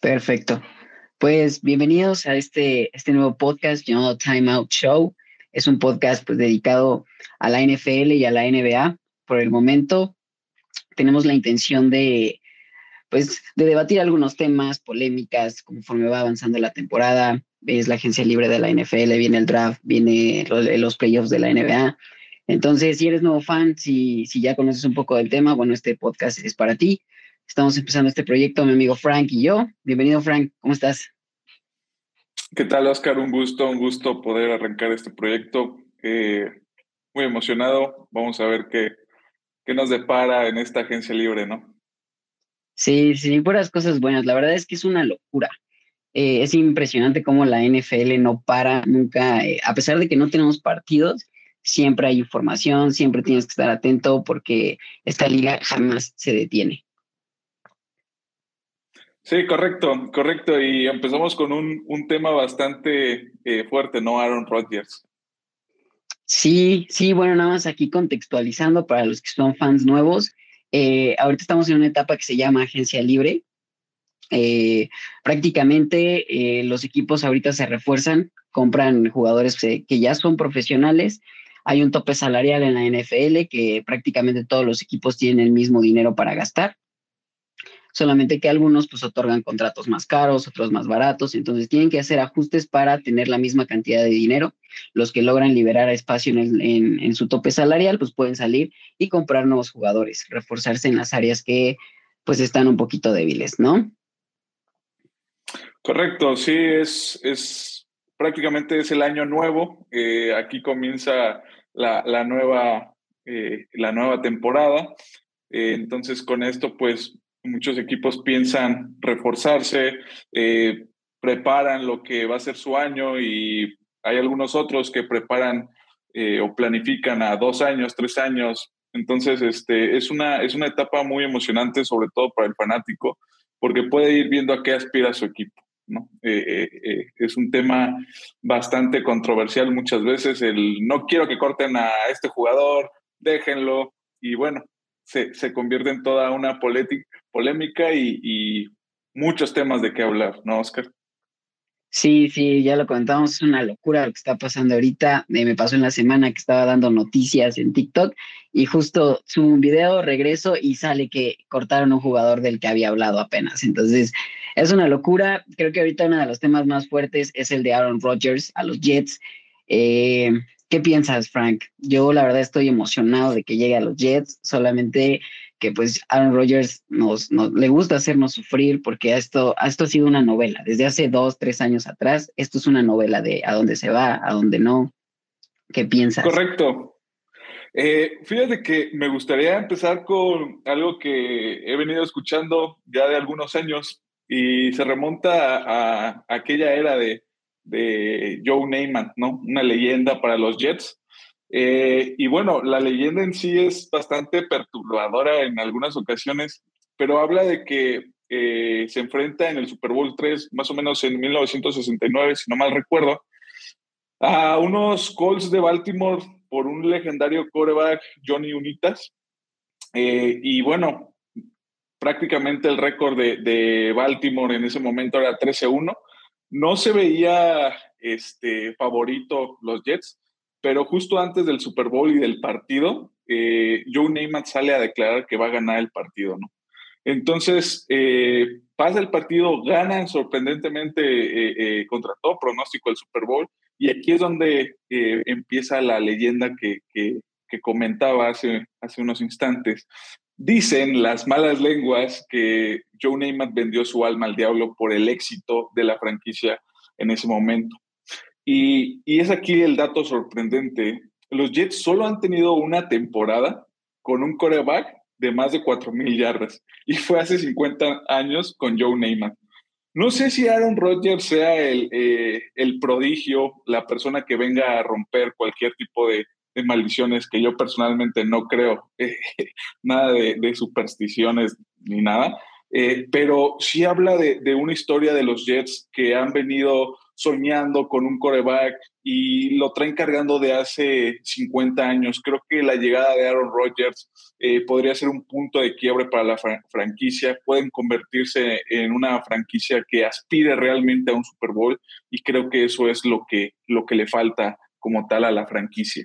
Perfecto. Pues bienvenidos a este, este nuevo podcast llamado Time Out Show. Es un podcast pues, dedicado a la NFL y a la NBA. Por el momento tenemos la intención de, pues, de debatir algunos temas, polémicas, conforme va avanzando la temporada. Es la agencia libre de la NFL, viene el draft, viene los playoffs de la NBA. Entonces, si eres nuevo fan, si, si ya conoces un poco del tema, bueno, este podcast es para ti. Estamos empezando este proyecto, mi amigo Frank y yo. Bienvenido, Frank. ¿Cómo estás? ¿Qué tal, Oscar? Un gusto, un gusto poder arrancar este proyecto. Eh, muy emocionado. Vamos a ver qué, qué nos depara en esta agencia libre, ¿no? Sí, sí, puras cosas buenas. La verdad es que es una locura. Eh, es impresionante cómo la NFL no para nunca, eh, a pesar de que no tenemos partidos, siempre hay información, siempre tienes que estar atento porque esta liga jamás se detiene. Sí, correcto, correcto. Y empezamos con un, un tema bastante eh, fuerte, ¿no? Aaron Rodgers. Sí, sí, bueno, nada más aquí contextualizando para los que son fans nuevos. Eh, ahorita estamos en una etapa que se llama agencia libre. Eh, prácticamente los equipos ahorita se refuerzan, compran jugadores que ya son profesionales. Hay un tope salarial en la NFL que prácticamente todos los equipos tienen el mismo dinero para gastar solamente que algunos pues otorgan contratos más caros, otros más baratos, entonces tienen que hacer ajustes para tener la misma cantidad de dinero. Los que logran liberar espacio en, su tope salarial pues pueden salir y comprar nuevos jugadores, reforzarse en las áreas que pues están un poquito débiles, ¿no? Correcto, sí, es, es prácticamente es el año nuevo. Eh, aquí comienza la, nueva, eh, la nueva temporada. Eh, entonces, con esto, pues Muchos equipos piensan reforzarse, preparan lo que va a ser su año y hay algunos otros que preparan o planifican a dos años, tres años. Entonces, este, es, una, es una etapa muy emocionante, sobre todo para el fanático, porque puede ir viendo a qué aspira su equipo. ¿No? Eh, es un tema bastante controversial muchas veces, el no quiero que corten a este jugador, déjenlo, y bueno, se, se convierte en toda una polémica y, muchos temas de qué hablar, ¿no, Oscar? Sí, sí, ya lo comentamos, es una locura lo que está pasando ahorita. me pasó en la semana que estaba dando noticias en TikTok y justo subo un video, regreso y sale que cortaron un jugador del que había hablado apenas. Entonces, es una locura. Creo que ahorita uno de los temas más fuertes es el de Aaron Rodgers a los Jets. Eh, ¿Qué piensas, Frank? Yo la verdad estoy emocionado de que llegue a los Jets, solamente que pues Aaron Rodgers nos, le gusta hacernos sufrir porque esto, esto ha sido una novela. Desde hace dos, tres años atrás, esto es una novela de a dónde se va, a dónde no. ¿Qué piensas? Correcto. Eh, fíjate que me gustaría empezar con algo que he venido escuchando ya de algunos años y se remonta a aquella era de de Joe Neyman, ¿no? Una leyenda para los Jets. Eh, y bueno, la leyenda en sí es bastante perturbadora en algunas ocasiones, pero habla de que eh, se enfrenta en el Super Bowl 3, más o menos en 1969, si no mal recuerdo, a unos Colts de Baltimore por un legendario quarterback, Johnny Unitas. Eh, y bueno, prácticamente el récord de, de Baltimore en ese momento era 13-1 no se veía este, favorito los Jets, pero justo antes del Super Bowl y del partido, eh, Joe Neyman sale a declarar que va a ganar el partido, ¿no? Entonces, eh, pasa el partido, ganan sorprendentemente eh, contra todo pronóstico el Super Bowl, y aquí es donde empieza la leyenda que, que comentaba hace, hace unos instantes. Dicen las malas lenguas que Joe Namath vendió su alma al diablo por el éxito de la franquicia en ese momento. Y, es aquí el dato sorprendente. Los Jets solo han tenido una temporada con un coreback de más de 4.000 yardas. Y fue hace 50 años con Joe Namath. No sé si Aaron Rodgers sea el, eh, el prodigio, la persona que venga a romper cualquier tipo de, de maldiciones que yo personalmente no creo eh, nada de, supersticiones ni nada, eh, pero sí habla de, una historia de los Jets que han venido soñando con un coreback y lo traen cargando de hace 50 años. Creo que la llegada de Aaron Rodgers eh, podría ser un punto de quiebre para la franquicia. Pueden convertirse en una franquicia que aspire realmente a un Super Bowl y creo que eso es lo que, lo que le falta como tal a la franquicia.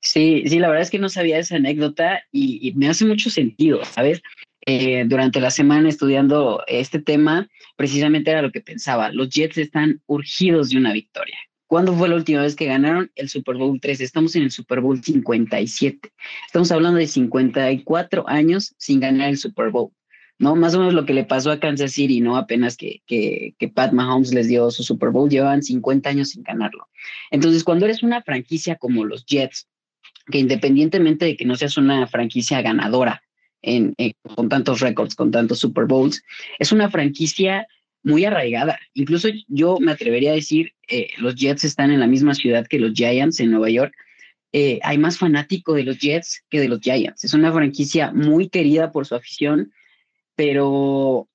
Sí, sí, la verdad es que no sabía esa anécdota y, me hace mucho sentido, ¿sabes? Eh, durante la semana estudiando este tema, precisamente era lo que pensaba. Los Jets están urgidos de una victoria. ¿Cuándo fue la última vez que ganaron el Super Bowl 3? Estamos en el Super Bowl 57. Estamos hablando de 54 años sin ganar el Super Bowl. ¿no? Más o menos lo que le pasó a Kansas City, ¿no? Apenas que, que, que, Pat Mahomes les dio su Super Bowl, llevan 50 años sin ganarlo. Entonces, cuando eres una franquicia como los Jets, que independientemente de que no seas una franquicia ganadora eh, con tantos récords, con tantos Super Bowls, es una franquicia muy arraigada. Incluso yo me atrevería a decir, eh, los Jets están en la misma ciudad que los Giants en Nueva York. Eh, hay más fanático de los Jets que de los Giants. Es una franquicia muy querida por su afición, pero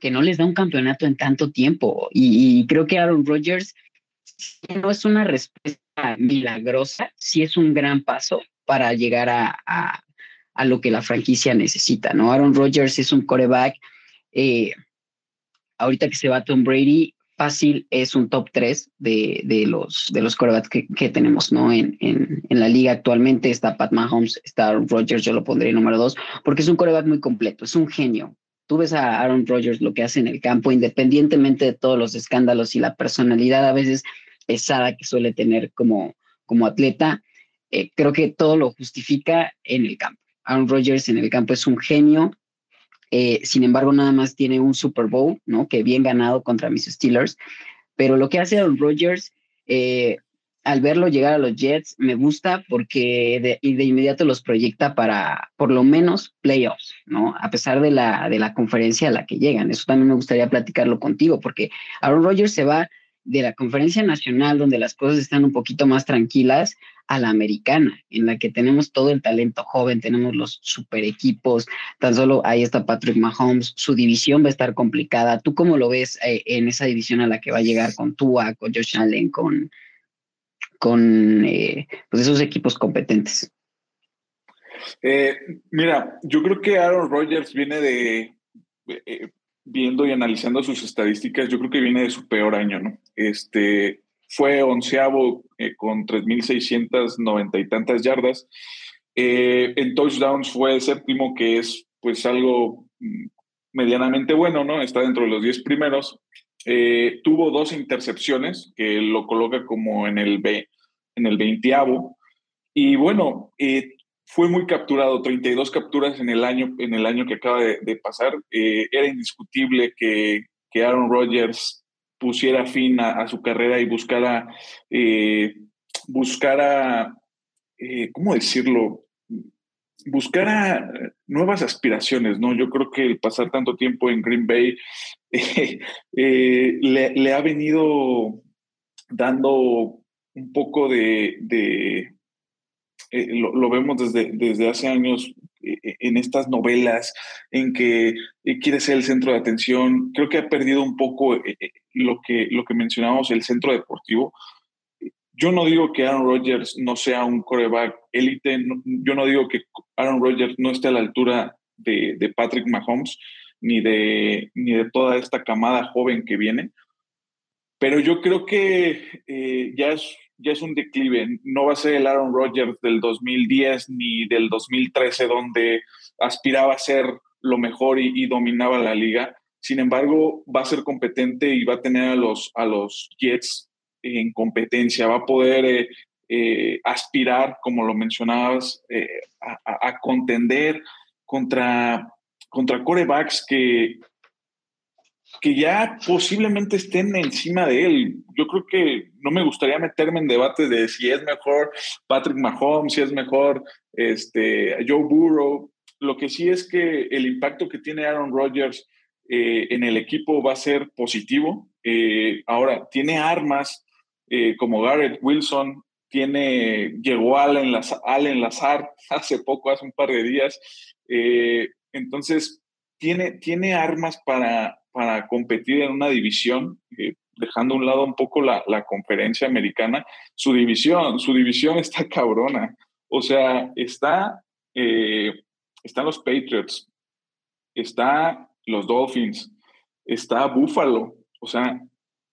que no les da un campeonato en tanto tiempo. Y creo que Aaron Rodgers no es una respuesta milagrosa, sí es un gran paso para llegar a, a, lo que la franquicia necesita, ¿no? Aaron Rodgers es un coreback, eh, ahorita que se va Tom Brady, fácil es un top 3 de, de los, de los corebacks que, que tenemos, ¿no? En, en, en, la liga actualmente está Pat Mahomes, está Aaron Rodgers, yo lo pondré número 2, porque es un coreback muy completo, es un genio. Tú ves a Aaron Rodgers lo que hace en el campo, independientemente de todos los escándalos y la personalidad a veces pesada que suele tener como, como atleta, eh, creo que todo lo justifica en el campo. Aaron Rodgers en el campo es un genio, eh, sin embargo nada más tiene un Super Bowl, ¿no? Que bien ganado contra mis Steelers, pero lo que hace Aaron Rodgers, eh, al verlo llegar a los Jets, me gusta porque de, de, inmediato los proyecta para por lo menos playoffs, ¿no? A pesar de la, de la conferencia a la que llegan. Eso también me gustaría platicarlo contigo, porque Aaron Rodgers se va de la conferencia nacional, donde las cosas están un poquito más tranquilas, a la americana, en la que tenemos todo el talento joven, tenemos los super equipos, tan solo ahí está Patrick Mahomes, su división va a estar complicada. ¿Tú cómo lo ves eh, en esa división a la que va a llegar con Tua, con Josh Allen, con, con eh, pues esos equipos competentes? Eh, mira, yo creo que Aaron Rodgers viene de, viendo y analizando sus estadísticas, yo creo que viene de su peor año, ¿no? Este, fue onceavo eh, con 3.690 y tantas yardas. Eh, en touchdowns fue séptimo, que es pues algo mm, medianamente bueno, ¿no? Está dentro de los 10 primeros. Eh, tuvo dos intercepciones, que lo coloca como en el, B, en el 20 Y bueno, eh, fue muy capturado, 32 capturas en el año, en el año que acaba de, pasar. Eh, era indiscutible que, que, Aaron Rodgers pusiera fin a, su carrera y buscara, eh, buscara eh, ¿cómo decirlo? Buscara nuevas aspiraciones, ¿no? Yo creo que el pasar tanto tiempo en Green Bay le, le, ha venido dando un poco de, de eh, lo, vemos desde, desde hace años eh, eh, en estas novelas en que quiere ser el centro de atención. Creo que ha perdido un poco lo, que, lo que mencionamos, el centro deportivo. Yo no digo que Aaron Rodgers no sea un coreback élite, yo no digo que Aaron Rodgers no esté a la altura de, de Patrick Mahomes ni de, ni de toda esta camada joven que viene, pero yo creo que ya es ya es un declive. No va a ser el Aaron Rodgers del 2010 ni del 2013 donde aspiraba a ser lo mejor y, dominaba la liga. Sin embargo, va a ser competente y va a tener a los, a los Jets en competencia. Va a poder eh, eh, aspirar, como lo mencionabas, eh, a, contender contra, contra corebacks que, que ya posiblemente estén encima de él. Yo creo que no me gustaría meterme en debate de si es mejor Patrick Mahomes, si es mejor este, Joe Burrow. Lo que sí es que el impacto que tiene Aaron Rodgers eh, en el equipo va a ser positivo. Eh, ahora, tiene armas eh, como Garrett Wilson, tiene, llegó Allen, Allen Lazar hace poco, hace un par de días. entonces, tiene, tiene armas para, para competir en una división. Eh, dejando a un lado un poco la, conferencia americana, su división, su división está cabrona. O sea, está, eh, están los Patriots, está los Dolphins, está Buffalo. O sea,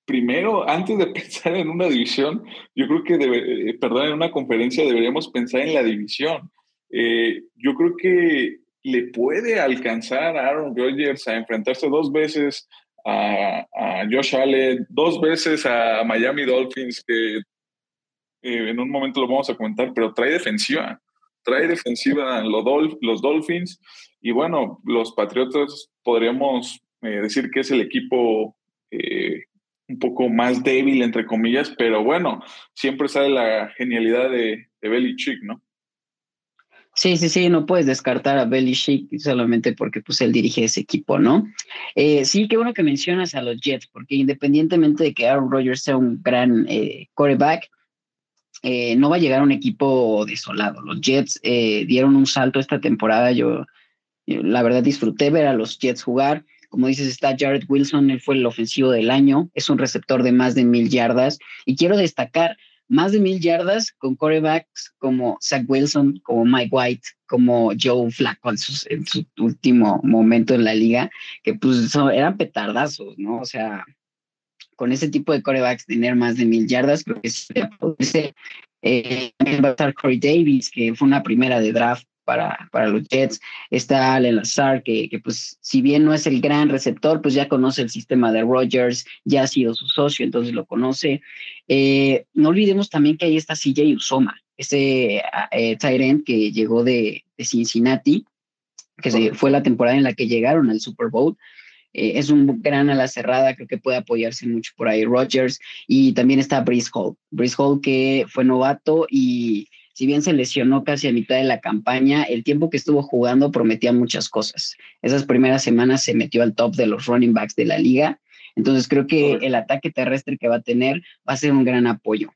primero, antes de pensar en una división, yo creo que, debe, eh, perdón, en una conferencia deberíamos pensar en la división. Eh, yo creo que le puede alcanzar a Aaron Rodgers a enfrentarse dos veces a, Josh Allen, dos veces a Miami Dolphins, que eh, en un momento lo vamos a comentar, pero trae defensiva, trae defensiva los, los Dolphins y bueno, los Patriotas podríamos decir que es el equipo un poco más débil, entre comillas, pero bueno, siempre sale la genialidad de, de Belichick, ¿no? Sí, sí, sí, no puedes descartar a Belichick solamente porque pues él dirige ese equipo, ¿no? Eh, sí, qué bueno que mencionas a los Jets, porque independientemente de que Aaron Rodgers sea un gran eh, quarterback, eh, no va a llegar un equipo desolado. Los Jets dieron un salto esta temporada. Yo, yo, la verdad, disfruté ver a los Jets jugar. Como dices, está Jared Wilson, él fue el ofensivo del año, es un receptor de más de mil yardas. Y quiero destacar más de mil yardas con corebacks como Zach Wilson, como Mike White, como Joe Flacco en, su último momento en la liga, que pues eran petardazos, ¿no? O sea, con ese tipo de corebacks tener más de mil yardas, creo que sí eh, también va a estar Corey Davis, que fue una primera de draft para, para los Jets. Está Allen Lazar, que, que, pues si bien no es el gran receptor, pues ya conoce el sistema de Rogers, ya ha sido su socio, entonces lo conoce. Eh, no olvidemos también que ahí está CJ Usoma, ese eh, Tyrant que llegó de, de Cincinnati, que se, fue la temporada en la que llegaron al Super Bowl. Eh, es un gran ala cerrada, creo que puede apoyarse mucho por ahí Rogers. Y también está Brice Hall. Brice Hall que fue novato y si bien se lesionó casi a mitad de la campaña, el tiempo que estuvo jugando prometía muchas cosas. Esas primeras semanas se metió al top de los running backs de la liga. Entonces creo que el ataque terrestre que va a tener va a ser un gran apoyo.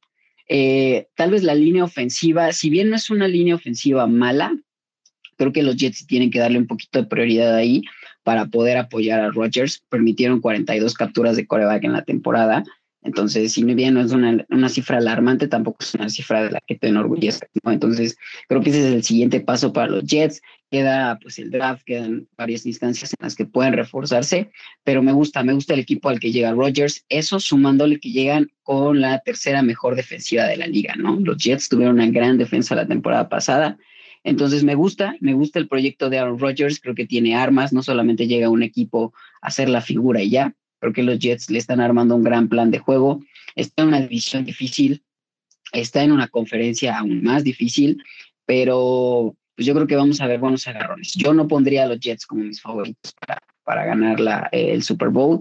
Eh, tal vez la línea ofensiva, si bien no es una línea ofensiva mala, creo que los Jets tienen que darle un poquito de prioridad ahí para poder apoyar a Rodgers. Permitieron 42 capturas de coreback en la temporada. Entonces, si bien no es una, una, cifra alarmante, tampoco es una cifra de la que te enorgullece. ¿no? Entonces, creo que ese es el siguiente paso para los Jets. Queda pues el draft, quedan varias instancias en las que pueden reforzarse, pero me gusta, me gusta el equipo al que llega Rodgers. Eso sumándole que llegan con la tercera mejor defensiva de la liga, ¿no? Los Jets tuvieron una gran defensa la temporada pasada. Entonces me gusta, me gusta el proyecto de Aaron Rodgers, creo que tiene armas, no solamente llega un equipo a hacer la figura y ya, Creo que los Jets le están armando un gran plan de juego. Está en una división difícil, está en una conferencia aún más difícil, pero pues yo creo que vamos a ver buenos agarrones. Yo no pondría a los Jets como mis favoritos para, para ganar la, el Super Bowl,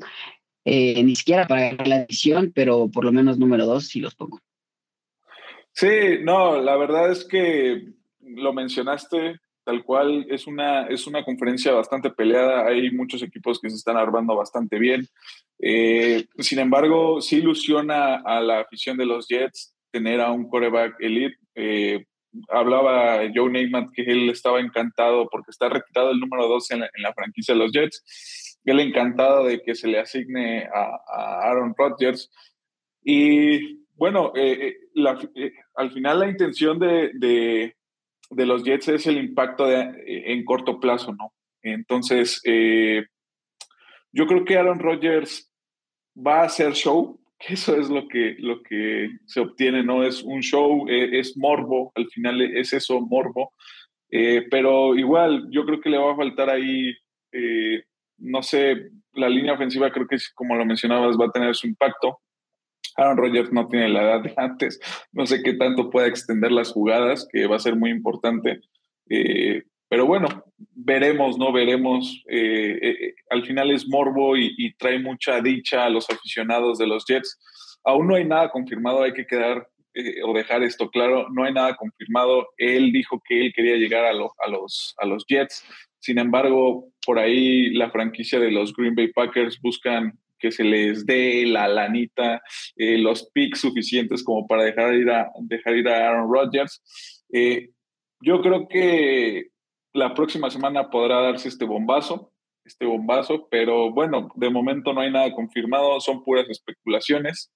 eh, ni siquiera para ganar la división, pero por lo menos número dos sí los pongo. Sí, no, la verdad es que lo mencionaste, tal cual es una, es una conferencia bastante peleada, hay muchos equipos que se están armando bastante bien. Eh, sin embargo, sí ilusiona a la afición de los Jets tener a un coreback elite. Eh, hablaba Joe Neymat que él estaba encantado porque está retirado el número 2 en, la, franquicia de los Jets. Él encantado de que se le asigne a, Aaron Rodgers. Y bueno, eh, al final la intención de los Jets es el impacto de, en corto plazo, ¿no? Entonces, eh, yo creo que Aaron Rodgers va a hacer show, que eso es lo que, lo que se obtiene, ¿no? Es un show, eh, es morbo, al final es eso, morbo. Eh, pero igual, yo creo que le va a faltar ahí, no sé, la línea ofensiva creo que, como lo mencionabas, va a tener su impacto. Aaron Rodgers no tiene la edad de antes, no sé qué tanto puede extender las jugadas, que va a ser muy importante. Eh, pero bueno, veremos, ¿no? Veremos. Eh, eh, al final es morbo y, trae mucha dicha a los aficionados de los Jets. Aún no hay nada confirmado, hay que quedar o dejar esto claro, no hay nada confirmado. Él dijo que él quería llegar a, a, los, a los Jets. Sin embargo, por ahí la franquicia de los Green Bay Packers buscan que se les dé la lanita, eh, los picks suficientes como para dejar ir a, dejar ir a Aaron Rodgers. Eh, yo creo que la próxima semana podrá darse este bombazo. este bombazo, pero bueno, de momento no hay nada confirmado, son puras especulaciones.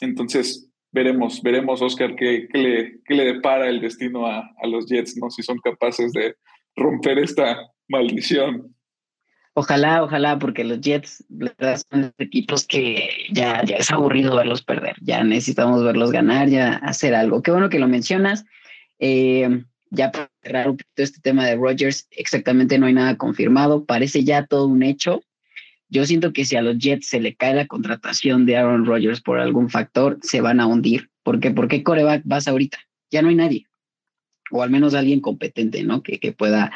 Entonces, veremos, veremos, Oscar, qué, le, le, depara el destino a, a, los Jets, ¿no? Si son capaces de romper esta maldición. Ojalá, ojalá, porque los Jets son equipos que ya, ya es aburrido verlos perder, ya necesitamos verlos ganar, ya hacer algo. Qué bueno que lo mencionas. Eh, ya para cerrar un poquito este tema de Rodgers, exactamente no hay nada confirmado, parece ya todo un hecho. Yo siento que si a los Jets se le cae la contratación de Aaron Rodgers por algún factor, se van a hundir. ¿Por qué? ¿Por qué coreback vas ahorita? Ya no hay nadie. O al menos alguien competente, ¿no? Que, que pueda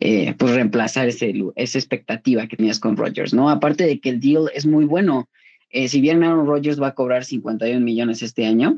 eh, pues reemplazar ese, esa expectativa que tenías con Rodgers, ¿no? Aparte de que el deal es muy bueno. Eh, si bien Aaron Rodgers va a cobrar 51 millones este año,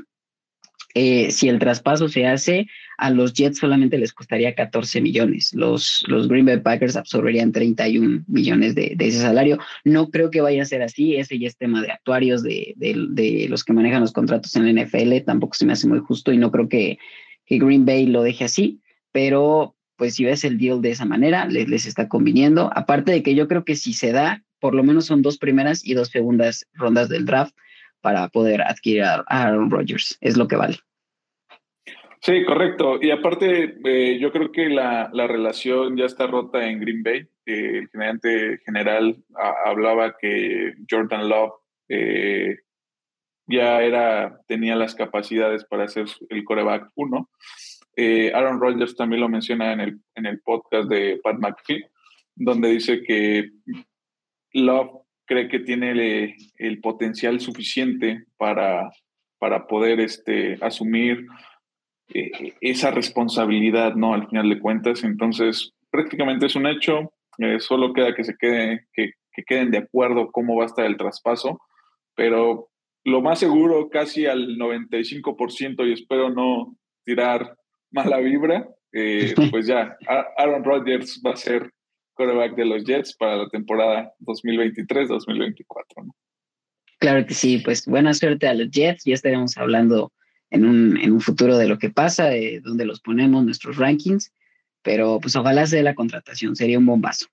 eh, si el traspaso se hace, a los Jets solamente les costaría 14 millones. Los, los Green Bay Packers absorberían 31 millones de, ese salario. No creo que vaya a ser así. Ese ya es tema de actuarios, de, de, los que manejan los contratos en la NFL. Tampoco se me hace muy justo y no creo que, que Green Bay lo deje así. Pero pues si ves el deal de esa manera, les, les está conviniendo. Aparte de que yo creo que si se da, por lo menos son dos primeras y dos segundas rondas del draft para poder adquirir a Aaron Rodgers. Es lo que vale. Sí, correcto. Y aparte, eh, yo creo que la, relación ya está rota en Green Bay. Eh, el gerente general hablaba que Jordan Love eh, ya era, tenía las capacidades para ser el coreback uno. Aaron Rodgers también lo menciona en el, en el podcast de Pat McPhee, donde dice que Love cree que tiene el, el potencial suficiente para, para poder este, asumir eh, esa responsabilidad, ¿no? Al final de cuentas, entonces prácticamente es un hecho, eh, solo queda que se quede, que, queden de acuerdo cómo va a estar el traspaso, pero lo más seguro, casi al 95%, y espero no tirar mala vibra, eh, pues ya, Aaron Rodgers va a ser quarterback de los Jets para la temporada 2023-2024. ¿no? Claro que sí, pues buena suerte a los Jets, ya estaremos hablando en un, en un futuro de lo que pasa, de dónde los ponemos, nuestros rankings, pero pues ojalá sea la contratación, sería un bombazo.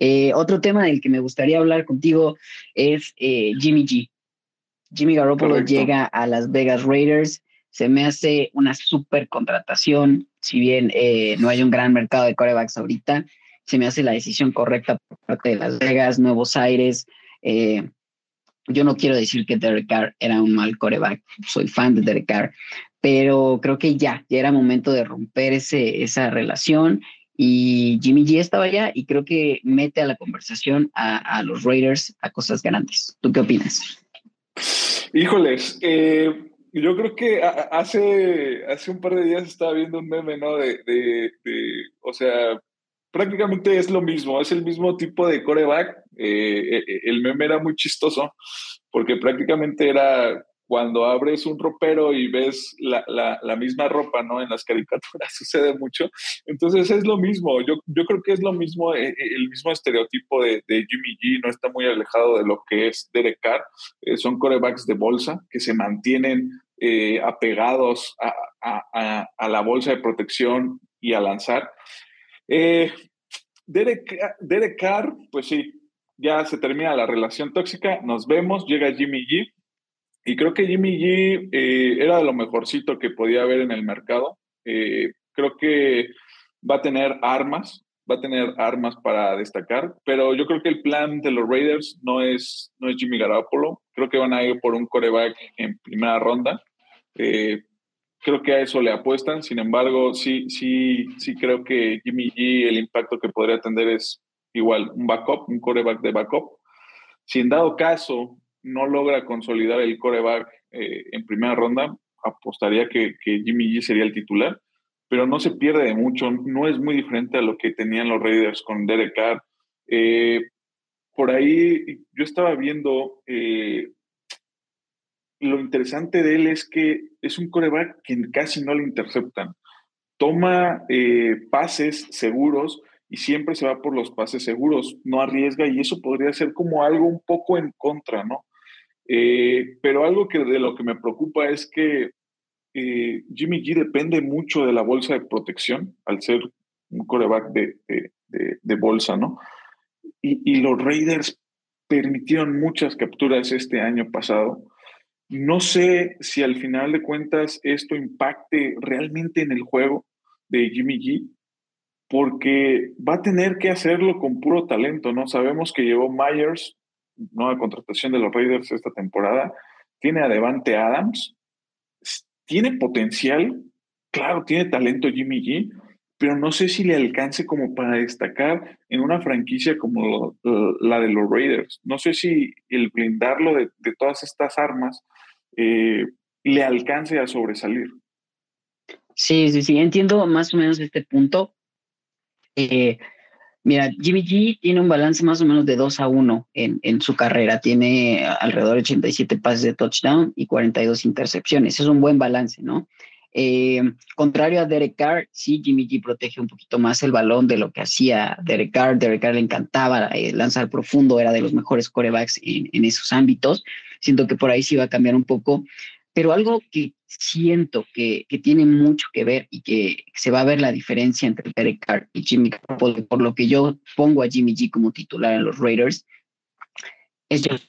Eh, otro tema del que me gustaría hablar contigo es eh, Jimmy G. Jimmy Garoppolo llega a Las Vegas Raiders, se me hace una super contratación, si bien eh, no hay un gran mercado de corebacks ahorita, se me hace la decisión correcta por parte de Las Vegas, Nuevos Aires, yo no quiero decir que Derek Carr era un mal coreback, soy fan de Derek Carr, pero creo que ya, ya era momento de romper ese, esa relación y Jimmy G estaba allá y creo que mete a la conversación a, los Raiders a cosas grandes. ¿Tú qué opinas? Híjoles, eh, yo creo que hace, hace un par de días estaba viendo un meme, ¿no? De, de, o sea, prácticamente es lo mismo, es el mismo tipo de coreback. Eh, eh, el meme era muy chistoso porque prácticamente era cuando abres un ropero y ves la, la, misma ropa, ¿no? En las caricaturas sucede mucho. Entonces es lo mismo, yo, yo creo que es lo mismo, eh, el mismo estereotipo de, Jimmy G, no está muy alejado de lo que es Derek Carr. son corebacks de bolsa que se mantienen apegados a, a, la bolsa de protección y a lanzar. Eh, Derek, Carr, pues sí, ya se termina la relación tóxica, nos vemos, llega Jimmy G. Y creo que Jimmy G eh, era de lo mejorcito que podía haber en el mercado. Eh, creo que va a tener armas, va a tener armas para destacar, pero yo creo que el plan de los Raiders no es, no es Jimmy Garoppolo. Creo que van a ir por un coreback en primera ronda. Eh, creo que a eso le apuestan. Sin embargo, sí, sí, sí creo que Jimmy G, el impacto que podría tener es igual un backup, un coreback de backup. Si en dado caso no logra consolidar el coreback eh, en primera ronda, apostaría que, que, Jimmy G sería el titular, pero no se pierde de mucho, no es muy diferente a lo que tenían los Raiders con Derek Carr. Eh, por ahí yo estaba viendo eh, lo interesante de él es que es un coreback que casi no le interceptan. Toma pases seguros y siempre se va por los pases seguros, no arriesga y eso podría ser como algo un poco en contra, ¿no? Eh, pero algo que de lo que me preocupa es que eh, Jimmy G depende mucho de la bolsa de protección al ser un coreback de, de bolsa, ¿no? y, los Raiders permitieron muchas capturas este año pasado. No sé si al final de cuentas esto impacte realmente en el juego de Jimmy G, porque va a tener que hacerlo con puro talento, ¿no? Sabemos que llevó Myers, nueva contratación de los Raiders esta temporada, tiene a Devante Adams, tiene potencial, claro, tiene talento Jimmy G, pero no sé si le alcance como para destacar en una franquicia como la de los Raiders. No sé si el blindarlo de, todas estas armas eh, le alcance a sobresalir. Sí, sí, sí, entiendo más o menos este punto. Eh, mira, Jimmy G tiene un balance más o menos de 2 a 1 en, en, su carrera. Tiene alrededor de 87 pases de touchdown y 42 intercepciones. Es un buen balance, ¿no? Eh, contrario a Derek Carr, sí, Jimmy G protege un poquito más el balón de lo que hacía Derek Carr. Derek Carr le encantaba eh, lanzar profundo, era de los mejores corebacks en, en, esos ámbitos. Siento que por ahí sí va a cambiar un poco. Pero algo que siento que, que, tiene mucho que ver y que se va a ver la diferencia entre Derek Carr y Jimmy Garoppolo, por lo que yo pongo a Jimmy G como titular en los Raiders, es Josh.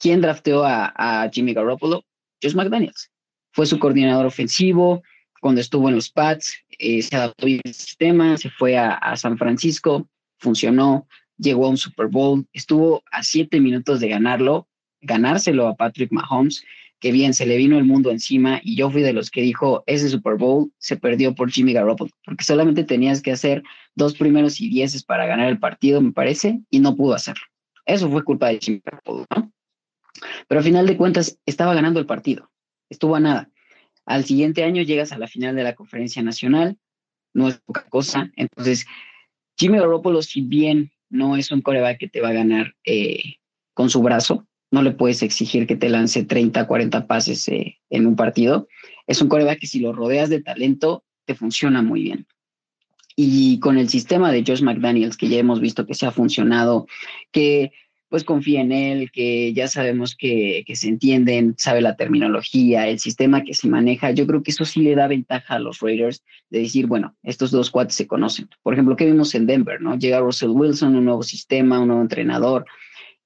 ¿Quién drafteó a, a Jimmy Garoppolo? Josh McDaniels. Fue su coordinador ofensivo cuando estuvo en los Pats, eh, se adaptó bien al sistema, se fue a, a San Francisco, funcionó, llegó a un Super Bowl, estuvo a siete minutos de ganarlo ganárselo a Patrick Mahomes, que bien se le vino el mundo encima y yo fui de los que dijo, ese Super Bowl se perdió por Jimmy Garoppolo, porque solamente tenías que hacer dos primeros y dieces para ganar el partido, me parece, y no pudo hacerlo. Eso fue culpa de Jimmy Garoppolo, ¿no? Pero al final de cuentas estaba ganando el partido, estuvo a nada. Al siguiente año llegas a la final de la conferencia nacional, no es poca cosa. Entonces, Jimmy Garoppolo, si bien no es un coreback que te va a ganar eh, con su brazo, no le puedes exigir que te lance 30, 40 pases eh, en un partido. Es un coreback que si lo rodeas de talento, te funciona muy bien. Y con el sistema de Josh McDaniels, que ya hemos visto que se ha funcionado, que pues confía en él, que ya sabemos que, se entienden, sabe la terminología, el sistema que se maneja, yo creo que eso sí le da ventaja a los Raiders de decir, bueno, estos dos cuates se conocen. Por ejemplo, ¿qué vimos en Denver? ¿no? Llega Russell Wilson, un nuevo sistema, un nuevo entrenador.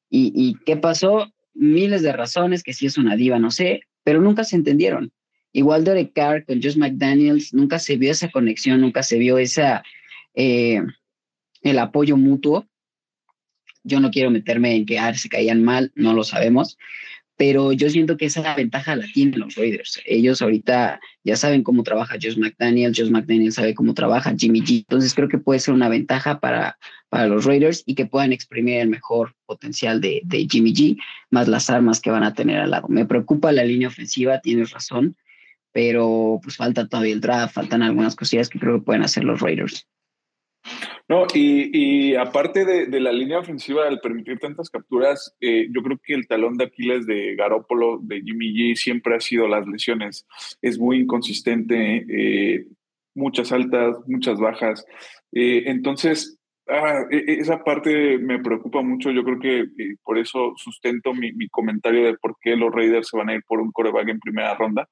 ¿Y, y qué pasó? Miles de razones, que si es una diva, no sé, pero nunca se entendieron. Igual Derek Carr con Josh McDaniels, nunca se vio esa conexión, nunca se vio esa, eh, el apoyo mutuo. Yo no quiero meterme en que ah, se caían mal, no lo sabemos, pero yo siento que esa ventaja la tienen los Raiders. Ellos ahorita ya saben cómo trabaja Josh McDaniel, Josh McDaniel sabe cómo trabaja Jimmy G, entonces creo que puede ser una ventaja para, para los Raiders y que puedan exprimir el mejor potencial de, de Jimmy G, más las armas que van a tener al lado. Me preocupa la línea ofensiva, tienes razón, pero pues falta todavía el draft, faltan algunas cosillas que creo que pueden hacer los Raiders. No, y, aparte de, la línea ofensiva, al permitir tantas capturas, eh, yo creo que el talón de Aquiles de Garópolo, de Jimmy G, siempre ha sido las lesiones. Es muy inconsistente, eh, muchas altas, muchas bajas. Eh, entonces, ah, e, e, esa parte me preocupa mucho. Yo creo que por eso sustento mi, comentario de por qué los Raiders se van a ir por un coreback en primera ronda.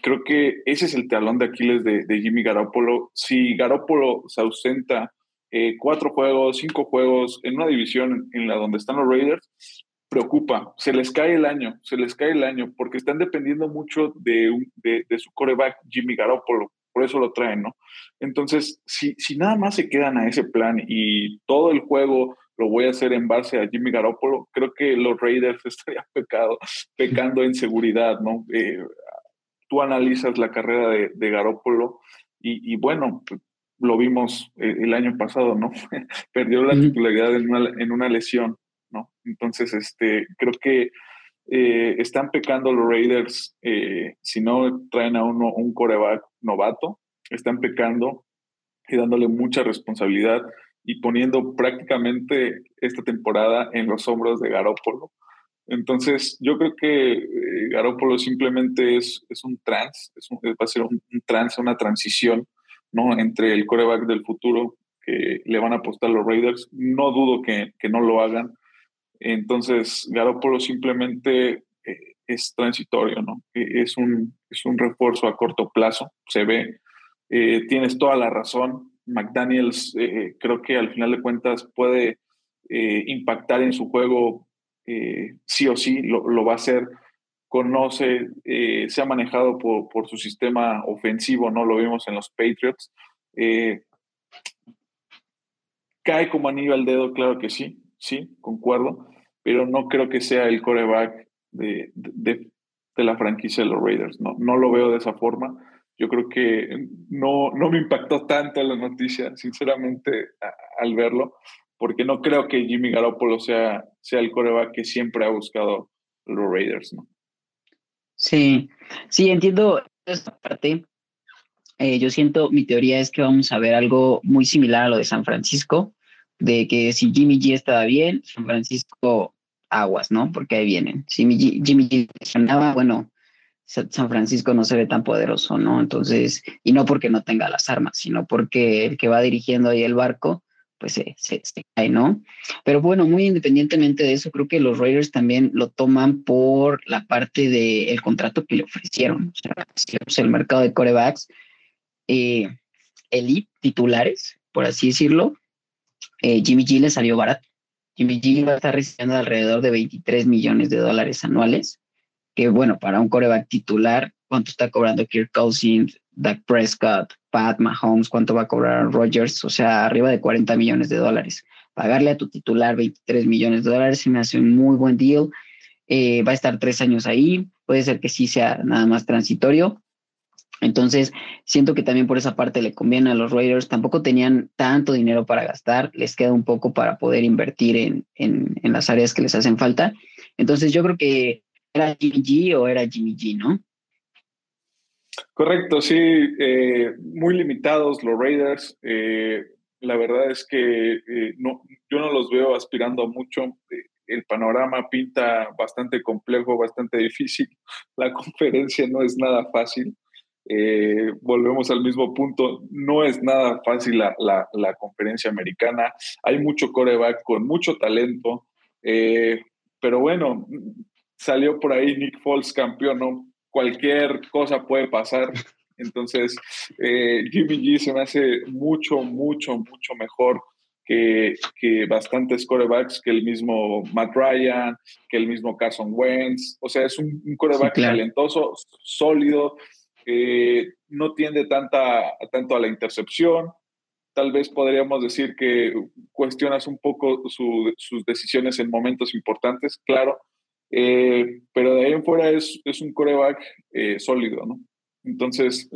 Creo que ese es el talón de Aquiles de, de Jimmy Garoppolo. Si Garoppolo se ausenta eh, cuatro juegos, cinco juegos en una división en la donde están los Raiders, preocupa. Se les cae el año, se les cae el año, porque están dependiendo mucho de, de, su coreback Jimmy Garoppolo, por eso lo traen, ¿no? Entonces, si, si nada más se quedan a ese plan y todo el juego lo voy a hacer en base a Jimmy Garoppolo, creo que los Raiders estarían pecado, pecando en seguridad, ¿no? Eh, tú analizas la carrera de, de Garoppolo y, y, bueno, lo vimos eh, el año pasado, ¿no? Perdió la titularidad en una, lesión, ¿no? Entonces, este, creo que eh, están pecando los Raiders eh, si no traen a uno un coreback novato, están pecando y dándole mucha responsabilidad y poniendo prácticamente esta temporada en los hombros de Garópolo. Entonces, yo creo que Garópolo simplemente es, es un trans, es va a ser un, un trans, una transición ¿no? Entre el coreback del futuro que le van a apostar los Raiders. No dudo que, que no lo hagan. Entonces, Garoppolo simplemente eh, es transitorio, ¿no? E, es un, es un refuerzo a corto plazo, se ve. Eh, tienes toda la razón. McDaniels eh, creo que al final de cuentas puede impactar en su juego sí o sí, lo, va a hacer. Conoce, se ha manejado por, su sistema ofensivo, ¿no? Lo vimos en los Patriots. cae como anillo al dedo, claro que sí, sí, concuerdo, pero no creo que sea el coreback de, de, de la franquicia de los Raiders. No, no lo veo de esa forma yo creo que no, no me impactó tanto la noticia, sinceramente, al verlo, porque no creo que Jimmy Garoppolo sea, sea el coreback que siempre ha buscado los Raiders, ¿no? Sí, sí, entiendo esta parte. Eh, yo siento, mi teoría es que vamos a ver algo muy similar a lo de San Francisco, de que si Jimmy G estaba bien, San Francisco aguas, ¿no? Porque ahí vienen. Si Jimmy G funcionaba, bueno, San Francisco no se ve tan poderoso, ¿no? Entonces, y no porque no tenga las armas, sino porque el que va dirigiendo ahí el barco, pues se, se, cae, ¿no? Pero bueno, muy independientemente de eso, creo que los Raiders también lo toman por la parte del contrato que le ofrecieron. O sea, el mercado de corebacks, eh, elite, titulares, por así decirlo, eh, Jimmy G le salió barato. Jimmy G va a estar recibiendo alrededor de 23 millones de dólares anuales que bueno, para un coreback titular, ¿cuánto está cobrando Kirk Cousins, Dak Prescott, Pat Mahomes, cuánto va a cobrar Rodgers? O sea, arriba de 40 millones de dólares. Pagarle a tu titular 23 millones de dólares se me hace un muy buen deal. Eh, va a estar tres años ahí, puede ser que sí sea nada más transitorio. Entonces, siento que también por esa parte le conviene a los Raiders. Tampoco tenían tanto dinero para gastar, les queda un poco para poder invertir en, en, en las áreas que les hacen falta. Entonces, yo creo que ¿Era Jimmy G o era Jimmy G, no? Correcto, sí, eh, muy limitados los Raiders. Eh, la verdad es que eh, no, yo no los veo aspirando mucho. El panorama pinta bastante complejo, bastante difícil. La conferencia no es nada fácil. volvemos al mismo punto, no es nada fácil la, la, la conferencia americana. Hay mucho coreback con mucho talento, pero bueno, salió por ahí Nick Foles campeón, ¿no? Cualquier cosa puede pasar. Entonces, eh, Jimmy G se me hace mucho, mucho, mucho mejor que, que bastantes corebacks, que el mismo Matt Ryan, que el mismo Carson Wentz. O sea, es un, un coreback talentoso, sólido, no tiende tanta, tanto a la intercepción. Tal vez podríamos decir que cuestionas un poco sus decisiones en momentos importantes, claro, eh, pero de ahí en fuera es, es un coreback eh, sólido, ¿no? Entonces,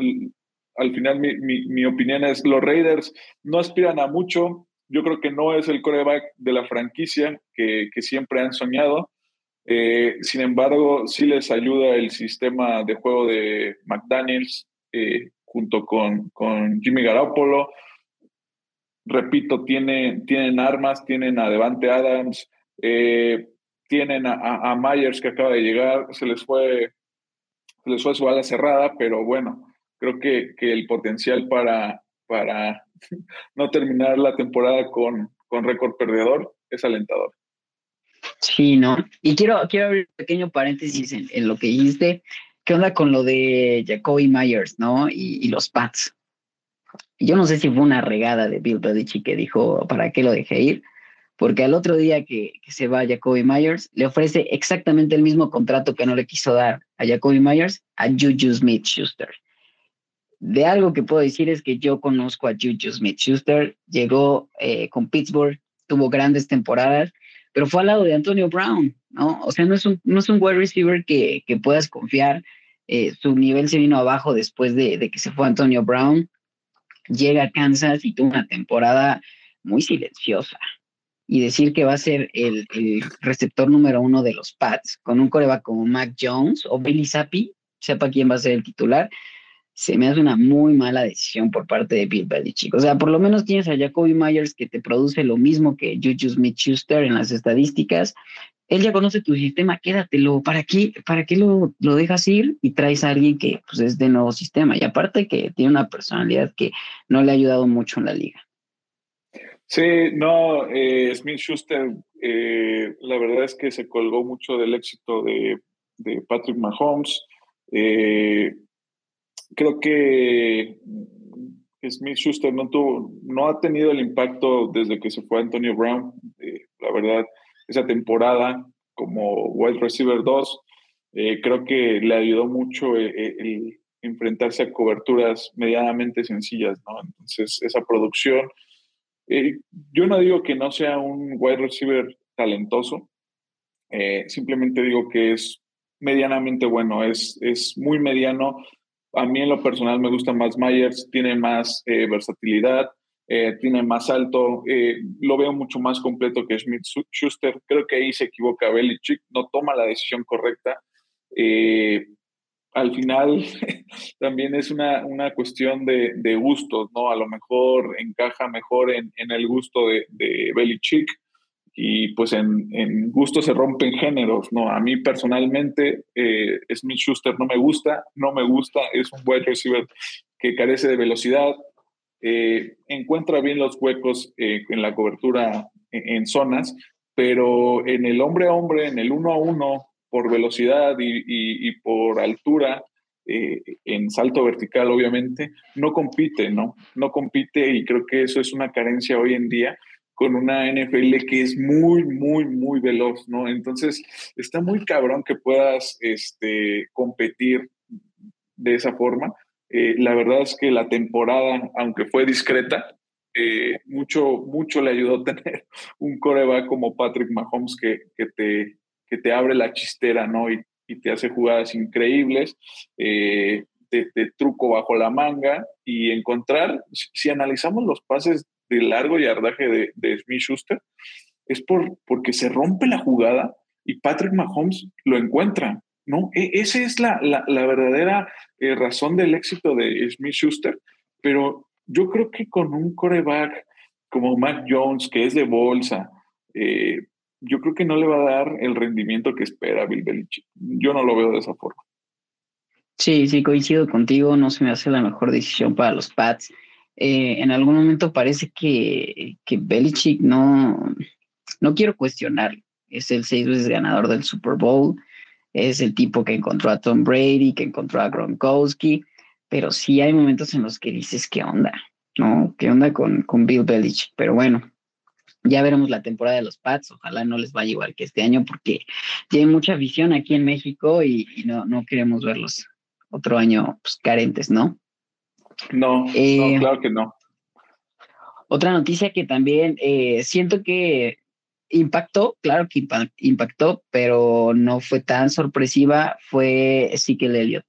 al final mi, mi, opinión es, los Raiders no aspiran a mucho, yo creo que no es el coreback de la franquicia que, que siempre han soñado, eh, sin embargo, sí les ayuda el sistema de juego de McDaniels junto con, con Jimmy Garoppolo. Repito, tiene, tienen armas, tienen a Devante Adams, eh, tienen a, Myers que acaba de llegar, se les fue, se les fue su ala cerrada, pero bueno, creo que, que el potencial para, para no terminar la temporada con, con récord perdedor es alentador. Sí, no. Y quiero, quiero abrir un pequeño paréntesis en, lo que dijiste. ¿Qué onda con lo de Jacoby Myers, no? Y, y, los Pats. Yo no sé si fue una regada de Bill Belichick que dijo, ¿para qué lo dejé ir? Porque al otro día que, se va Jacoby Myers, le ofrece exactamente el mismo contrato que no le quiso dar a Jacoby Myers a Juju Smith Schuster. De algo que puedo decir es que yo conozco a Juju Smith Schuster, llegó eh, con Pittsburgh, tuvo grandes temporadas, pero fue al lado de Antonio Brown, ¿no? O sea, no es un, no es un wide receiver que, que puedas confiar. Eh, su nivel se vino abajo después de, de que se fue Antonio Brown. Llega a Kansas y tuvo una temporada muy silenciosa, y decir que va a ser el, receptor número uno de los Pats con un coreback como Mac Jones o Billy Zappi, sepa quién va a ser el titular, se me hace una muy mala decisión por parte de Bill Belichick. O sea, por lo menos tienes a Jacoby Myers que te produce lo mismo que Juju Smith-Schuster en las estadísticas. Él ya conoce tu sistema, quédatelo. ¿Para qué, para qué lo, lo dejas ir y traes a alguien que pues, es de nuevo sistema? Y aparte que tiene una personalidad que no le ha ayudado mucho en la liga. Sí, no, eh, Smith Schuster, eh, la verdad es que se colgó mucho del éxito de, Patrick Mahomes. Eh, creo que Smith Schuster no tuvo, no ha tenido el impacto desde que se fue Antonio Brown. Eh, la verdad, esa temporada como wide receiver 2, eh, creo que le ayudó mucho el, enfrentarse a coberturas medianamente sencillas, ¿no? Entonces, esa producción, yo no digo que no sea un wide receiver talentoso, simplemente digo que es medianamente bueno, es, es muy mediano, a mí en lo personal me gusta más Myers, tiene más eh, versatilidad, eh, tiene más alto, eh, lo veo mucho más completo que Smith Schuster. Creo que ahí se equivoca Belichick, no toma la decisión correcta. Al final también es una, una cuestión de, de, gustos, ¿no? A lo mejor encaja mejor en, en el gusto de, de Belichick y pues en, en gusto se rompen géneros, ¿no? A mí personalmente eh, Smith Schuster no me gusta, no me gusta, es un wide receiver que carece de velocidad, eh, encuentra bien los huecos eh, en la cobertura en, zonas, pero en el hombre a hombre, en el uno a uno, por velocidad y, por altura, en salto vertical obviamente, no compite, ¿no? No compite y creo que eso es una carencia hoy en día con una NFL que es muy, muy, muy veloz, ¿no? Entonces, está muy cabrón que puedas este, competir de esa forma. Eh, la verdad es que la temporada, aunque fue discreta, eh, mucho, mucho le ayudó tener un coreback como Patrick Mahomes que, que, te, que te abre la chistera, ¿no? Y, te hace jugadas increíbles, eh, de, truco bajo la manga y encontrar, si analizamos los pases de largo yardaje de, de Smith Schuster es por, porque se rompe la jugada y Patrick Mahomes lo encuentra, ¿no? E, esa es la, la, verdadera eh, razón del éxito de Smith Schuster, pero yo creo que con un coreback como Matt Jones, que es de bolsa, eh, yo creo que no le va a dar el rendimiento que espera Bill Belichick. Yo no lo veo de esa forma. Sí, sí, coincido contigo, no se me hace la mejor decisión para los Pats. Eh, en algún momento parece que, que Belichick no, no quiero cuestionarlo. Es el seis veces ganador del Super Bowl, es el tipo que encontró a Tom Brady, que encontró a Gronkowski, pero sí hay momentos en los que dices, ¿qué onda? ¿No? ¿Qué onda con, con Bill Belichick? Pero bueno, ya veremos la temporada de los Pats. Ojalá no les vaya igual que este año porque tiene mucha visión aquí en México y, no, no queremos verlos otro año pues, carentes, ¿no? No, eh, claro que no. Otra noticia que también eh, siento que impactó, claro que impactó, pero no fue tan sorpresiva, fue Ezekiel Elliott,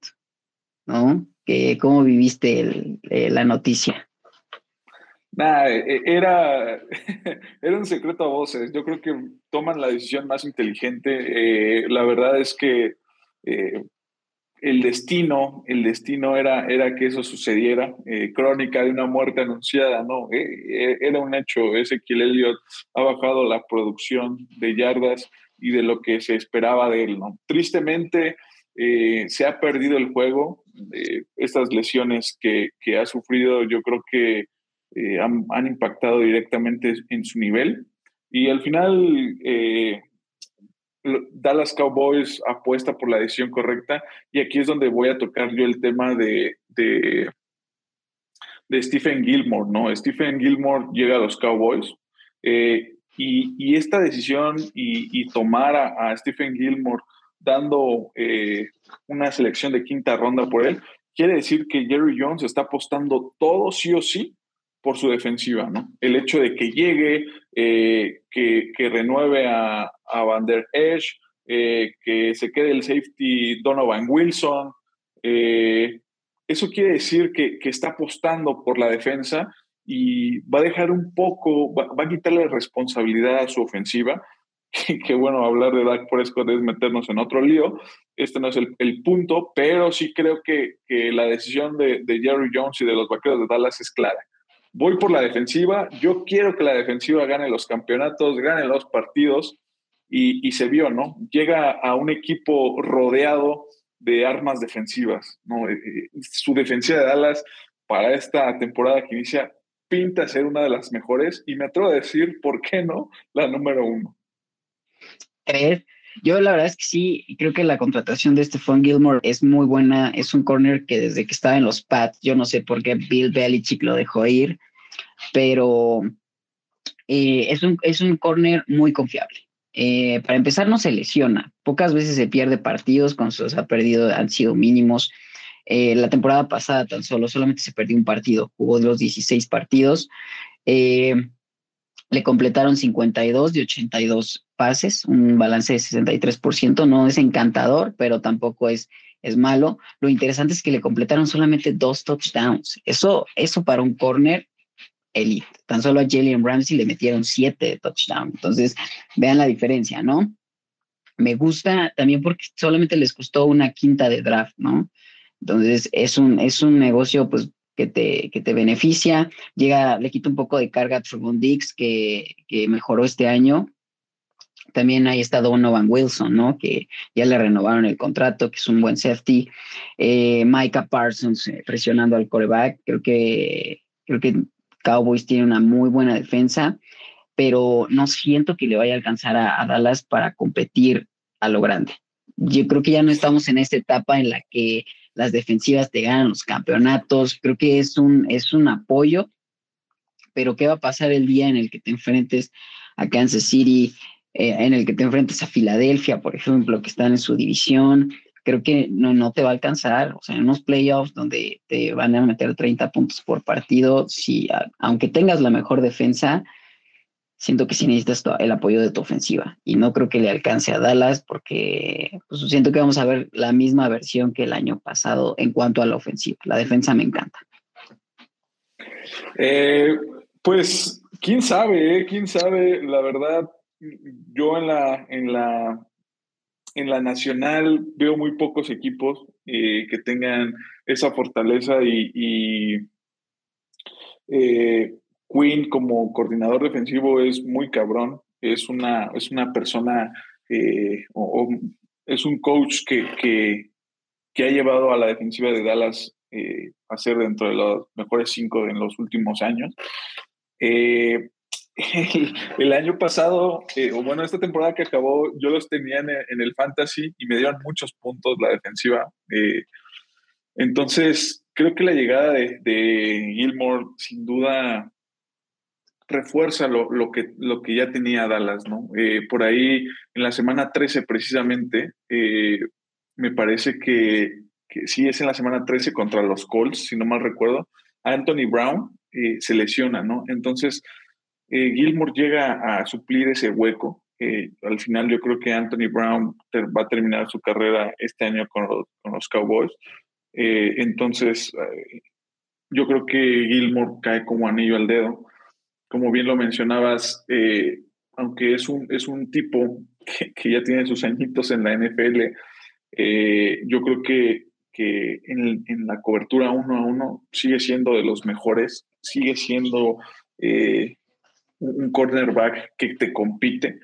¿no? Que, ¿Cómo viviste eh, la noticia? Era, era un secreto a voces. Yo creo que toman la decisión más inteligente. la verdad es que el destino, el destino era, era que eso sucediera, eh, crónica de una muerte anunciada, no, eh, eh, era un hecho, Ezequiel Elliott ha bajado la producción de yardas y de lo que se esperaba de él, ¿no? Tristemente se ha perdido el juego, estas lesiones que, que, ha sufrido yo creo que han, han, impactado directamente en su nivel y al final Dallas Cowboys apuesta por la decisión correcta y aquí es donde voy a tocar yo el tema de, de, Stephen Gilmore, ¿no? Stephen Gilmore llega a los Cowboys eh, y, esta decisión y, tomar a, Stephen Gilmore dando eh, una selección de quinta ronda por él, quiere decir que Jerry Jones está apostando todo sí o sí por su defensiva, ¿no? El hecho de que llegue, eh, que, renueve a, a Van Der Esch, eh, que se quede el safety Donovan Wilson. Eh, eso quiere decir que, que, está apostando por la defensa y va a dejar un poco, va, a quitarle responsabilidad a su ofensiva. Que, bueno, hablar de Dak Prescott es meternos en otro lío. Este no es el, el punto, pero sí creo que, que la decisión de, de Jerry Jones y de los vaqueros de Dallas es clara voy por la defensiva, yo quiero que la defensiva gane los campeonatos, gane los partidos, y, se vio, ¿no? Llega a un equipo rodeado de armas defensivas, ¿no? Eh, eh, su defensiva de Dallas para esta temporada que inicia pinta ser una de las mejores y me atrevo a decir, ¿por qué no? La número uno. ¿Crees? Yo la verdad es que sí, creo que la contratación de Stephon Gilmore es muy buena. Es un corner que desde que estaba en los Pats, yo no sé por qué Bill Belichick lo dejó ir, pero eh, es, un, es un corner muy confiable. Eh, para empezar, no se lesiona. Pocas veces se pierde partidos, cuando se ha perdido han sido mínimos. Eh, la temporada pasada tan solo, solamente se perdió un partido, jugó los 16 partidos. Le completaron 52 de 82 pases, un balance de 63%, no es encantador, pero tampoco es, es malo. Lo interesante es que le completaron solamente dos touchdowns. Eso, eso para un corner elite. Tan solo a Jalen Ramsey le metieron siete touchdowns. Entonces, vean la diferencia, ¿no? Me gusta también porque solamente les costó una quinta de draft, ¿no? Entonces, es un, es un negocio, pues, que te, que te beneficia. Llega, le quita un poco de carga a Trevon Dix, que, que mejoró este año. También ahí está Donovan Wilson, ¿no? Que ya le renovaron el contrato, que es un buen safety. Eh, Micah Parsons eh, presionando al coreback. Creo que, creo que Cowboys tiene una muy buena defensa, pero no siento que le vaya a alcanzar a, Dallas para competir a lo grande. Yo creo que ya no estamos en esta etapa en la que las defensivas te ganan los campeonatos. Creo que es un, es un apoyo, pero ¿qué va a pasar el día en el que te enfrentes a Kansas City, eh, en el que te enfrentes a Filadelfia, por ejemplo, que están en su división. Creo que no, no te va a alcanzar, o sea, en unos playoffs donde te van a meter 30 puntos por partido, si, aunque tengas la mejor defensa, siento que sí necesitas el apoyo de tu ofensiva y no creo que le alcance a Dallas porque pues, siento que vamos a ver la misma versión que el año pasado en cuanto a la ofensiva. La defensa me encanta. Eh, pues, quién sabe, eh? quién sabe, la verdad, yo en la, en la, en la nacional veo muy pocos equipos eh, que tengan esa fortaleza y, eh, Quinn como coordinador defensivo es muy cabrón, es una, es una persona eh, o, es un coach que, que, que, ha llevado a la defensiva de Dallas a ser dentro de los mejores cinco en los últimos años. el, año pasado, eh, o bueno, esta temporada que acabó, yo los tenía en, el fantasy y me dieron muchos puntos la defensiva. Eh, entonces, creo que la llegada de, de Gilmore sin duda refuerza lo, lo, que, lo que ya tenía Dallas, ¿no? Eh, por ahí, en la semana 13 precisamente, me parece que, que, sí es en la semana 13 contra los Colts, si no mal recuerdo, Anthony Brown se lesiona, ¿no? Entonces, eh, Gilmore llega a suplir ese hueco. al final yo creo que Anthony Brown va a terminar su carrera este año con los, Cowboys. Eh, entonces, eh, yo creo que Gilmore cae como anillo al dedo. Como bien lo mencionabas, aunque es un, es un tipo que, ya tiene sus añitos en la NFL, yo creo que, que en, la cobertura uno a uno sigue siendo de los mejores, sigue siendo un cornerback que te compite.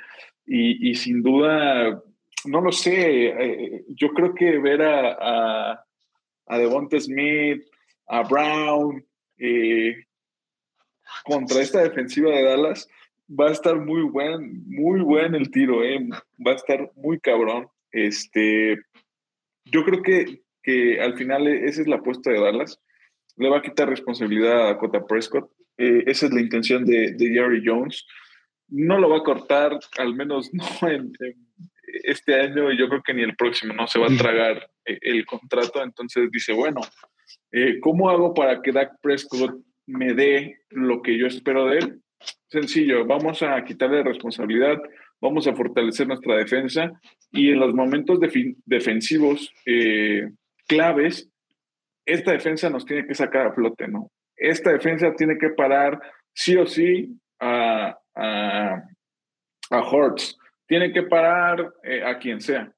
Y, sin duda, no lo sé, eh, yo creo que ver a, a, a Devonta Smith, a Brown, eh, contra esta defensiva de Dallas, va a estar muy buen, muy buen el tiro, eh. va a estar muy cabrón. Este, yo creo que, que al final esa es la apuesta de Dallas. Le va a quitar responsabilidad a Dakota Prescott. Eh, esa es la intención de, Jerry Jones. No lo va a cortar, al menos no en, este año, y yo creo que ni el próximo, no se va a tragar eh, el contrato. Entonces dice, bueno, eh, ¿cómo hago para que Dak Prescott me dé lo que yo espero de él? Sencillo, vamos a quitarle responsabilidad, vamos a fortalecer nuestra defensa y en los momentos defensivos claves, esta defensa nos tiene que sacar a flote, ¿no? esta defensa tiene que parar sí o sí a, a, Hortz, tiene que parar eh, a quien sea.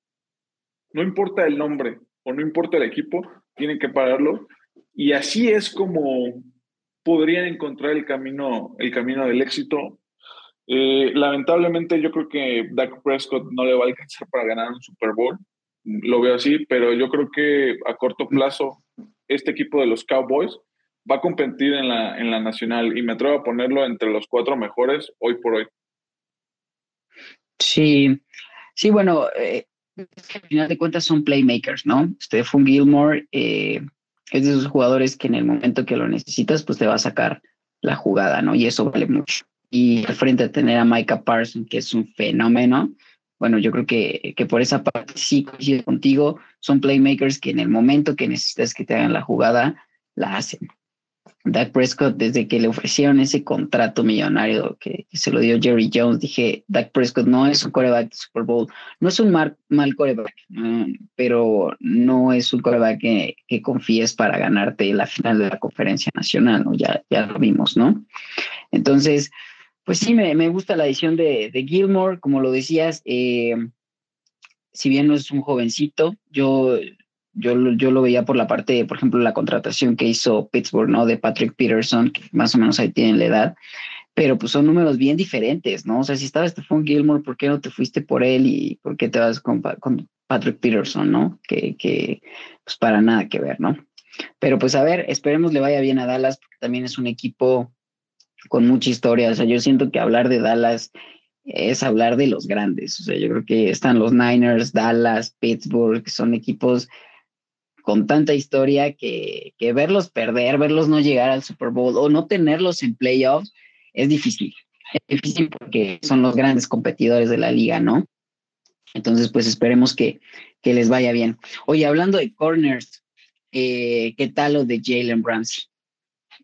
No importa el nombre o no importa el equipo, tienen que pararlo. Y así es como podrían encontrar el camino, el camino del éxito. Eh, lamentablemente yo creo que Dak Prescott no le va a alcanzar para ganar un Super Bowl. Lo veo así, pero yo creo que a corto plazo este equipo de los Cowboys va a competir en la, en la nacional y me atrevo a ponerlo entre los cuatro mejores hoy por hoy. Sí, Sí, bueno, eh, al final de cuentas son playmakers, ¿no? Stephon Gilmore eh, es de esos jugadores que en el momento que lo necesitas, pues te va a sacar la jugada, ¿no? Y eso vale mucho. Y al frente a tener a Micah Parsons, que es un fenómeno, bueno, yo creo que, que por esa parte sí coincido contigo, son playmakers que en el momento que necesitas que te hagan la jugada, la hacen. Dak Prescott, desde que le ofrecieron ese contrato millonario que, se lo dio Jerry Jones, dije, Dak Prescott no es un coreback de Super Bowl, no es un mal, mal coreback, pero no es un coreback que, que, confíes para ganarte la final de la conferencia nacional, ¿no? Ya, ya lo vimos, ¿no? Entonces, pues sí, me, me gusta la edición de, de Gilmore, como lo decías, eh, si bien no es un jovencito, yo yo, yo lo veía por la parte, por ejemplo, la contratación que hizo Pittsburgh, ¿no? De Patrick Peterson, que más o menos ahí tienen la edad, pero pues son números bien diferentes, ¿no? O sea, si estaba Stephon Gilmore, ¿por qué no te fuiste por él y por qué te vas con, con Patrick Peterson, ¿no? Que, que pues para nada que ver, ¿no? Pero pues a ver, esperemos le vaya bien a Dallas, porque también es un equipo con mucha historia. O sea, yo siento que hablar de Dallas es hablar de los grandes. O sea, yo creo que están los Niners, Dallas, Pittsburgh, que son equipos con tanta historia que, que verlos perder, verlos no llegar al Super Bowl o no tenerlos en playoffs es difícil. Es difícil porque son los grandes competidores de la liga, ¿no? Entonces, pues esperemos que, que les vaya bien. Oye, hablando de corners, eh, ¿qué tal lo de Jalen Ramsey?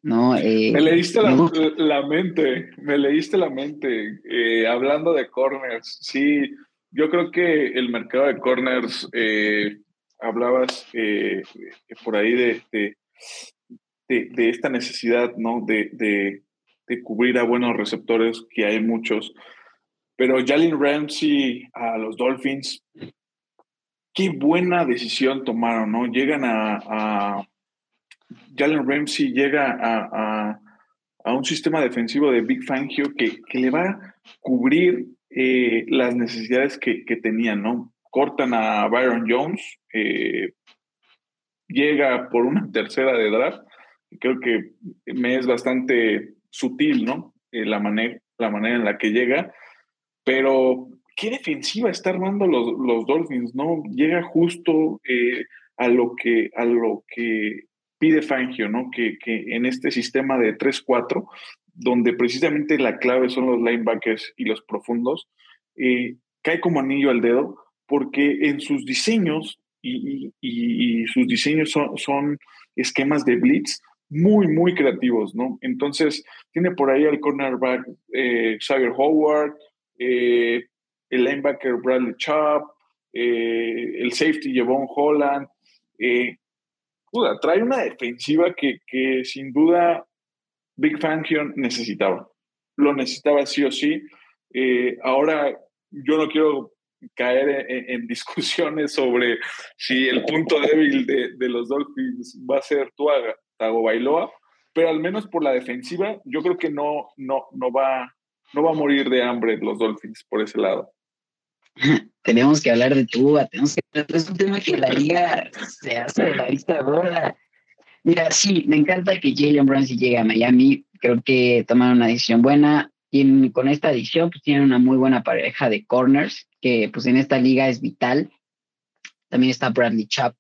¿No? Eh, me leíste la, la, mente, me leíste la mente. Eh, hablando de corners, sí, yo creo que el mercado de corners hablabas eh, por ahí de, de, esta necesidad, ¿no? De, cubrir a buenos receptores, que hay muchos. Pero Jalen Ramsey a los Dolphins, qué buena decisión tomaron, ¿no? Llegan a. Jalen Ramsey llega a, un sistema defensivo de Big Fangio que, que le va a cubrir eh, las necesidades que, que tenían, ¿no? Cortan a Byron Jones, eh, llega por una tercera de draft. Creo que me es bastante sutil, ¿no? Eh, la, manera, la manera en la que llega, pero qué defensiva está armando los, los Dolphins, ¿no? Llega justo eh, a, lo que, a lo que pide Fangio, ¿no? Que, que en este sistema de 3-4, donde precisamente la clave son los linebackers y los profundos, cae como anillo al dedo porque en sus diseños, y, sus diseños son, esquemas de blitz muy, muy creativos, ¿no? Entonces, tiene por ahí al cornerback eh, Xavier Howard, eh, el linebacker Bradley Chubb, eh, el safety Jevon Holland. trae una defensiva que, que sin duda Big Fangio necesitaba. Lo necesitaba sí o sí. ahora, yo no quiero caer en, discusiones sobre si el punto débil de, los Dolphins va a ser Tuaga, Bailoa, pero al menos por la defensiva, yo creo que no, no, no, va, no va a morir de hambre los Dolphins por ese lado. tenemos que hablar de Tua, tenemos que es un tema que la liga se hace de la vista gorda. Mira, sí, me encanta que Jalen Ramsey llegue a Miami, creo que tomaron una decisión buena, con esta edición pues tienen una muy buena pareja de corners, que pues en esta liga es vital. También está Bradley Chubb,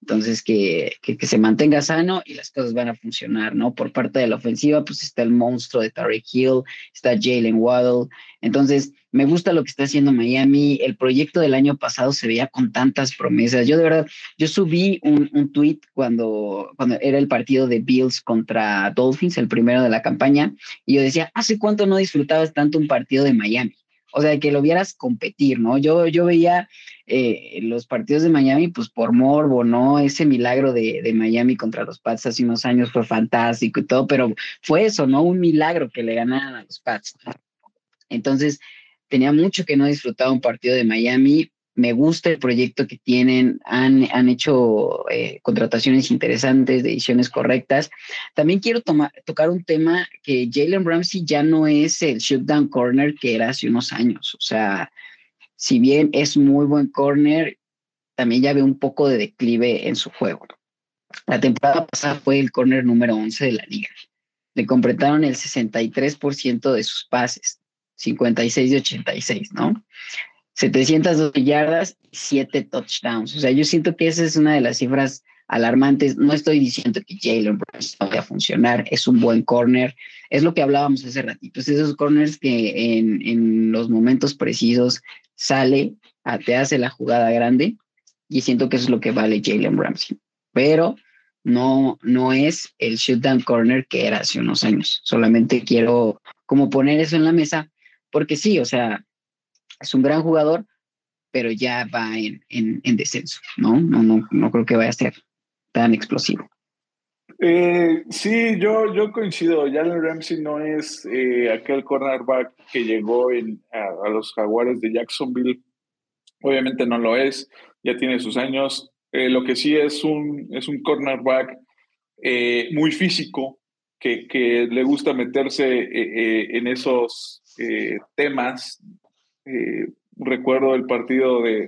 entonces que, que, se mantenga sano y las cosas van a funcionar, ¿no? Por parte de la ofensiva, pues está el monstruo de Tarek Hill, está Jalen Waddle. Entonces, me gusta lo que está haciendo Miami. El proyecto del año pasado se veía con tantas promesas. Yo de verdad, yo subí un, un tweet cuando, cuando era el partido de Bills contra Dolphins, el primero de la campaña, y yo decía, ¿hace cuánto no disfrutabas tanto un partido de Miami? O sea, que lo vieras competir, ¿no? Yo, yo veía eh, los partidos de Miami, pues por morbo, ¿no? Ese milagro de, de, Miami contra los Pats hace unos años fue fantástico y todo, pero fue eso, ¿no? Un milagro que le ganaran a los Pats. Entonces, tenía mucho que no disfrutaba un partido de Miami. Me gusta el proyecto que tienen, han, han hecho eh, contrataciones interesantes, decisiones correctas. También quiero tocar un tema que Jalen Ramsey ya no es el shutdown corner que era hace unos años. O sea, si bien es muy buen corner, también ya ve un poco de declive en su juego. La temporada pasada fue el corner número 11 de la liga. Le completaron el 63% de sus pases. 56 de 86, ¿no? 712 yardas, 7 touchdowns. O sea, yo siento que esa es una de las cifras alarmantes. No estoy diciendo que Jalen Brown no vaya a funcionar, es un buen corner. Es lo que hablábamos hace ratito, es esos corners que en, en los momentos precisos sale, a, te hace la jugada grande y siento que eso es lo que vale Jalen Ramsey. Pero no, no es el down corner que era hace unos años. Solamente quiero como poner eso en la mesa, porque sí, o sea, es un gran jugador, pero ya va en, en, descenso, ¿no? ¿no? No, no, creo que vaya a ser tan explosivo. Eh, sí, yo, yo coincido. Jalen Ramsey no es eh, aquel cornerback que llegó en, a, los jaguares de Jacksonville. Obviamente no lo es, ya tiene sus años. Eh, lo que sí es un, es un cornerback muy físico, que, que, le gusta meterse en esos temas. recuerdo el partido de,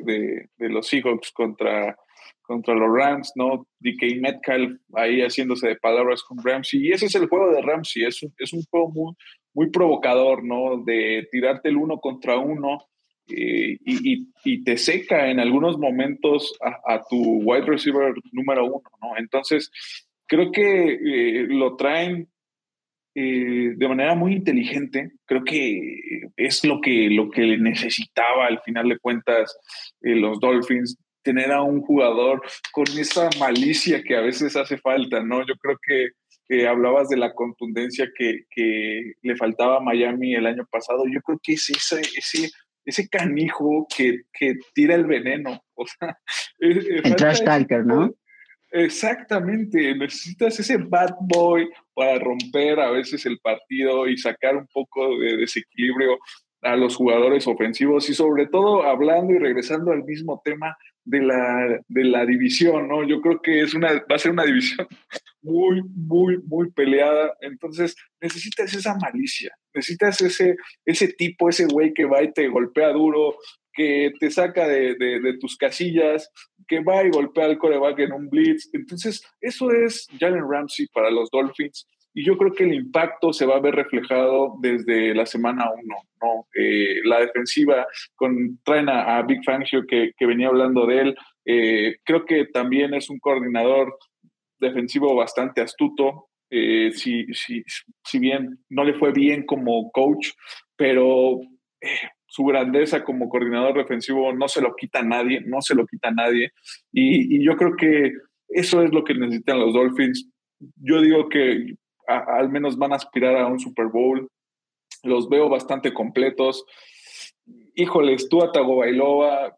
de, los Seahawks contra contra los Rams, ¿no? DK Metcalf ahí haciéndose de palabras con Ramsey. Y ese es el juego de Ramsey, es un, es un juego muy, muy provocador, ¿no? De tirarte el uno contra uno eh, y, te seca en algunos momentos a, tu wide receiver número uno, ¿no? Entonces, creo que eh, lo traen eh, de manera muy inteligente. Creo que es lo que, lo que necesitaba al final de cuentas los Dolphins tener a un jugador con esa malicia que a veces hace falta, ¿no? Yo creo que hablabas de la contundencia que, que, le faltaba a Miami el año pasado. Yo creo que es ese, ese, ese canijo que, que tira el veneno. O sea, el trash talker, ¿no? Exactamente, necesitas ese bad boy para romper a veces el partido y sacar un poco de desequilibrio a los jugadores ofensivos y sobre todo hablando y regresando al mismo tema, de la, de la división, ¿no? Yo creo que es una, va a ser una división muy, muy, muy peleada. Entonces, necesitas esa malicia, necesitas ese, ese tipo, ese güey que va y te golpea duro, que te saca de, de, tus casillas, que va y golpea al coreback en un blitz. Entonces, eso es Jalen Ramsey para los Dolphins. Y yo creo que el impacto se va a ver reflejado desde la semana uno, ¿no? Eh, la defensiva, con, traen a, Big Fangio que, que, venía hablando de él. Eh, creo que también es un coordinador defensivo bastante astuto. Eh, si, si, si, bien no le fue bien como coach, pero su grandeza como coordinador defensivo no se lo quita nadie, no se lo quita nadie. Y, yo creo que eso es lo que necesitan los Dolphins. Yo digo que al menos van a aspirar a un Super Bowl. Los veo bastante completos. Híjoles, tú Tagovailoa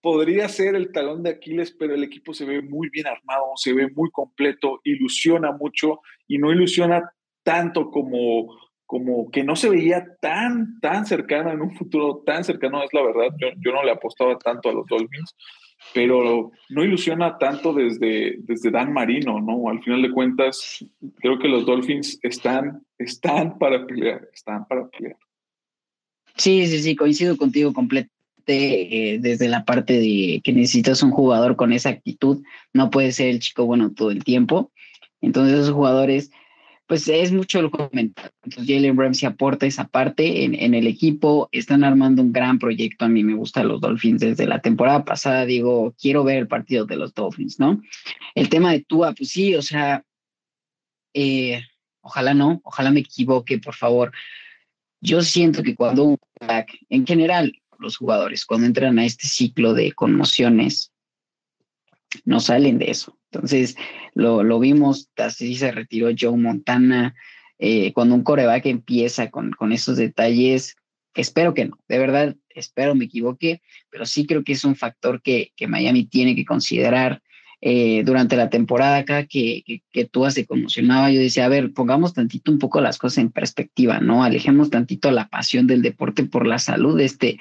podría ser el talón de Aquiles, pero el equipo se ve muy bien armado, se ve muy completo, ilusiona mucho y no ilusiona tanto como, como que no se veía tan, tan cercano en un futuro tan cercano, es la verdad. Yo, yo no le apostaba tanto a los Dolphins pero no ilusiona tanto desde, desde Dan Marino, ¿no? Al final de cuentas, creo que los Dolphins están, están para pelear, están para pelear. Sí, sí, sí, coincido contigo completamente. Eh, desde la parte de que necesitas un jugador con esa actitud, no puede ser el chico bueno todo el tiempo. Entonces, esos jugadores pues es mucho el comentario. Entonces Jalen Ramsey aporta esa parte en, en, el equipo, están armando un gran proyecto, a mí me gustan los Dolphins desde la temporada pasada, digo, quiero ver el partido de los Dolphins, ¿no? El tema de Tua, pues sí, o sea, eh, ojalá no, ojalá me equivoque, por favor. Yo siento que cuando un en general los jugadores, cuando entran a este ciclo de conmociones, no salen de eso. Entonces, lo, vimos, así se retiró Joe Montana. Eh, cuando un coreback empieza con, con esos detalles, espero que no, de verdad, espero me equivoque, pero sí creo que es un factor que, que Miami tiene que considerar. Eh, durante la temporada acá que, que, que tú se conmocionaba, yo decía, a ver, pongamos tantito un poco las cosas en perspectiva, ¿no? Alejemos tantito la pasión del deporte por la salud de este,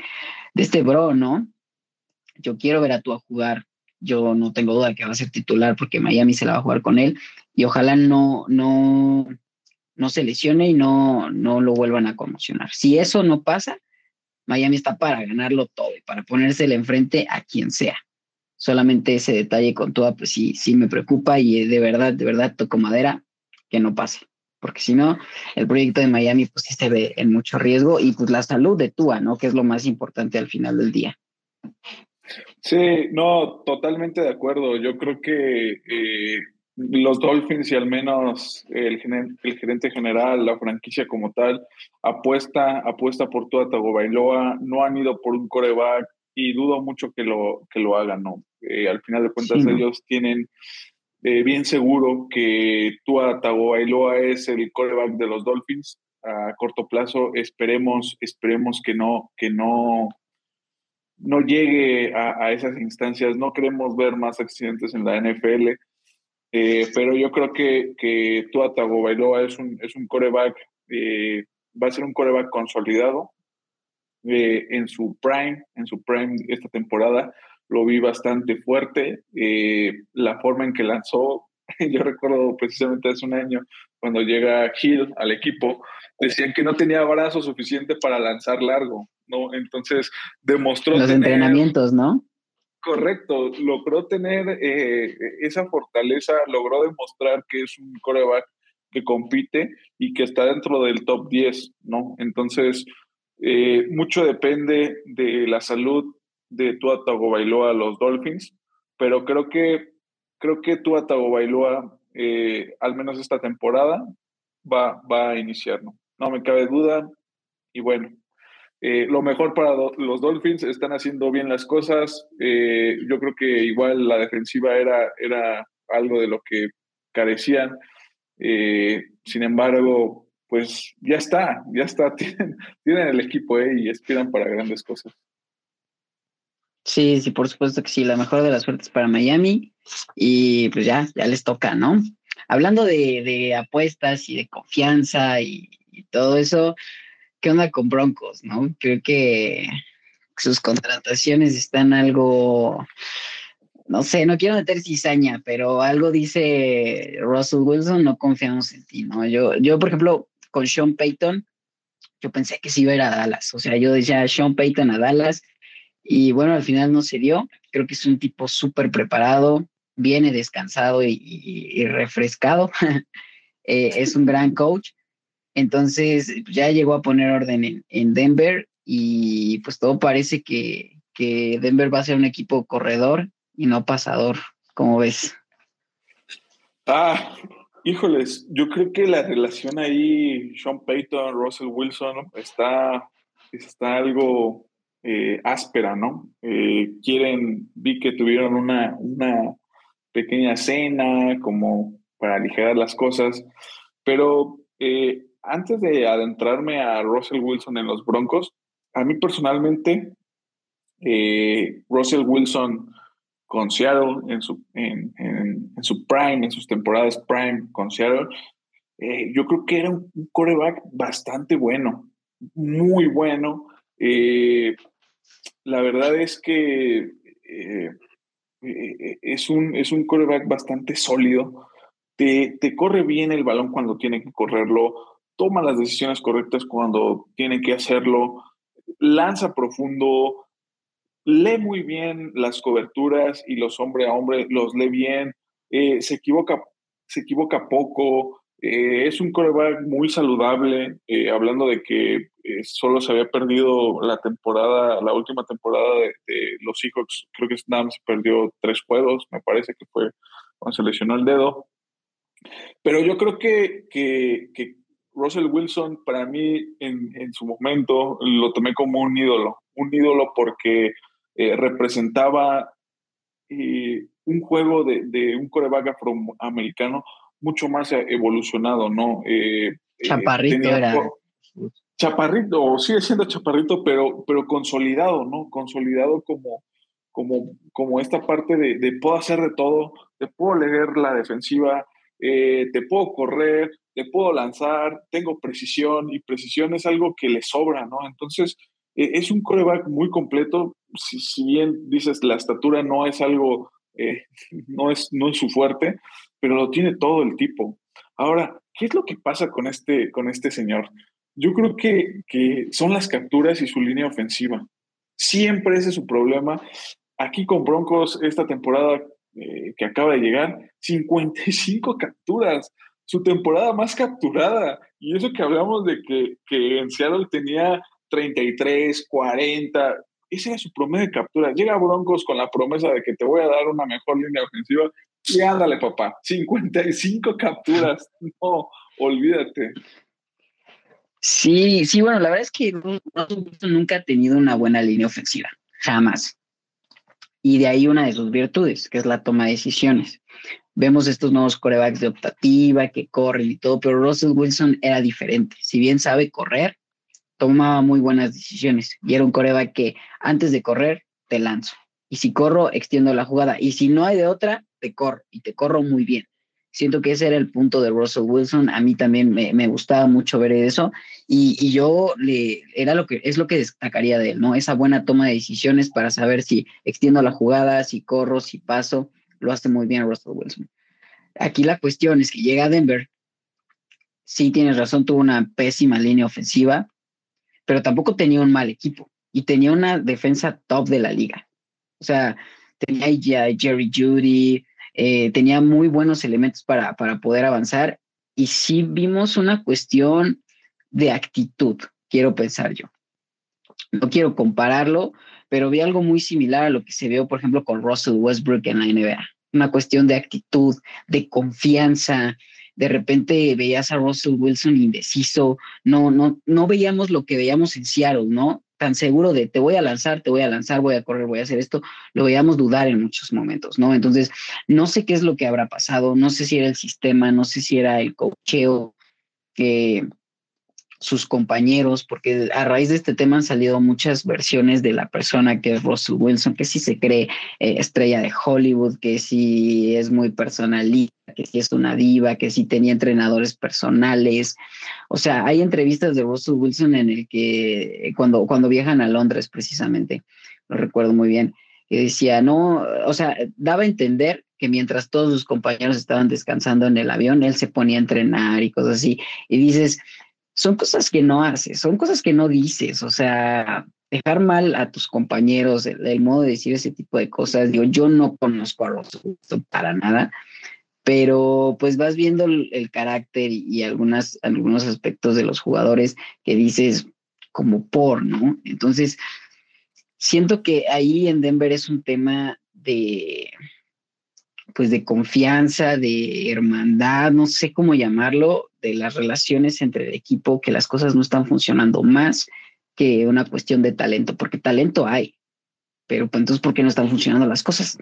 de este bro, ¿no? Yo quiero ver a tú a jugar, yo no tengo duda que va a ser titular porque Miami se la va a jugar con él y ojalá no, no, no se lesione y no, no lo vuelvan a conmocionar. Si eso no pasa, Miami está para ganarlo todo y para ponérsele enfrente a quien sea. Solamente ese detalle con toda, pues sí, sí me preocupa y de verdad, de verdad toco madera que no pase. porque si no, el proyecto de Miami pues sí se ve en mucho riesgo y pues la salud de Tua, ¿no? Que es lo más importante al final del día. Sí, no, totalmente de acuerdo. Yo creo que eh, los Dolphins y al menos el, gerente general, la franquicia como tal, apuesta, apuesta por Tua Tagovailoa, no han ido por un coreback y dudo mucho que lo, que lo hagan, ¿no? Eh, al final de cuentas ellos tienen eh, bien seguro que Tua Tagovailoa es el coreback de los Dolphins a corto plazo. Esperemos, esperemos que no, que no, no llegue a, esas instancias. No queremos ver más accidentes en la NFL. Eh, pero yo creo que, que Tua es un, es un coreback, va a ser un coreback consolidado, eh, en su prime, en su prime esta temporada, lo vi bastante fuerte. Eh, la forma en que lanzó, yo recuerdo precisamente hace un año, cuando llega Hill al equipo, decían que no tenía brazo suficiente para lanzar largo, ¿no? Entonces demostró. Los entrenamientos, ¿no? Correcto, logró tener eh, esa fortaleza, logró demostrar que es un coreback que compite y que está dentro del top 10, ¿no? Entonces, eh, mucho depende de la salud de Tua Tagovailoa a los Dolphins, pero creo que creo que Tua Tagovailoa, eh, al menos esta temporada, va, va a iniciar, ¿no? No me cabe duda. Y bueno, eh, lo mejor para los Dolphins, están haciendo bien las cosas. yo creo que igual la defensiva era, era algo de lo que carecían. sin embargo, pues ya está, ya está, tienen, tienen el equipo ¿eh? y aspiran para grandes cosas. Sí, sí, por supuesto que sí, la mejor de las suertes para Miami y pues ya, ya les toca, ¿no? Hablando de, apuestas y de confianza y, todo eso, ¿qué onda con Broncos, no? Creo que sus contrataciones están algo, no sé, no quiero meter cizaña, pero algo dice Russell Wilson, no confiamos en ti, ¿no? Yo, yo por ejemplo, con Sean Payton, yo pensé que sí iba a ir a Dallas. O sea, yo decía Sean Payton a Dallas y bueno, al final no se dio. Creo que es un tipo súper preparado, viene descansado y, refrescado. Eh, es un gran coach. Entonces ya llegó a poner orden en, Denver y pues todo parece que, que Denver va a ser un equipo corredor y no pasador, como ves. Ah, Híjoles, yo creo que la relación ahí, Sean Payton, Russell Wilson, está, está algo eh, áspera, ¿no? Eh, quieren, vi que tuvieron una, una pequeña cena como para aligerar las cosas, pero eh, antes de adentrarme a Russell Wilson en los Broncos, a mí personalmente, Russell Wilson con Seattle en su, en, su prime, en sus temporadas prime con Seattle, eh, yo creo que era un, coreback bastante bueno, muy bueno. La verdad es que eh, es, un, es un bastante sólido. Te, te, corre bien el balón cuando tiene que correrlo, toma las decisiones correctas cuando tiene que hacerlo, lanza profundo, lee muy bien las coberturas y los hombre a hombre los lee bien, eh, se, equivoca, se equivoca poco, eh, es un coreback muy saludable, eh, hablando de que solo se había perdido la temporada, la última temporada de, los Seahawks, creo que se perdió tres juegos, me parece que fue cuando se lesionó el dedo. Pero yo creo que, que, que Russell Wilson, para mí, en, en, su momento, lo tomé como un ídolo. Un ídolo porque eh, representaba eh, un juego de, un coreback afroamericano mucho más evolucionado, ¿no? Eh, chaparrito era. Chaparrito, sigue siendo chaparrito, pero, pero consolidado, ¿no? Consolidado como, como, como esta parte de, de puedo hacer de todo, te puedo leer la defensiva, te puedo correr, te puedo lanzar, tengo precisión y precisión es algo que le sobra, ¿no? Entonces, es un coreback muy completo. Si, bien dices la estatura no es algo, eh, no, es, no es su fuerte, pero lo tiene todo el tipo. Ahora, ¿qué es lo que pasa con este, con este señor? Yo creo que, que son las capturas y su línea ofensiva. Siempre ese es su problema. Aquí con Broncos, esta temporada eh, que acaba de llegar, 55 capturas. su temporada más capturada. Y eso que hablamos de que, que en Seattle tenía 33, 40, ese era su promedio de captura. Llega Broncos con la promesa de que te voy a dar una mejor línea ofensiva y ándale, papá, 55 capturas. No, olvídate. Sí, sí, bueno, la verdad es que nunca ha tenido una buena línea ofensiva, jamás. Y de ahí una de sus virtudes, que es la toma de decisiones. Vemos estos nuevos corebacks de optativa que corren y todo, pero Russell Wilson era diferente. Si bien sabe correr, tomaba muy buenas decisiones y era un coreback que antes de correr te lanzo. Y si corro, extiendo la jugada. Y si no hay de otra, te corro y te corro muy bien. Siento que ese era el punto de Russell Wilson. A mí también me, gustaba mucho ver eso. Y, yo le, era lo que, es lo que destacaría de él, ¿no? Esa buena toma de decisiones para saber si extiendo la jugada, si corro, si paso. Lo hace muy bien Russell Wilson. Aquí la cuestión es que llega a Denver. Sí, tienes razón, tuvo una pésima línea ofensiva, pero tampoco tenía un mal equipo y tenía una defensa top de la liga. O sea, tenía ya Jerry Judy, eh, tenía muy buenos elementos para, para poder avanzar y sí vimos una cuestión de actitud, quiero pensar yo. No quiero compararlo, pero vi algo muy similar a lo que se vio, por ejemplo, con Russell Westbrook en la NBA. Una cuestión de actitud, de confianza. De repente veías a Russell Wilson indeciso, no, no, no veíamos lo que veíamos en Seattle, ¿no? Tan seguro de te voy a lanzar, te voy a lanzar, voy a correr, voy a hacer esto, lo veíamos dudar en muchos momentos, ¿no? Entonces, no sé qué es lo que habrá pasado, no sé si era el sistema, no sé si era el cocheo, que sus compañeros, porque a raíz de este tema han salido muchas versiones de la persona que es Russell Wilson, que si se cree eh, estrella de Hollywood, que si es muy personalista, que si es una diva, que si tenía entrenadores personales. O sea, hay entrevistas de Russell Wilson en el que eh, cuando, cuando viajan a Londres precisamente, lo recuerdo muy bien, que decía, no, o sea, daba a entender que mientras todos sus compañeros estaban descansando en el avión, él se ponía a entrenar y cosas así. Y dices, son cosas que no haces, son cosas que no dices, o sea, dejar mal a tus compañeros, el, modo de decir ese tipo de cosas, digo, yo no conozco a los para nada, pero pues vas viendo el, carácter y, algunos aspectos de los jugadores que dices como por, ¿no? Entonces, siento que ahí en Denver es un tema de, pues de confianza, de hermandad, no sé cómo llamarlo, de las relaciones entre el equipo, que las cosas no están funcionando más que una cuestión de talento, porque talento hay, pero pues, entonces, ¿por qué no están funcionando las cosas?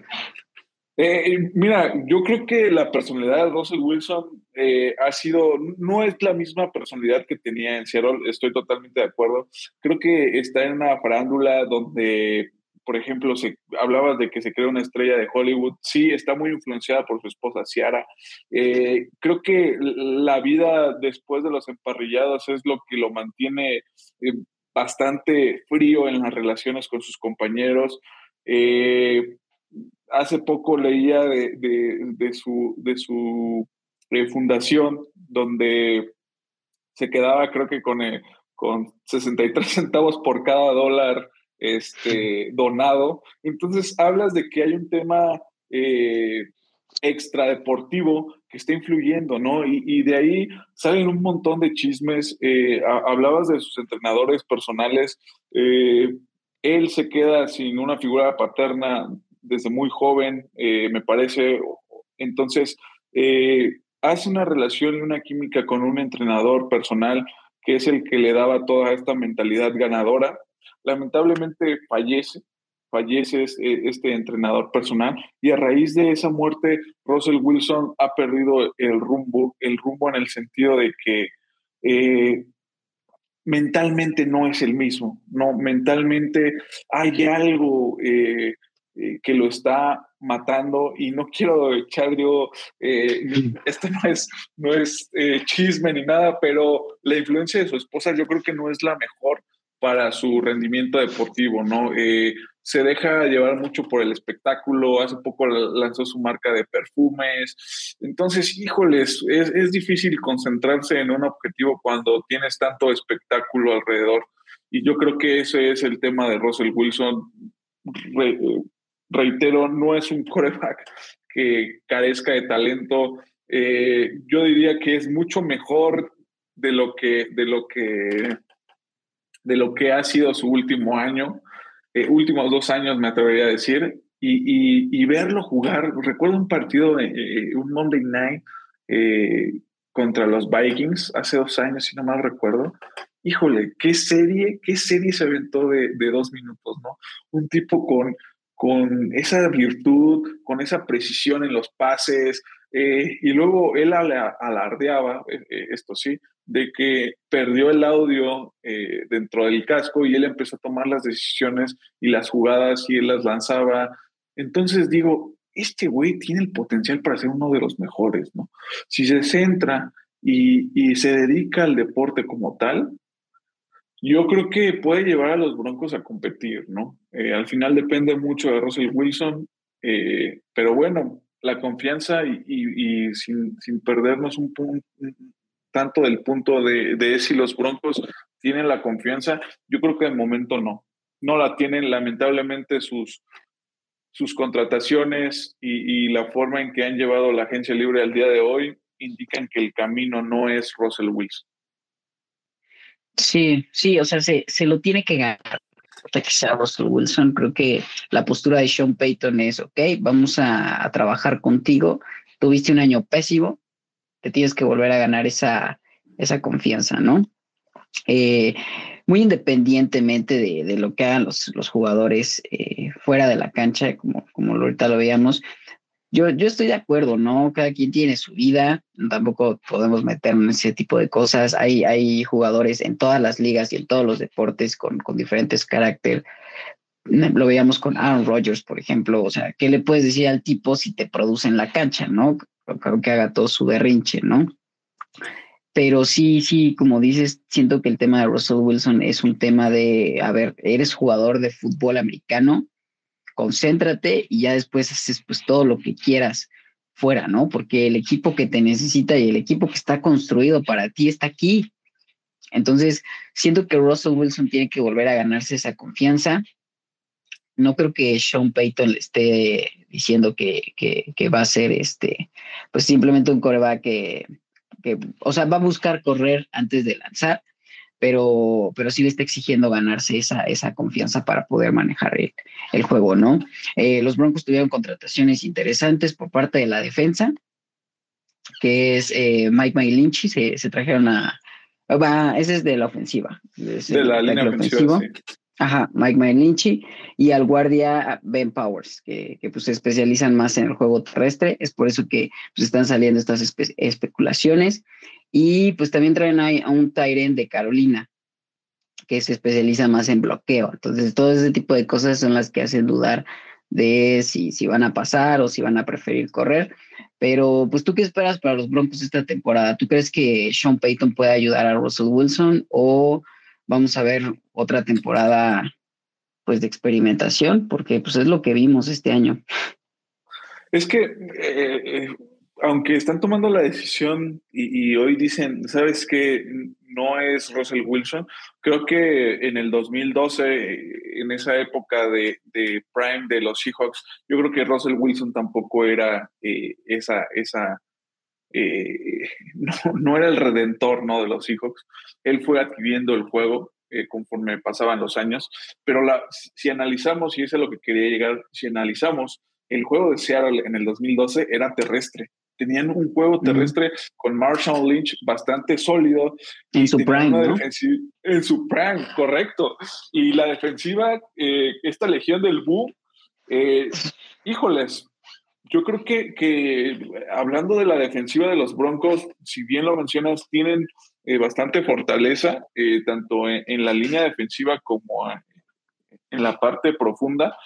Eh, mira, yo creo que la personalidad de Russell Wilson eh, ha sido, no es la misma personalidad que tenía en Seattle, estoy totalmente de acuerdo. Creo que está en una farándula donde por ejemplo, se hablabas de que se crea una estrella de Hollywood, sí, está muy influenciada por su esposa Ciara. Eh, creo que la vida después de los emparrillados es lo que lo mantiene eh, bastante frío en las relaciones con sus compañeros. Hace poco leía de, su, de su fundación, donde se quedaba, creo que con, con 63 centavos por cada dólar este, donado. Entonces, hablas de que hay un tema eh, extradeportivo que está influyendo, ¿no? Y, de ahí salen un montón de chismes. Eh, hablabas de sus entrenadores personales. Eh, él se queda sin una figura paterna desde muy joven, me parece. Entonces, hace una relación y una química con un entrenador personal que es el que le daba toda esta mentalidad ganadora lamentablemente fallece, fallece eh, este entrenador personal y a raíz de esa muerte Russell Wilson ha perdido el rumbo, el rumbo en el sentido de que eh, mentalmente no es el mismo, no, mentalmente hay algo eh, que lo está matando y no quiero echar yo, esto no es, no es chisme ni nada, pero la influencia de su esposa yo creo que no es la mejor para su rendimiento deportivo, ¿no? Eh, se deja llevar mucho por el espectáculo, hace poco lanzó su marca de perfumes, entonces, híjoles, es, difícil concentrarse en un objetivo cuando tienes tanto espectáculo alrededor. Y yo creo que ese es el tema de Russell Wilson. Reitero, no es un coreback que carezca de talento, eh, yo diría que es mucho mejor de lo que, de lo que, de lo que ha sido su último año, eh, últimos dos años me atrevería a decir, y, verlo jugar. Recuerdo un partido, un Monday Night contra los Vikings hace dos años, si no mal recuerdo, híjole, qué serie, qué serie se aventó de, dos minutos, ¿no? Un tipo con, con esa virtud, con esa precisión en los pases, eh, y luego él alardeaba, eh, eh, esto sí, de que perdió el audio dentro del casco y él empezó a tomar las decisiones y las jugadas y él las lanzaba. Entonces digo, este güey tiene el potencial para ser uno de los mejores, ¿no? Si se centra y, y se dedica al deporte como tal, yo creo que puede llevar a los Broncos a competir, ¿no? Eh, al final depende mucho de Russell Wilson, eh, pero bueno, la confianza y, sin, perdernos un, punto, tanto del punto de, si los Broncos tienen la confianza, yo creo que de momento no. No la tienen lamentablemente sus, sus contrataciones y la forma en que han llevado la agencia libre al día de hoy indican que el camino no es Russell Wilson. Sí, sí, o sea, se, se lo tiene que ganar. Sea Russell Wilson, creo que la postura de Sean Payton es, ok, vamos a, trabajar contigo, tuviste un año pésimo, te tienes que volver a ganar esa, esa confianza, ¿no? Eh, muy independientemente de, de, lo que hagan los, los jugadores eh, fuera de la cancha, como, como ahorita lo veíamos, yo, yo estoy de acuerdo, ¿no? Cada quien tiene su vida, tampoco podemos meternos en ese tipo de cosas. Hay, hay jugadores en todas las ligas y en todos los deportes con, con diferentes carácter. Lo veíamos con Aaron Rodgers, por ejemplo. O sea, ¿qué le puedes decir al tipo si te produce en la cancha, no? Creo que haga todo su berrinche, ¿no? Pero sí, sí, como dices, siento que el tema de Russell Wilson es un tema de, a ver, eres jugador de fútbol americano, concéntrate y ya después haces pues todo lo que quieras fuera, ¿no? Porque el equipo que te necesita y el equipo que está construido para ti está aquí. Entonces, siento que Russell Wilson tiene que volver a ganarse esa confianza. No creo que Sean Payton le esté diciendo que, que, va a ser este, pues simplemente un coreback que, que, o sea, va a buscar correr antes de lanzar pero, pero sí le está exigiendo ganarse esa, esa confianza para poder manejar el, juego, ¿no? Eh, los Broncos tuvieron contrataciones interesantes por parte de la defensa, que es eh, Mike Mailinchi, se, se trajeron a... Va, ese es de la ofensiva. de la línea ofensiva, Ajá, Mike Mailinchi y al guardia Ben Powers, que, que, pues se especializan más en el juego terrestre. Es por eso que pues, están saliendo estas especulaciones. Y pues también traen ahí a un Tyren de Carolina, que se especializa más en bloqueo. Entonces, todo ese tipo de cosas son las que hacen dudar de si, si van a pasar o si van a preferir correr. Pero, pues, ¿tú qué esperas para los Broncos esta temporada? ¿Tú crees que Sean Payton puede ayudar a Russell Wilson o vamos a ver otra temporada, pues, de experimentación? Porque, pues, es lo que vimos este año. Es que eh, eh, aunque están tomando la decisión y, hoy dicen, ¿sabes qué? No es Russell Wilson. Creo que en el 2012, en esa época de, Prime de los Seahawks, yo creo que Russell Wilson tampoco era eh, esa, esa eh, no, era el redentor ¿no? de los Seahawks. Él fue adquiriendo el juego eh, conforme pasaban los años, pero la, si analizamos, y eso es a lo que quería llegar, si analizamos, el juego de Seattle en el 2012 era terrestre tenían un juego terrestre con Marshall Lynch bastante sólido. En su prime, ¿no? En su prime, correcto. Y la defensiva, eh, esta legión del Bu, eh, híjoles, yo creo que, que, hablando de la defensiva de los Broncos, si bien lo mencionas, tienen eh, bastante fortaleza, tanto en, la línea defensiva como en la parte profunda.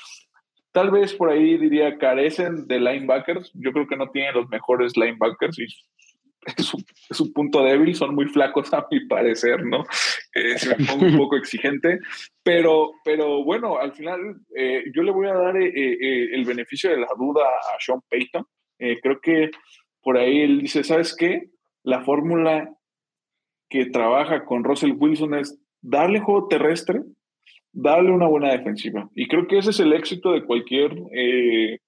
Tal vez por ahí diría carecen de linebackers. Yo creo que no tienen los mejores linebackers y es su, punto débil. Son muy flacos a mi parecer, ¿no? Eh, se me pongo un poco exigente. Pero, pero bueno, al final eh, yo le voy a dar eh, el beneficio de la duda a Sean Payton. creo que por ahí él dice, ¿sabes qué? La fórmula que trabaja con Russell Wilson es darle juego terrestre darle una buena defensiva. Y creo que ese es el éxito de cualquier, eh,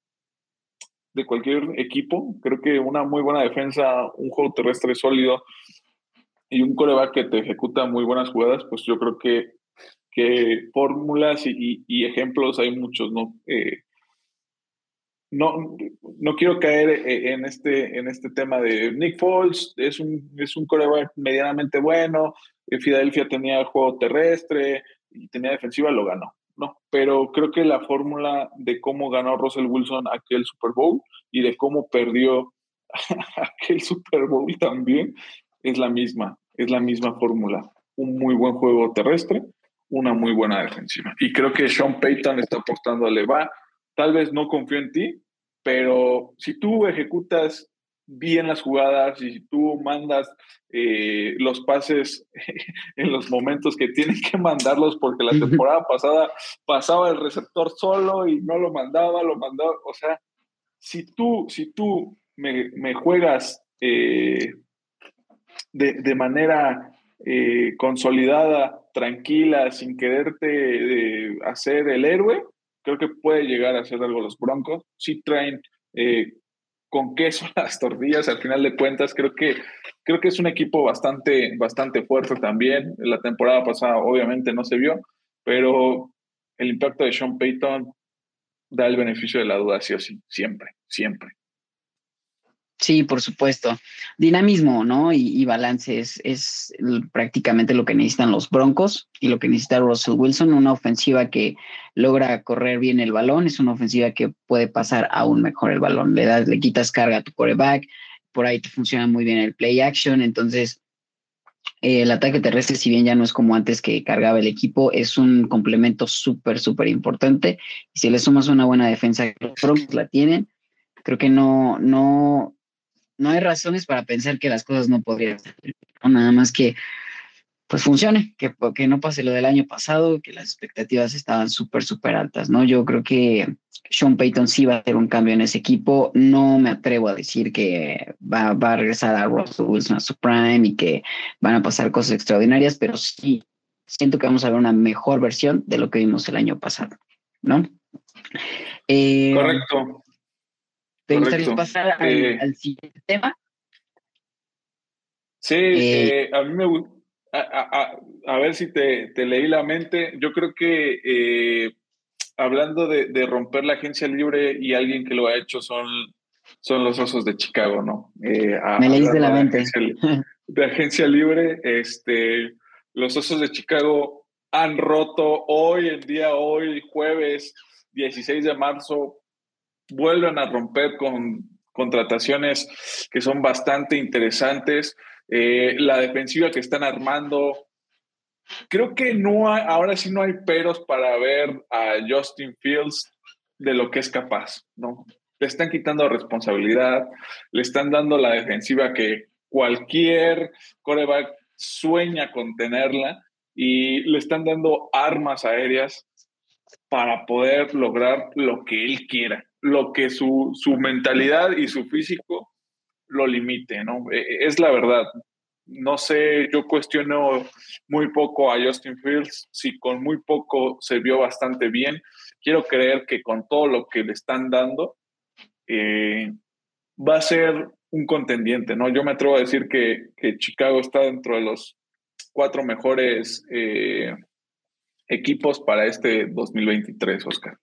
de cualquier equipo. Creo que una muy buena defensa, un juego terrestre sólido y un coreback que te ejecuta muy buenas jugadas, pues yo creo que, que fórmulas y, ejemplos hay muchos, ¿no? Eh, no, no quiero caer eh, en este, en este tema de Nick Foles, es un, es un coreback medianamente bueno, Filadelfia tenía juego terrestre y tenía defensiva, lo ganó. No, pero creo que la fórmula de cómo ganó Russell Wilson aquel Super Bowl y de cómo perdió aquel Super Bowl también es la misma, es la misma fórmula. Un muy buen juego terrestre, una muy buena defensiva. Y creo que Sean Payton está apostando a va. Tal vez no confío en ti, pero si tú ejecutas bien las jugadas y si tú mandas eh, los pases en los momentos que tienen que mandarlos, porque la temporada pasada pasaba el receptor solo y no lo mandaba, lo mandaba, o sea, si tú, si tú me, juegas eh, de, manera eh, consolidada, tranquila, sin quererte hacer el héroe, creo que puede llegar a hacer algo los Broncos. Si traen con queso las tortillas, al final de cuentas, creo que, creo que es un equipo bastante, bastante fuerte también. La temporada pasada obviamente no se vio, pero el impacto de Sean Payton da el beneficio de la duda, sí o sí, siempre, siempre. Sí, por supuesto. Dinamismo, ¿no? Y, balance es, es, prácticamente lo que necesitan los Broncos y lo que necesita Russell Wilson, una ofensiva que logra correr bien el balón, es una ofensiva que puede pasar aún mejor el balón. Le, das, le quitas carga a tu quarterback, por ahí te funciona muy bien el play action, entonces eh, el ataque terrestre, si bien ya no es como antes que cargaba el equipo, es un complemento súper, súper importante. Y si le sumas una buena defensa, los Broncos la tienen, creo que no, no, no hay razones para pensar que las cosas no podrían ser. Nada más que pues funcione, que, que no pase lo del año pasado, que las expectativas estaban súper, súper altas, ¿no? Yo creo que Sean Payton sí va a hacer un cambio en ese equipo. No me atrevo a decir que va, va a regresar a Russell Wilson a su prime y que van a pasar cosas extraordinarias, pero sí siento que vamos a ver una mejor versión de lo que vimos el año pasado, ¿no? Eh, Correcto. ¿Te gustaría pasar eh, al, siguiente tema? Sí, eh, eh, a mí me gusta. A, ver si te, leí la mente. Yo creo que hablando de, romper la agencia libre y alguien que lo ha hecho son, son los osos de Chicago, ¿no? me leíste la mente. de agencia libre, este, los osos de Chicago han roto hoy en día, hoy jueves 16 de marzo, vuelven a romper con contrataciones que son bastante interesantes. Eh, la defensiva que están armando, creo que no hay, ahora sí no hay peros para ver a Justin Fields de lo que es capaz, ¿no? Le están quitando responsabilidad, le están dando la defensiva que cualquier coreback sueña con tenerla y le están dando armas aéreas para poder lograr lo que él quiera lo que su, mentalidad y su físico lo limite, ¿no? E, e, es la verdad. No sé, yo cuestiono muy poco a Justin Fields, si con muy poco se vio bastante bien. Quiero creer que con todo lo que le están dando, eh, va a ser un contendiente, ¿no? Yo me atrevo a decir que, Chicago está dentro de los cuatro mejores eh, equipos para este 2023, Oscar.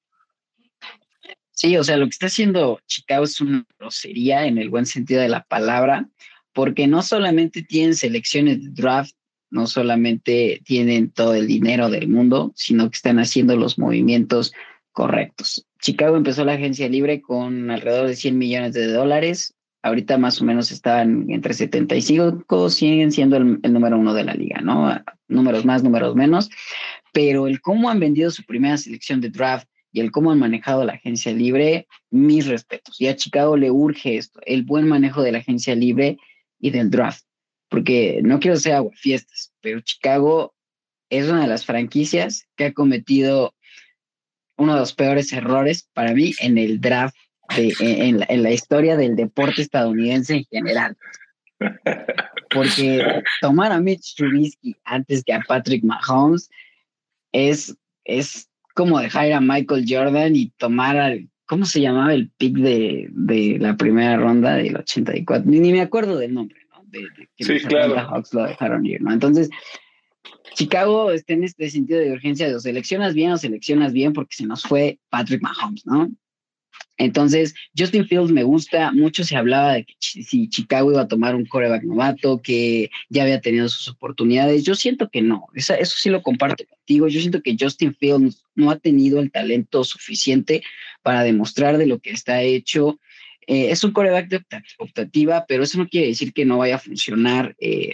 Sí, o sea, lo que está haciendo Chicago es una grosería en el buen sentido de la palabra, porque no solamente tienen selecciones de draft, no solamente tienen todo el dinero del mundo, sino que están haciendo los movimientos correctos. Chicago empezó la agencia libre con alrededor de 100 millones de dólares. Ahorita más o menos están entre 75, siguen siendo el, el número uno de la liga, ¿no? Números más, números menos. Pero el cómo han vendido su primera selección de draft, y el cómo han manejado la agencia libre, mis respetos. Y a Chicago le urge esto, el buen manejo de la agencia libre y del draft. Porque no quiero ser fiestas, pero Chicago es una de las franquicias que ha cometido uno de los peores errores para mí en el draft, en, la, en la historia del deporte estadounidense en general. Porque tomar a Mitch Trubisky antes que a Patrick Mahomes es, es como dejar a Michael Jordan y tomar al ¿cómo se llamaba el pick de, de la primera ronda del 84? Ni, ni me acuerdo del nombre, ¿no? De, que sí, claro. Hawks lo dejaron ir, ¿no? Entonces, Chicago está en este sentido de urgencia de o seleccionas bien o seleccionas bien porque se nos fue Patrick Mahomes, ¿no? Entonces, Justin Fields me gusta, mucho se hablaba de que si Chicago iba a tomar un coreback novato, que ya había tenido sus oportunidades. Yo siento que no, eso sí lo comparto contigo. Yo siento que Justin Fields no ha tenido el talento suficiente para demostrar de lo que está hecho. Eh, es un coreback de optativa, pero eso no quiere decir que no vaya a funcionar eh,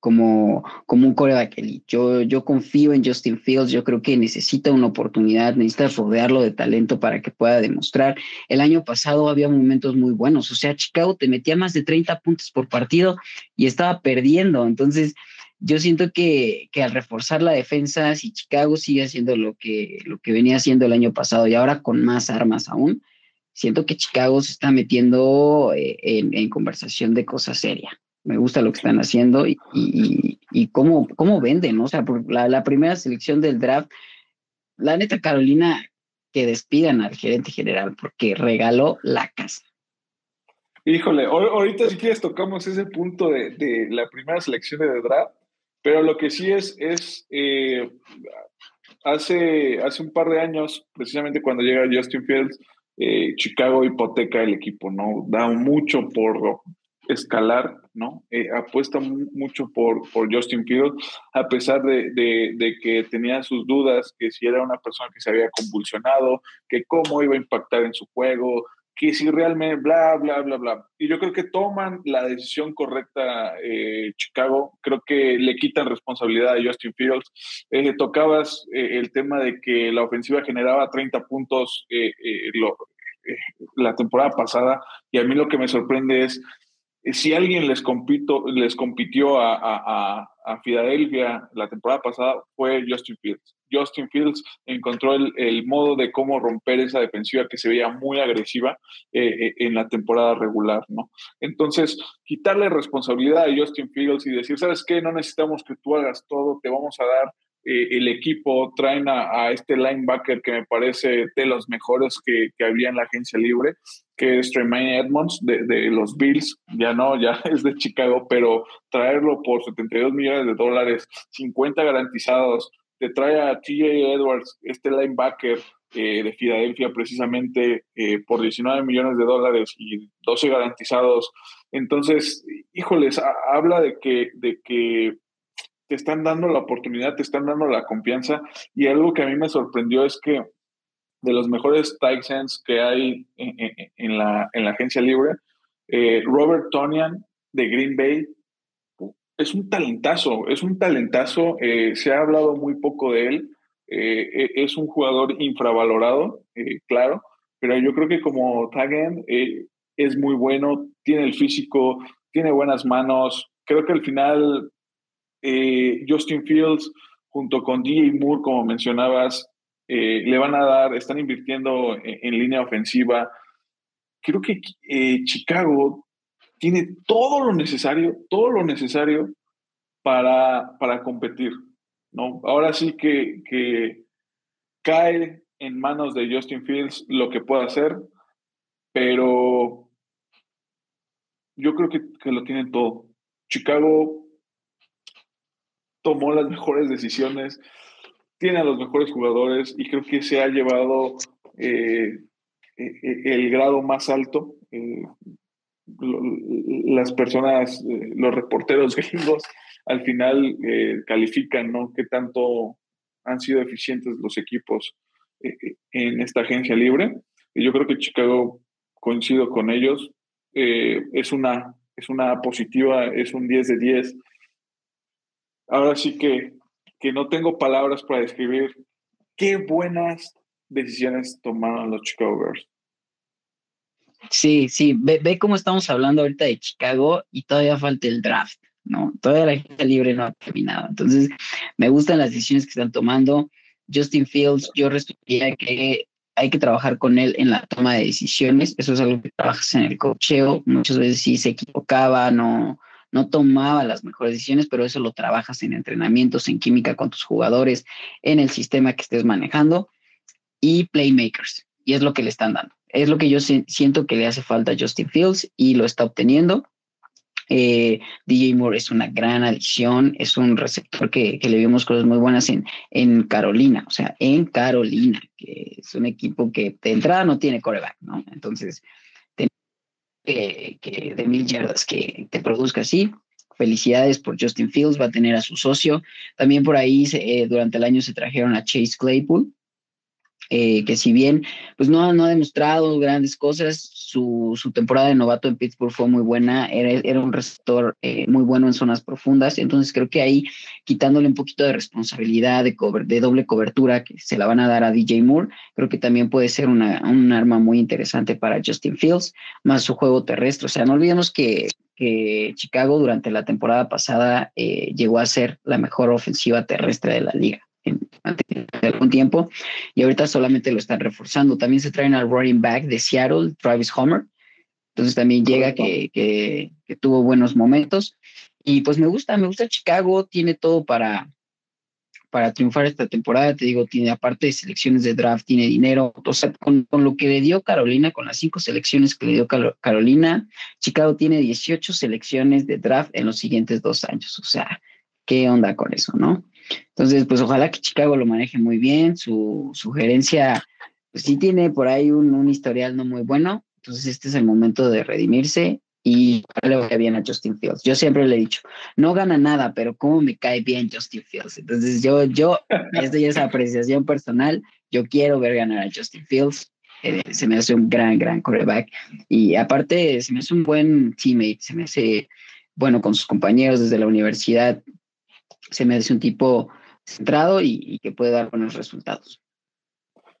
como, como un coreback elite. Yo, yo confío en Justin Fields, yo creo que necesita una oportunidad, necesita rodearlo de talento para que pueda demostrar. El año pasado había momentos muy buenos, o sea, Chicago te metía más de 30 puntos por partido y estaba perdiendo, entonces yo siento que, que, al reforzar la defensa, si Chicago sigue haciendo lo que, lo que venía haciendo el año pasado y ahora con más armas aún, siento que Chicago se está metiendo eh, en, en, conversación de cosas serias me gusta lo que están haciendo y, y, cómo, cómo venden, O sea, por la, primera selección del draft, la neta Carolina, que despidan al gerente general porque regaló la casa. Híjole, ahorita si quieres tocamos ese punto de, la primera selección de draft, pero lo que sí es, es eh, hace, hace un par de años, precisamente cuando llega Justin Fields, eh, Chicago hipoteca el equipo, ¿no? Da mucho por escalar, ¿no? Eh, apuesta mucho por, por Justin Fields, a pesar de, de, que tenía sus dudas, que si era una persona que se había convulsionado, que cómo iba a impactar en su juego, que si realmente, bla, bla, bla, bla. Y yo creo que toman la decisión correcta eh, Chicago, creo que le quitan responsabilidad a Justin Fields. Eh, tocabas el tema de que la ofensiva generaba 30 puntos la temporada pasada, y a mí lo que me sorprende es si alguien les, compito, les compitió a, a, a, Filadelfia la temporada pasada fue Justin Fields. Justin Fields encontró el, el, modo de cómo romper esa defensiva que se veía muy agresiva eh, eh, en la temporada regular, ¿no? Entonces, quitarle responsabilidad a Justin Fields y decir, ¿sabes qué? No necesitamos que tú hagas todo, te vamos a dar eh, el equipo, traen a, este linebacker que me parece de los mejores que, que había en la agencia libre, que es Tremaine Edmonds de, de, los Bills, ya no, ya es de Chicago, pero traerlo por 72 millones de dólares, 50 garantizados, te trae a TJ Edwards, este linebacker eh, de Filadelfia precisamente eh, por 19 millones de dólares y 12 garantizados. Entonces, híjoles, habla de que, de que te están dando la oportunidad, te están dando la confianza. Y algo que a mí me sorprendió es que de los mejores tight que hay en, la, en la, agencia libre, eh, Robert Tonian de Green Bay es un talentazo, es un talentazo. Eh, se ha hablado muy poco de él. Eh, e, es un jugador infravalorado, claro, pero yo creo que como tag es muy bueno, tiene el físico, tiene buenas manos. Creo que al final eh, Justin Fields junto con DJ Moore, como mencionabas, eh, le van a dar, están invirtiendo en, línea ofensiva. Creo que eh, Chicago tiene todo lo necesario, todo lo necesario para, para competir. ¿no? Ahora sí que, que cae en manos de Justin Fields lo que pueda hacer, pero yo creo que, que lo tienen todo. Chicago tomó las mejores decisiones, tiene a los mejores jugadores y creo que se ha llevado eh, eh, el grado más alto. Eh, las personas, los reporteros gringos, al final califican, ¿no? Qué tanto han sido eficientes los equipos en esta agencia libre. Y yo creo que Chicago, coincido con ellos, es, una, es una positiva, es un 10 de 10 ahora sí que, que no tengo palabras para describir qué buenas decisiones tomaron los Chicago Bears. Sí, sí, ve, ve, cómo estamos hablando ahorita de Chicago y todavía falta el draft, ¿no? Todavía la gente libre no ha terminado. Entonces, me gustan las decisiones que están tomando. Justin Fields, yo respondía que hay que trabajar con él en la toma de decisiones. Eso es algo que trabajas en el cocheo. Muchas veces sí se equivocaba, no, no tomaba las mejores decisiones, pero eso lo trabajas en entrenamientos, en química con tus jugadores, en el sistema que estés manejando y playmakers. y es lo que le están dando. Es lo que yo siento que le hace falta a Justin Fields y lo está obteniendo. Eh, DJ Moore es una gran adición, es un receptor que, le vimos cosas muy buenas en, en Carolina, o sea, en Carolina, que es un equipo que de entrada no tiene coreback, ¿no? Entonces, que, de mil yardas que te produzca así. Felicidades por Justin Fields, va a tener a su socio. También por ahí eh, durante el año se trajeron a Chase Claypool, eh, que si bien pues no, no ha demostrado grandes cosas, su, su, temporada de novato en Pittsburgh fue muy buena, era, era un receptor eh, muy bueno en zonas profundas, entonces creo que ahí quitándole un poquito de responsabilidad de, de doble cobertura que se la van a dar a DJ Moore, creo que también puede ser una, un arma muy interesante para Justin Fields, más su juego terrestre, o sea, no olvidemos que que Chicago durante la temporada pasada eh, llegó a ser la mejor ofensiva terrestre de la liga algún tiempo y ahorita solamente lo están reforzando. También se traen al running back de Seattle, Travis Homer. Entonces también llega que, que, tuvo buenos momentos. Y pues me gusta, me gusta Chicago, tiene todo para, para triunfar esta temporada. Te digo, tiene aparte de selecciones de draft, tiene dinero. O sea, con, con lo que le dio Carolina, con las cinco selecciones que le dio Carolina, Chicago tiene 18 selecciones de draft en los siguientes dos años. O sea, ¿qué onda con eso, no? Entonces, pues ojalá que Chicago lo maneje muy bien. Su, sugerencia, pues sí tiene por ahí un, un, historial no muy bueno. Entonces, este es el momento de redimirse y le vaya bien a Justin Fields. Yo siempre le he dicho, no gana nada, pero cómo me cae bien Justin Fields. Entonces, yo, yo, esto ya es apreciación personal. Yo quiero ver ganar a Justin Fields. Eh, se me hace un gran, gran coreback. Y aparte, se me hace un buen teammate. Se me hace bueno con sus compañeros desde la universidad se me hace un tipo centrado y, que puede dar buenos resultados.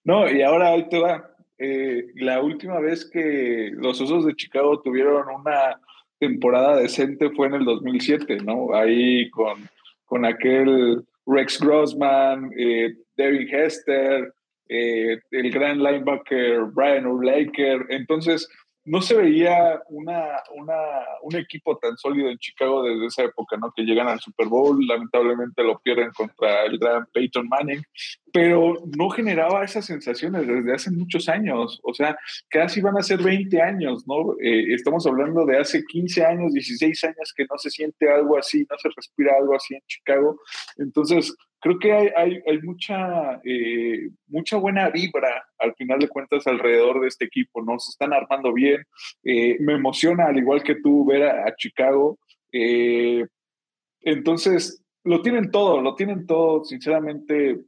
No, y ahora ahí te va. Eh, la última vez que los Osos de Chicago tuvieron una temporada decente fue en el 2007, ¿no? Ahí con, con aquel Rex Grossman, eh, Hester, eh, el gran linebacker Brian Urlacher. Entonces, no se veía una, una, un equipo tan sólido en Chicago desde esa época, ¿no? Que llegan al Super Bowl, lamentablemente lo pierden contra el gran Peyton Manning, pero no generaba esas sensaciones desde hace muchos años, o sea, casi van a ser 20 años, ¿no? Eh, estamos hablando de hace 15 años, 16 años que no se siente algo así, no se respira algo así en Chicago, entonces creo que hay, hay, mucha, eh, mucha buena vibra al final de cuentas alrededor de este equipo, ¿no? Se están armando bien. Eh, me emociona, al igual que tú, ver a, Chicago. Eh, entonces, lo tienen todo, lo tienen todo. Sinceramente,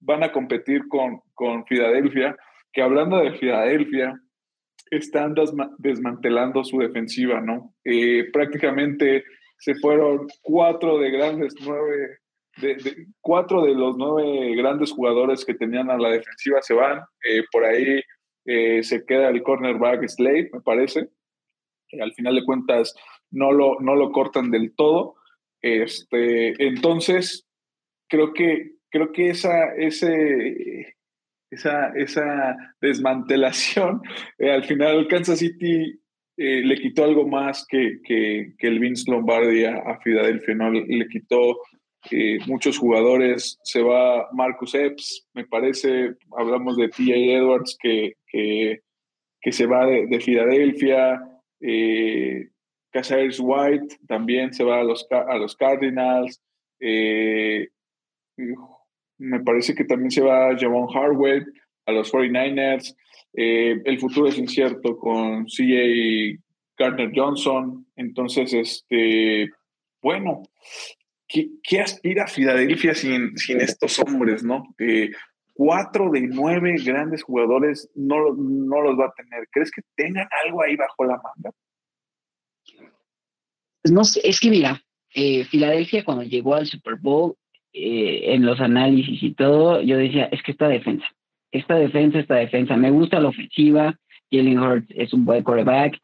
van a competir con, con Filadelfia, que hablando de Filadelfia, están desmantelando su defensiva, ¿no? prácticamente se fueron cuatro de grandes nueve de, cuatro de los nueve grandes jugadores que tenían a la defensiva se van. Eh, por ahí eh, se queda el cornerback Slade, me parece. al final de cuentas no lo, no lo cortan del todo. Este, entonces, creo que, creo que esa, ese, esa, esa desmantelación, eh, al final Kansas City le quitó algo más que, que, que el Vince Lombardi a, a Filadelfia, ¿no? Le, quitó eh, muchos jugadores, se va Marcus Epps, me parece, hablamos de T.A. Edwards que, que, se va de, de Filadelfia, eh, White también se va a los, a los Cardinals, eh, me parece que también se va Javon Harwell a los 49ers, eh, el futuro es incierto con C.A. Gardner Johnson, entonces, este, bueno, ¿qué, aspira Filadelfia sin, estos hombres, no? Cuatro de nueve grandes jugadores no, no los va a tener. ¿Crees que tengan algo ahí bajo la manga? Pues no sé, es que mira, eh, Filadelfia cuando llegó al Super Bowl, eh, en los análisis y todo, yo decía, es que esta defensa, esta defensa, esta defensa, me gusta la ofensiva, Jalen Hurts es un buen quarterback,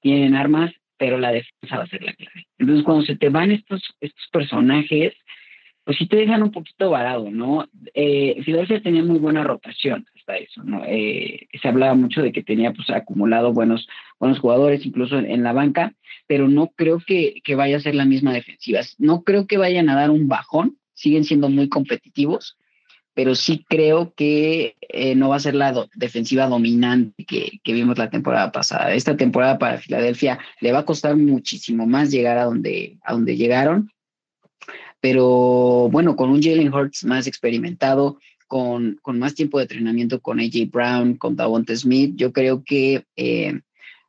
tienen armas, pero la defensa va a ser la clave. Entonces, cuando se te van estos, estos personajes, pues sí te dejan un poquito varado, ¿no? Eh, Filadelfia tenía muy buena rotación hasta eso, ¿no? Eh, se hablaba mucho de que tenía pues acumulado buenos, buenos jugadores, incluso en, la banca, pero no creo que, que, vaya a ser la misma defensiva. No creo que vayan a dar un bajón, siguen siendo muy competitivos, pero sí creo que eh, no va a ser la defensiva dominante que, que, vimos la temporada pasada. Esta temporada para Filadelfia le va a costar muchísimo más llegar a donde, a donde llegaron, pero bueno, con un Jalen Hurts más experimentado, con, con, más tiempo de entrenamiento con AJ Brown, con Davonte Smith, yo creo que eh,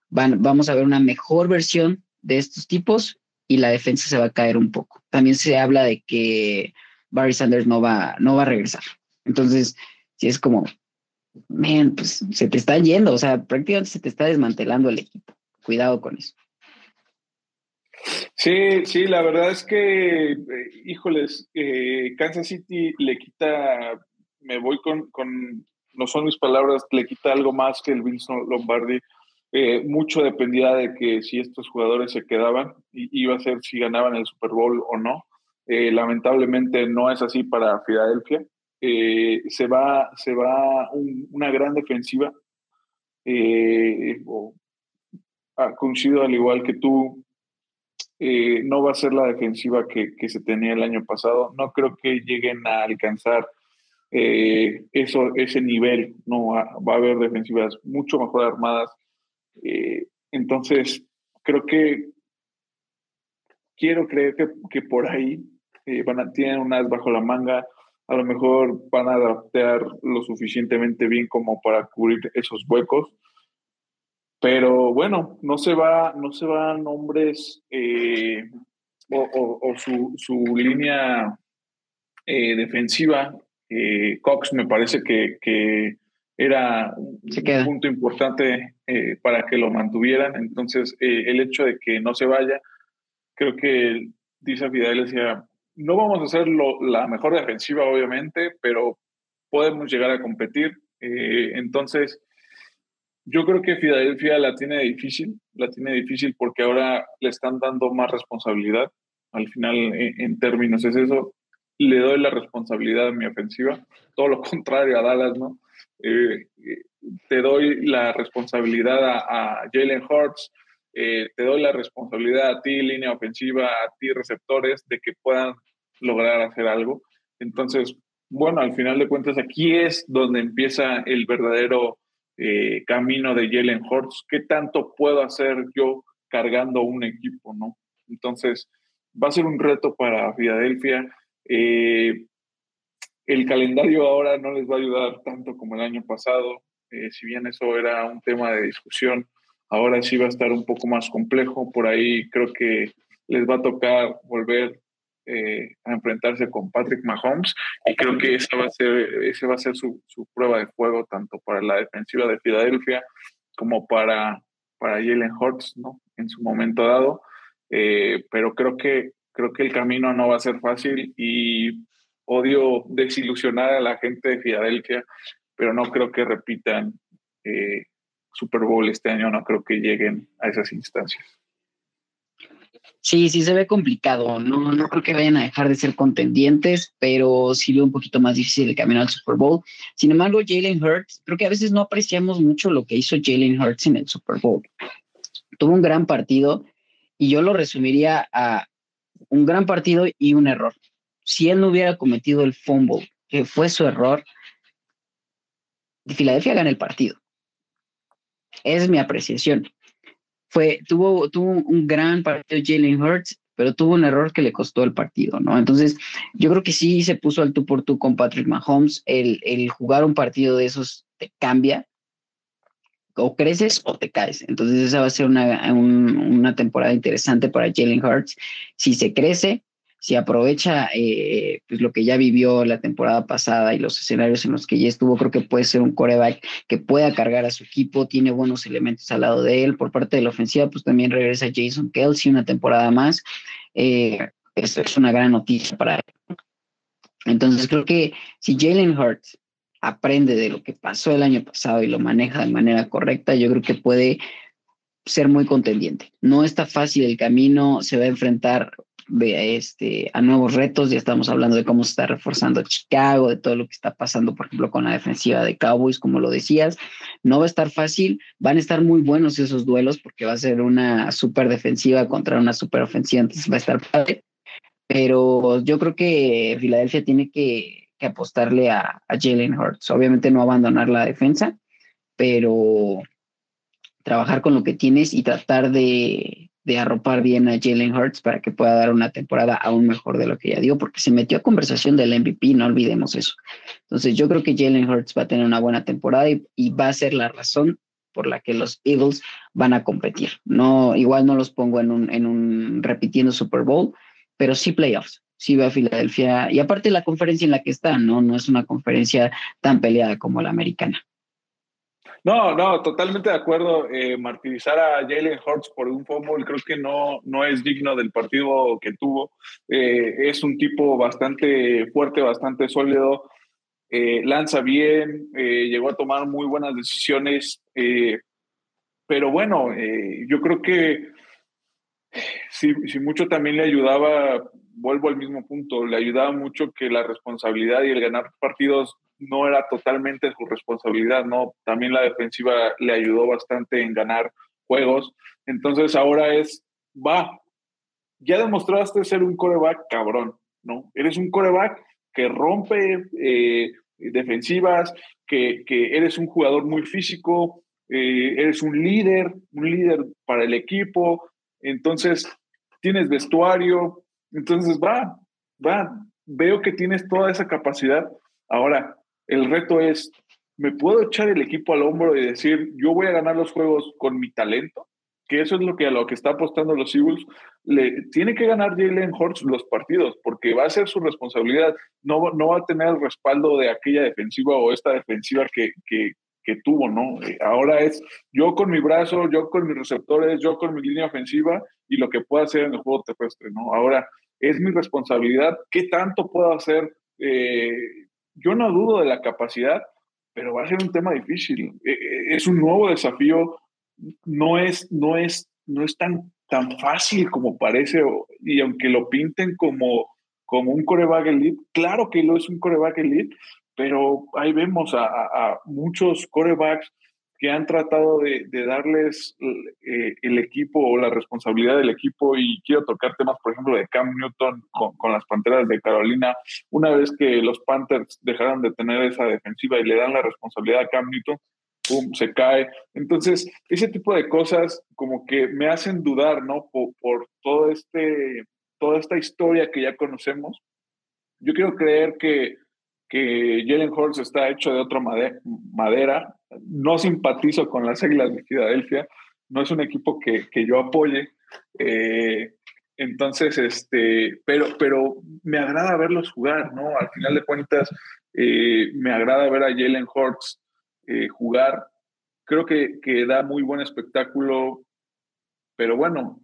van, vamos a ver una mejor versión de estos tipos y la defensa se va a caer un poco. También se habla de que Barry Sanders no va, no va a regresar. Entonces, si es como, man, pues se te está yendo, o sea, prácticamente se te está desmantelando el equipo. Cuidado con eso. Sí, sí, la verdad es que, eh, híjoles, eh, Kansas City le quita, me voy con, con, no son mis palabras, le quita algo más que el Wilson Lombardi. Eh, mucho dependía de que si estos jugadores se quedaban, iba a ser si ganaban el Super Bowl o no. Eh, lamentablemente no es así para Filadelfia. Eh, se va, se va una gran defensiva. Eh, ah, coincido al igual que tú, no va a ser la defensiva que, que, se tenía el año pasado. No creo que lleguen a alcanzar eso, ese nivel. No va, a haber defensivas mucho mejor armadas. entonces, creo que quiero creer que, que por ahí eh, van a, tienen unas bajo la manga, a lo mejor van a adaptar lo suficientemente bien como para cubrir esos huecos. Pero bueno, no se va, no se van hombres eh, o, su, su, línea eh, defensiva. Cox me parece que, que era un punto importante para que lo mantuvieran. Entonces, el hecho de que no se vaya, creo que dice Fidelia no vamos a hacer la mejor defensiva, obviamente, pero podemos llegar a competir. Eh, entonces, yo creo que Filadelfia la tiene difícil, la tiene difícil porque ahora le están dando más responsabilidad. Al final, en, términos es eso, le doy la responsabilidad a mi ofensiva, todo lo contrario a Dallas, ¿no? Eh, eh, te doy la responsabilidad a, a Jalen Hurts, eh, te doy la responsabilidad a ti, línea ofensiva, a ti, receptores, de que puedan lograr hacer algo. Entonces, bueno, al final de cuentas, aquí es donde empieza el verdadero eh, camino de Jalen Hurts. ¿Qué tanto puedo hacer yo cargando un equipo, no? Entonces, va a ser un reto para Filadelfia. Eh, el calendario ahora no les va a ayudar tanto como el año pasado. si bien eso era un tema de discusión, Ahora sí va a estar un poco más complejo. Por ahí creo que les va a tocar volver eh, a enfrentarse con Patrick Mahomes y creo que esa va a ser, va a ser su, prueba de fuego tanto para la defensiva de Filadelfia como para, para Jalen Hurts, ¿no? En su momento dado. Eh, pero creo que, creo que el camino no va a ser fácil y odio desilusionar a la gente de Filadelfia, pero no creo que repitan eh, Super Bowl este año no creo que lleguen a esas instancias. Sí, sí se ve complicado. No, no creo que vayan a dejar de ser contendientes, pero sí veo un poquito más difícil el camino al Super Bowl. Sin embargo, Jalen Hurts, creo que a veces no apreciamos mucho lo que hizo Jalen Hurts en el Super Bowl. Tuvo un gran partido y yo lo resumiría a un gran partido y un error. Si él no hubiera cometido el fumble, que fue su error, Filadelfia gana el partido. Es mi apreciación. Fue, tuvo, tuvo un gran partido Jalen Hurts, pero tuvo un error que le costó el partido, ¿no? Entonces, yo creo que sí se puso al tú por tú con Patrick Mahomes. El, el jugar un partido de esos te cambia. O creces o te caes. Entonces, esa va a ser una, una temporada interesante para Jalen Hurts. Si se crece, si aprovecha eh, pues lo que ya vivió la temporada pasada y los escenarios en los que ya estuvo, creo que puede ser un coreback que pueda cargar a su equipo, tiene buenos elementos al lado de él. Por parte de la ofensiva, pues también regresa Jason Kelsey una temporada más. Eh, esto es una gran noticia para él. Entonces creo que si Jalen Hurts aprende de lo que pasó el año pasado y lo maneja de manera correcta, yo creo que puede ser muy contendiente. No está fácil el camino, se va a enfrentar este, a nuevos retos. Ya estamos hablando de cómo se está reforzando Chicago, de todo lo que está pasando, por ejemplo, con la defensiva de Cowboys, como lo decías. No va a estar fácil, van a estar muy buenos esos duelos porque va a ser una super defensiva contra una super ofensiva, entonces va a estar padre. Pero yo creo que Filadelfia tiene que que apostarle a, a Jalen Hurts. Obviamente no abandonar la defensa, pero trabajar con lo que tienes y tratar de, de arropar bien a Jalen Hurts para que pueda dar una temporada aún mejor de lo que ya dio, porque se metió a conversación del MVP, no olvidemos eso. Entonces yo creo que Jalen Hurts va a tener una buena temporada y, va a ser la razón por la que los Eagles van a competir. No, igual no los pongo en un, en un repitiendo Super Bowl, pero sí playoffs. Sí va a Filadelfia. Y aparte la conferencia en la que está, ¿no? No es una conferencia tan peleada como la americana. No, no, totalmente de acuerdo. Eh, martirizar a Jalen Hurts por un fútbol creo que no, no es digno del partido que tuvo. Eh, es un tipo bastante fuerte, bastante sólido, eh, lanza bien, llegó a tomar muy buenas decisiones. pero bueno, yo creo que si, si mucho también le ayudaba, vuelvo al mismo punto, le ayudaba mucho que la responsabilidad y el ganar partidos no era totalmente su responsabilidad, ¿no? También la defensiva le ayudó bastante en ganar juegos. Entonces ahora es, va, ya demostraste ser un coreback cabrón, ¿no? Eres un coreback que rompe eh, defensivas, que, eres un jugador muy físico, eh, eres un líder, un líder para el equipo, entonces tienes vestuario, entonces va, va, veo que tienes toda esa capacidad. Ahora, el reto es, ¿me puedo echar el equipo al hombro y decir, yo voy a ganar los juegos con mi talento? Que eso es lo que a lo que está apostando los Eagles. Le, tiene que ganar Jalen Hurts los partidos porque va a ser su responsabilidad. No, no va a tener el respaldo de aquella defensiva o esta defensiva que, que, que tuvo, ¿no? Eh, ahora es yo con mi brazo, yo con mis receptores, yo con mi línea ofensiva y lo que pueda hacer en el juego terrestre, ¿no? Ahora es mi responsabilidad. ¿Qué tanto puedo hacer? Eh, yo no dudo de la capacidad, pero va a ser un tema difícil. E, e, es un nuevo desafío, no es, no es, no es tan, tan fácil como parece, y aunque lo pinten como, como un coreback elite, claro que lo es un coreback elite, pero ahí vemos a, a muchos corebacks que han tratado de, darles eh, el equipo o la responsabilidad del equipo y quiero tocar temas, por ejemplo, de Cam Newton con, las Panteras de Carolina. Una vez que los Panthers dejaron de tener esa defensiva y le dan la responsabilidad a Cam Newton, ¡pum!, se cae. Entonces, ese tipo de cosas como que me hacen dudar, ¿no? Por, todo este, toda esta historia que ya conocemos. Yo quiero creer que que Jalen Hurts está hecho de otra madera. No simpatizo con las Águilas de Filadelfia. No es un equipo que, que yo apoye. Eh, entonces, este, pero, pero me agrada verlos jugar, ¿no? Al final de cuentas, eh, me agrada ver a Jalen Hurts eh, jugar. Creo que, que, da muy buen espectáculo, pero bueno,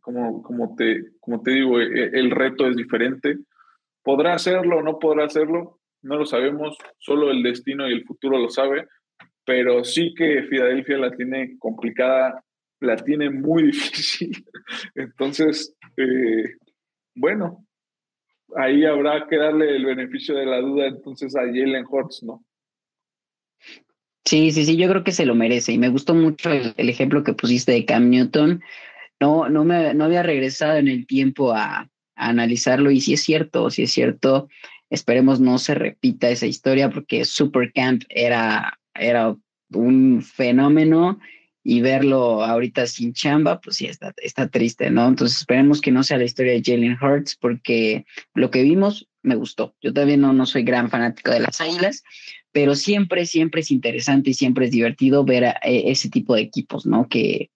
como, como, te, como te digo, el reto es diferente. ¿Podrá hacerlo o no podrá hacerlo? No lo sabemos, solo el destino y el futuro lo sabe, pero sí que Filadelfia la tiene complicada, la tiene muy difícil. Entonces, eh, bueno, ahí habrá que darle el beneficio de la duda entonces a Jalen Hurts, ¿no? Sí, sí, sí, yo creo que se lo merece y me gustó mucho el, ejemplo que pusiste de Cam Newton. No, no, me, no había regresado en el tiempo a, a analizarlo y si es cierto, si es cierto, Esperemos no se repita esa historia porque Supercamp era, era un fenómeno y verlo ahorita sin chamba, pues sí, está, está triste, ¿no? Entonces esperemos que no sea la historia de Jalen Hurts porque lo que vimos me gustó. Yo todavía no, no soy gran fanático de las águilas, pero siempre, siempre es interesante y siempre es divertido ver a, e, ese tipo de equipos, ¿no? Que,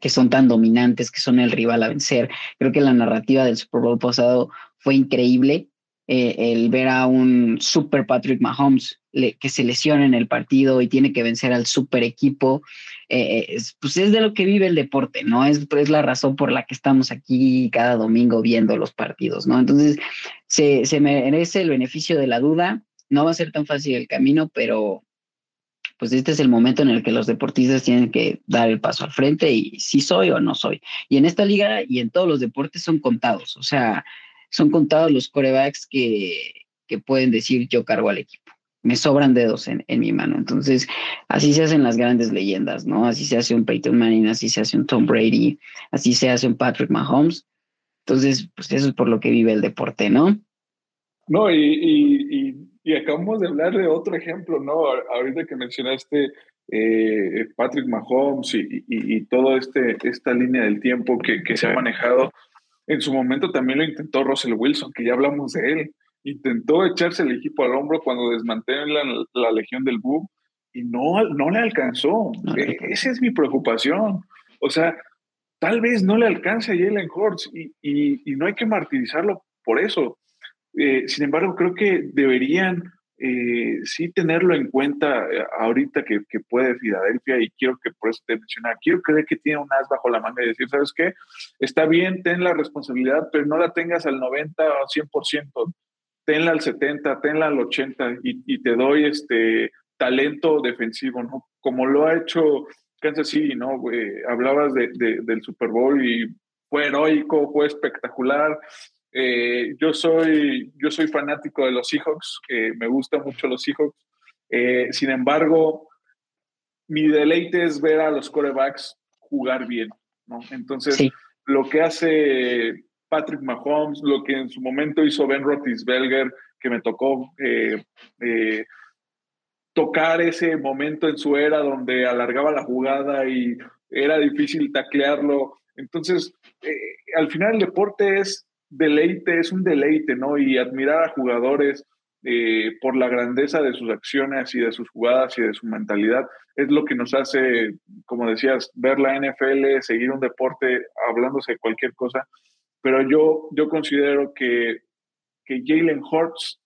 que son tan dominantes, que son el rival a vencer. Creo que la narrativa del Super Bowl pasado fue increíble eh, el ver a un super Patrick Mahomes que se lesiona en el partido y tiene que vencer al super equipo, eh, pues es de lo que vive el deporte, ¿no? Es, es la razón por la que estamos aquí cada domingo viendo los partidos, ¿no? Entonces, se, se merece el beneficio de la duda, no va a ser tan fácil el camino, pero pues este es el momento en el que los deportistas tienen que dar el paso al frente y si soy o no soy. Y en esta liga y en todos los deportes son contados, o sea, son contados los corebacks que, que pueden decir yo cargo al equipo. Me sobran dedos en, en, mi mano. Entonces, así se hacen las grandes leyendas, ¿no? Así se hace un Peyton Manning, así se hace un Tom Brady, así se hace un Patrick Mahomes. Entonces, pues eso es por lo que vive el deporte, ¿no? No, y, y, acabamos de hablar de otro ejemplo, ¿no? Ahorita que mencionaste eh, Patrick Mahomes y, y, todo este, esta línea del tiempo que, que, se ha manejado, en su momento también lo intentó Russell Wilson, que ya hablamos de él. Intentó echarse el equipo al hombro cuando desmantelan la, la Legión del Bug y no, no le alcanzó. E, esa es mi preocupación. O sea, tal vez no le alcance a Jalen Hurts y, y, y, no hay que martirizarlo por eso. Eh, sin embargo, creo que deberían eh, sí tenerlo en cuenta eh, ahorita que, que, puede Filadelfia y quiero que por eso te mencionar, quiero creer que tiene un as bajo la manga y decir, ¿sabes qué? Está bien, ten la responsabilidad, pero no la tengas al 90 o 100%, tenla al 70, tenla al 80 y, y te doy este talento defensivo, ¿no? Como lo ha hecho Kansas City, ¿no? hablabas de, del Super Bowl y fue heroico, fue espectacular. Eh, yo, soy, yo soy fanático de los Seahawks, eh, me gustan mucho los Seahawks. Eh, sin embargo, mi deleite es ver a los corebacks jugar bien, ¿no? Entonces, lo que hace Patrick Mahomes, lo que en su momento hizo Ben Roethlisberger, que me tocó tocar ese momento en su era donde alargaba la jugada y era difícil taclearlo. Entonces, al final el deporte es deleite, es un deleite, ¿no? Y admirar a jugadores eh, por la grandeza de sus acciones y de sus jugadas y de su mentalidad es lo que nos hace, como decías, ver la NFL, seguir un deporte hablándose de cualquier cosa. Pero yo, yo considero que, que Jalen Hurts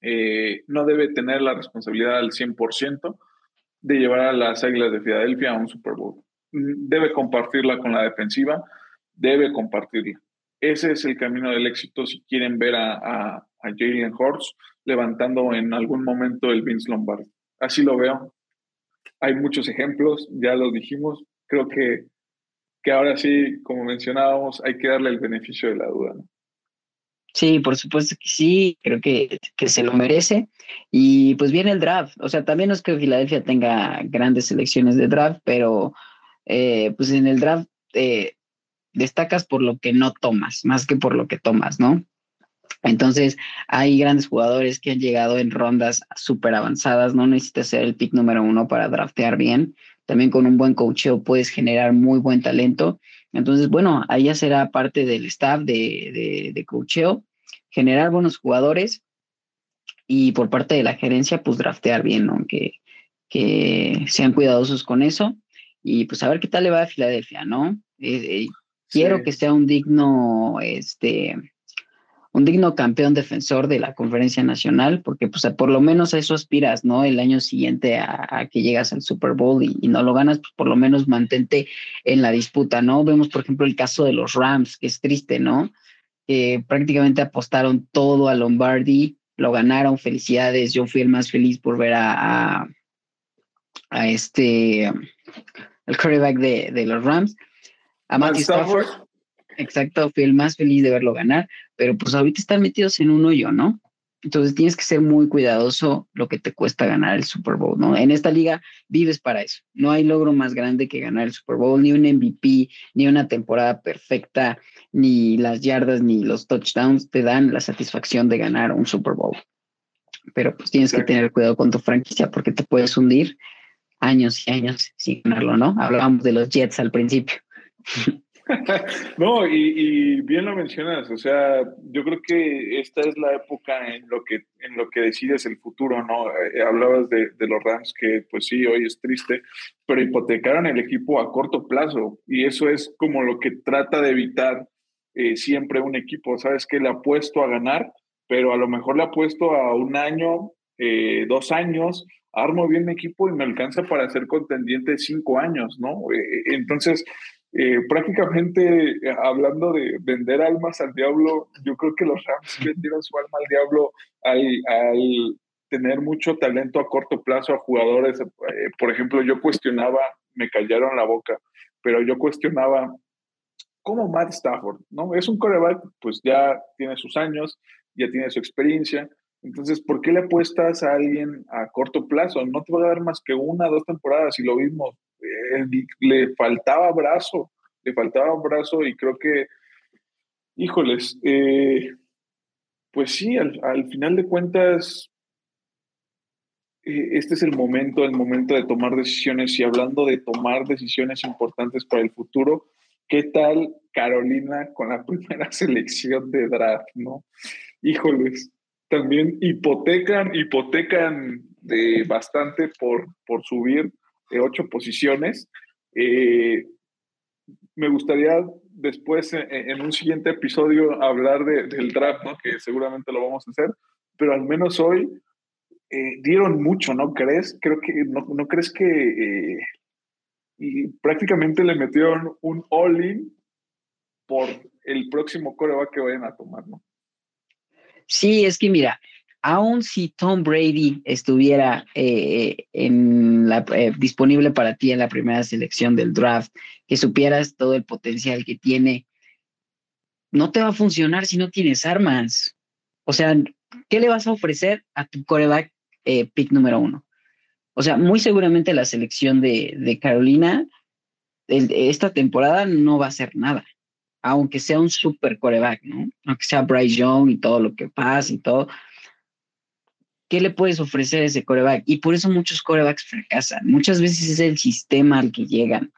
eh, no debe tener la responsabilidad al 100% de llevar a las Águilas de Filadelfia a un Super Bowl. Mm, debe compartirla con la defensiva, debe compartirla. Ese es el camino del éxito si quieren ver a, a, a Jalen Hurts levantando en algún momento el Vince Lombardi. Así lo veo. Hay muchos ejemplos, ya los dijimos. Creo que, que ahora sí, como mencionábamos, hay que darle el beneficio de la duda. ¿no? Sí, por supuesto que sí, creo que, que, se lo merece. Y pues viene el draft, o sea, también no es que Filadelfia tenga grandes selecciones de draft, pero eh, pues en el draft eh, destacas por lo que no tomas, más que por lo que tomas, ¿no? Entonces, hay grandes jugadores que han llegado en rondas súper avanzadas, no necesitas ser el pick número uno para draftear bien. También con un buen coacheo puedes generar muy buen talento entonces, bueno, ahí ya será parte del staff de, de, coacheo, generar buenos jugadores y por parte de la gerencia, pues draftear bien, ¿no? Que, que sean cuidadosos con eso y pues a ver qué tal le va a Filadelfia, ¿no? Eh, eh, quiero que sea un digno, este, un digno campeón defensor de la conferencia nacional, porque pues por lo menos a eso aspiras, ¿no? El año siguiente a, que llegas al Super Bowl y, no lo ganas, pues por lo menos mantente en la disputa, ¿no? Vemos, por ejemplo, el caso de los Rams, que es triste, ¿no? Que prácticamente apostaron todo a Lombardi, lo ganaron, felicidades, yo fui el más feliz por ver a, a, este, el quarterback de, de los Rams, a Matthew Stafford. Exacto, fui el más feliz de verlo ganar, pero pues ahorita están metidos en un hoyo, ¿no? Entonces tienes que ser muy cuidadoso lo que te cuesta ganar el Super Bowl, ¿no? En esta liga vives para eso. No hay logro más grande que ganar el Super Bowl, ni un MVP, ni una temporada perfecta, ni las yardas, ni los touchdowns te dan la satisfacción de ganar un Super Bowl. Pero pues tienes que tener cuidado con tu franquicia porque te puedes hundir años y años sin ganarlo, ¿no? Hablábamos de los Jets al principio. no, y, bien lo mencionas, o sea, yo creo que esta es la época en lo que, en lo que decides el futuro, ¿no? Eh, hablabas de, los Rams que, pues sí, hoy es triste, pero hipotecaron el equipo a corto plazo y eso es como lo que trata de evitar eh, siempre un equipo, ¿sabes? Que le ha puesto a ganar, pero a lo mejor le ha puesto a un año, eh, dos años, armo bien mi equipo y me alcanza para ser contendiente cinco años, ¿no? entonces, eh, prácticamente eh, hablando de vender almas al diablo, yo creo que los Rams vendieron su alma al diablo al, tener mucho talento a corto plazo a jugadores. Eh, por ejemplo, yo cuestionaba, me callaron la boca, pero yo cuestionaba cómo Matt Stafford, ¿no? Es un coreback, pues ya tiene sus años, ya tiene su experiencia. Entonces, ¿por qué le apuestas a alguien a corto plazo? No te va a dar más que una, dos temporadas y lo mismo eh, le faltaba brazo, le faltaba brazo y creo que, híjoles, eh, pues sí, al, final de cuentas, eh, este es el momento, el momento de tomar decisiones. Y hablando de tomar decisiones importantes para el futuro, ¿qué tal Carolina con la primera selección de draft, no? Híjoles, también hipotecan, hipotecan de bastante por, por subir ocho posiciones. Eh, me gustaría después, en, un siguiente episodio, hablar del draft, ¿no? que seguramente lo vamos a hacer, pero al menos hoy eh, dieron mucho, ¿no crees? Creo que, ¿no, no crees que eh, y prácticamente le metieron un all-in por el próximo coreback que vayan a tomar, ¿no? Sí, es que mira, aun si Tom Brady estuviera eh, eh, disponible para ti en la primera selección del draft, que supieras todo el potencial que tiene, no te va a funcionar si no tienes armas. O sea, ¿qué le vas a ofrecer a tu coreback eh, pick número uno? O sea, muy seguramente la selección de, Carolina esta temporada no va a ser nada, aunque sea un super coreback, ¿no? Aunque sea Bryce Young y todo lo que pasa y todo ¿qué le puedes ofrecer a ese coreback? Y por eso muchos corebacks fracasan. Muchas veces es el sistema al que llegan,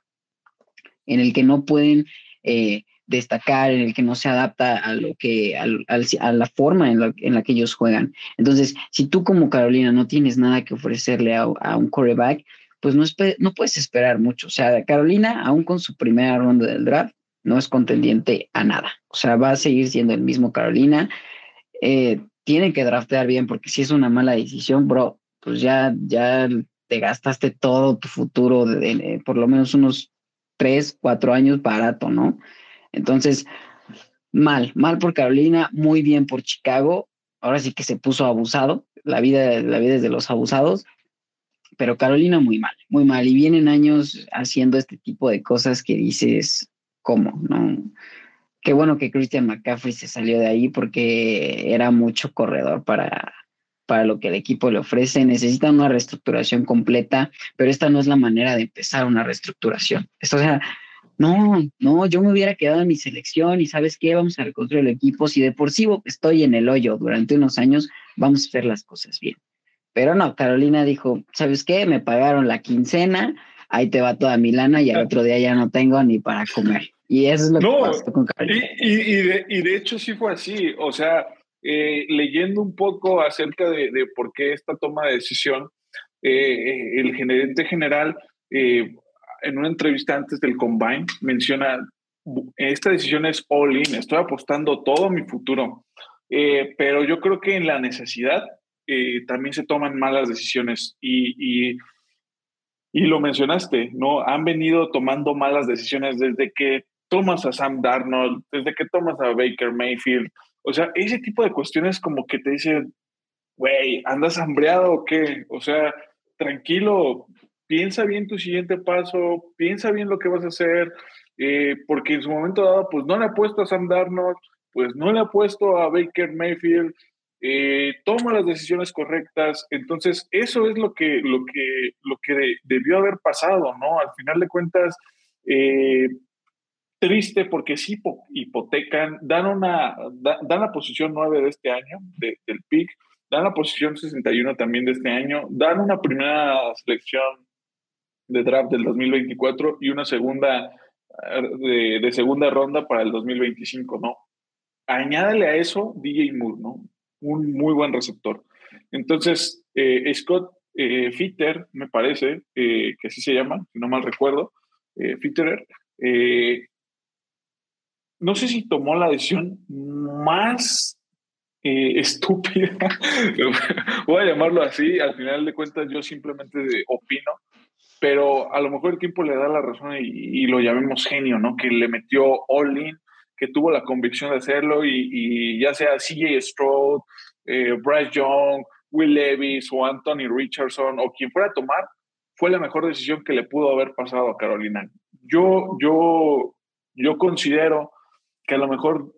en el que no pueden eh, destacar, en el que no se adapta a lo que, a la forma en la, que ellos juegan. Entonces, si tú como Carolina no tienes nada que ofrecerle a, un coreback, pues no, no puedes esperar mucho. O sea, Carolina, aún con su primera ronda del draft, no es contendiente a nada. O sea, va a seguir siendo el mismo Carolina. Eh, tienen que draftear bien, porque si es una mala decisión, bro, pues ya, ya te gastaste todo tu futuro, por lo menos unos tres, cuatro años barato, ¿no? Entonces, mal, mal por Carolina, muy bien por Chicago. Ahora sí que se puso abusado, la vida, la vida es de los abusados, pero Carolina muy mal, muy mal. Y vienen años haciendo este tipo de cosas que dices, ¿cómo? No, Qué bueno que Christian McCaffrey se salió de ahí porque era mucho corredor para, para lo que el equipo le ofrece. Necesitan una reestructuración completa, pero esta no es la manera de empezar una reestructuración. Esto, o sea, no, no, yo me hubiera quedado en mi selección y sabes qué, vamos a reconstruir el equipo. Si de por sí estoy en el hoyo durante unos años, vamos a hacer las cosas bien. Pero no, Carolina dijo, ¿sabes qué? Me pagaron la quincena, ahí te va toda mi lana y al otro día ya no tengo ni para comer. Y eso es lo que pasó con Y, de, hecho sí fue así. O sea, eh, leyendo un poco acerca de, por qué esta toma de decisión, eh, el gerente general eh, en una entrevista antes del Combine menciona, esta decisión es all in, estoy apostando todo mi futuro. pero yo creo que en la necesidad también se toman malas decisiones y, y y lo mencionaste, ¿no? Han venido tomando malas decisiones desde que tomas a Sam Darnold, desde que tomas a Baker Mayfield. O sea, ese tipo de cuestiones como que te dicen, güey, ¿andas hambreado o qué? O sea, tranquilo, piensa bien tu siguiente paso, piensa bien lo que vas a hacer, eh, porque en su momento dado, pues no le ha puesto a Sam Darnold, pues no le ha puesto a Baker Mayfield, eh, toma las decisiones correctas. Entonces, eso es lo que, lo que, lo que debió haber pasado, ¿no? Al final de cuentas, eh, triste porque sí hipotecan, dan, una, dan la posición 9 de este año, del PIC, dan la posición 61 también de este año, dan una primera selección de draft del 2024 y una segunda de, de segunda ronda para el 2025, ¿no? Añádale a eso DJ Moore, ¿no? Un muy buen receptor. Entonces, eh, Scott eh, Fitter, me parece, eh, que así se llama, si no mal recuerdo, eh, Fitterer, eh, no sé si tomó la decisión más eh, estúpida, voy a llamarlo así, al final de cuentas yo simplemente opino, pero a lo mejor el tiempo le da la razón y, lo llamemos genio, ¿no? Que le metió all in, que tuvo la convicción de hacerlo y, ya sea CJ Stroud, eh, Bryce Young, Will Levis o Anthony Richardson o quien fuera a tomar, fue la mejor decisión que le pudo haber pasado a Carolina. Yo, yo, yo considero que a lo mejor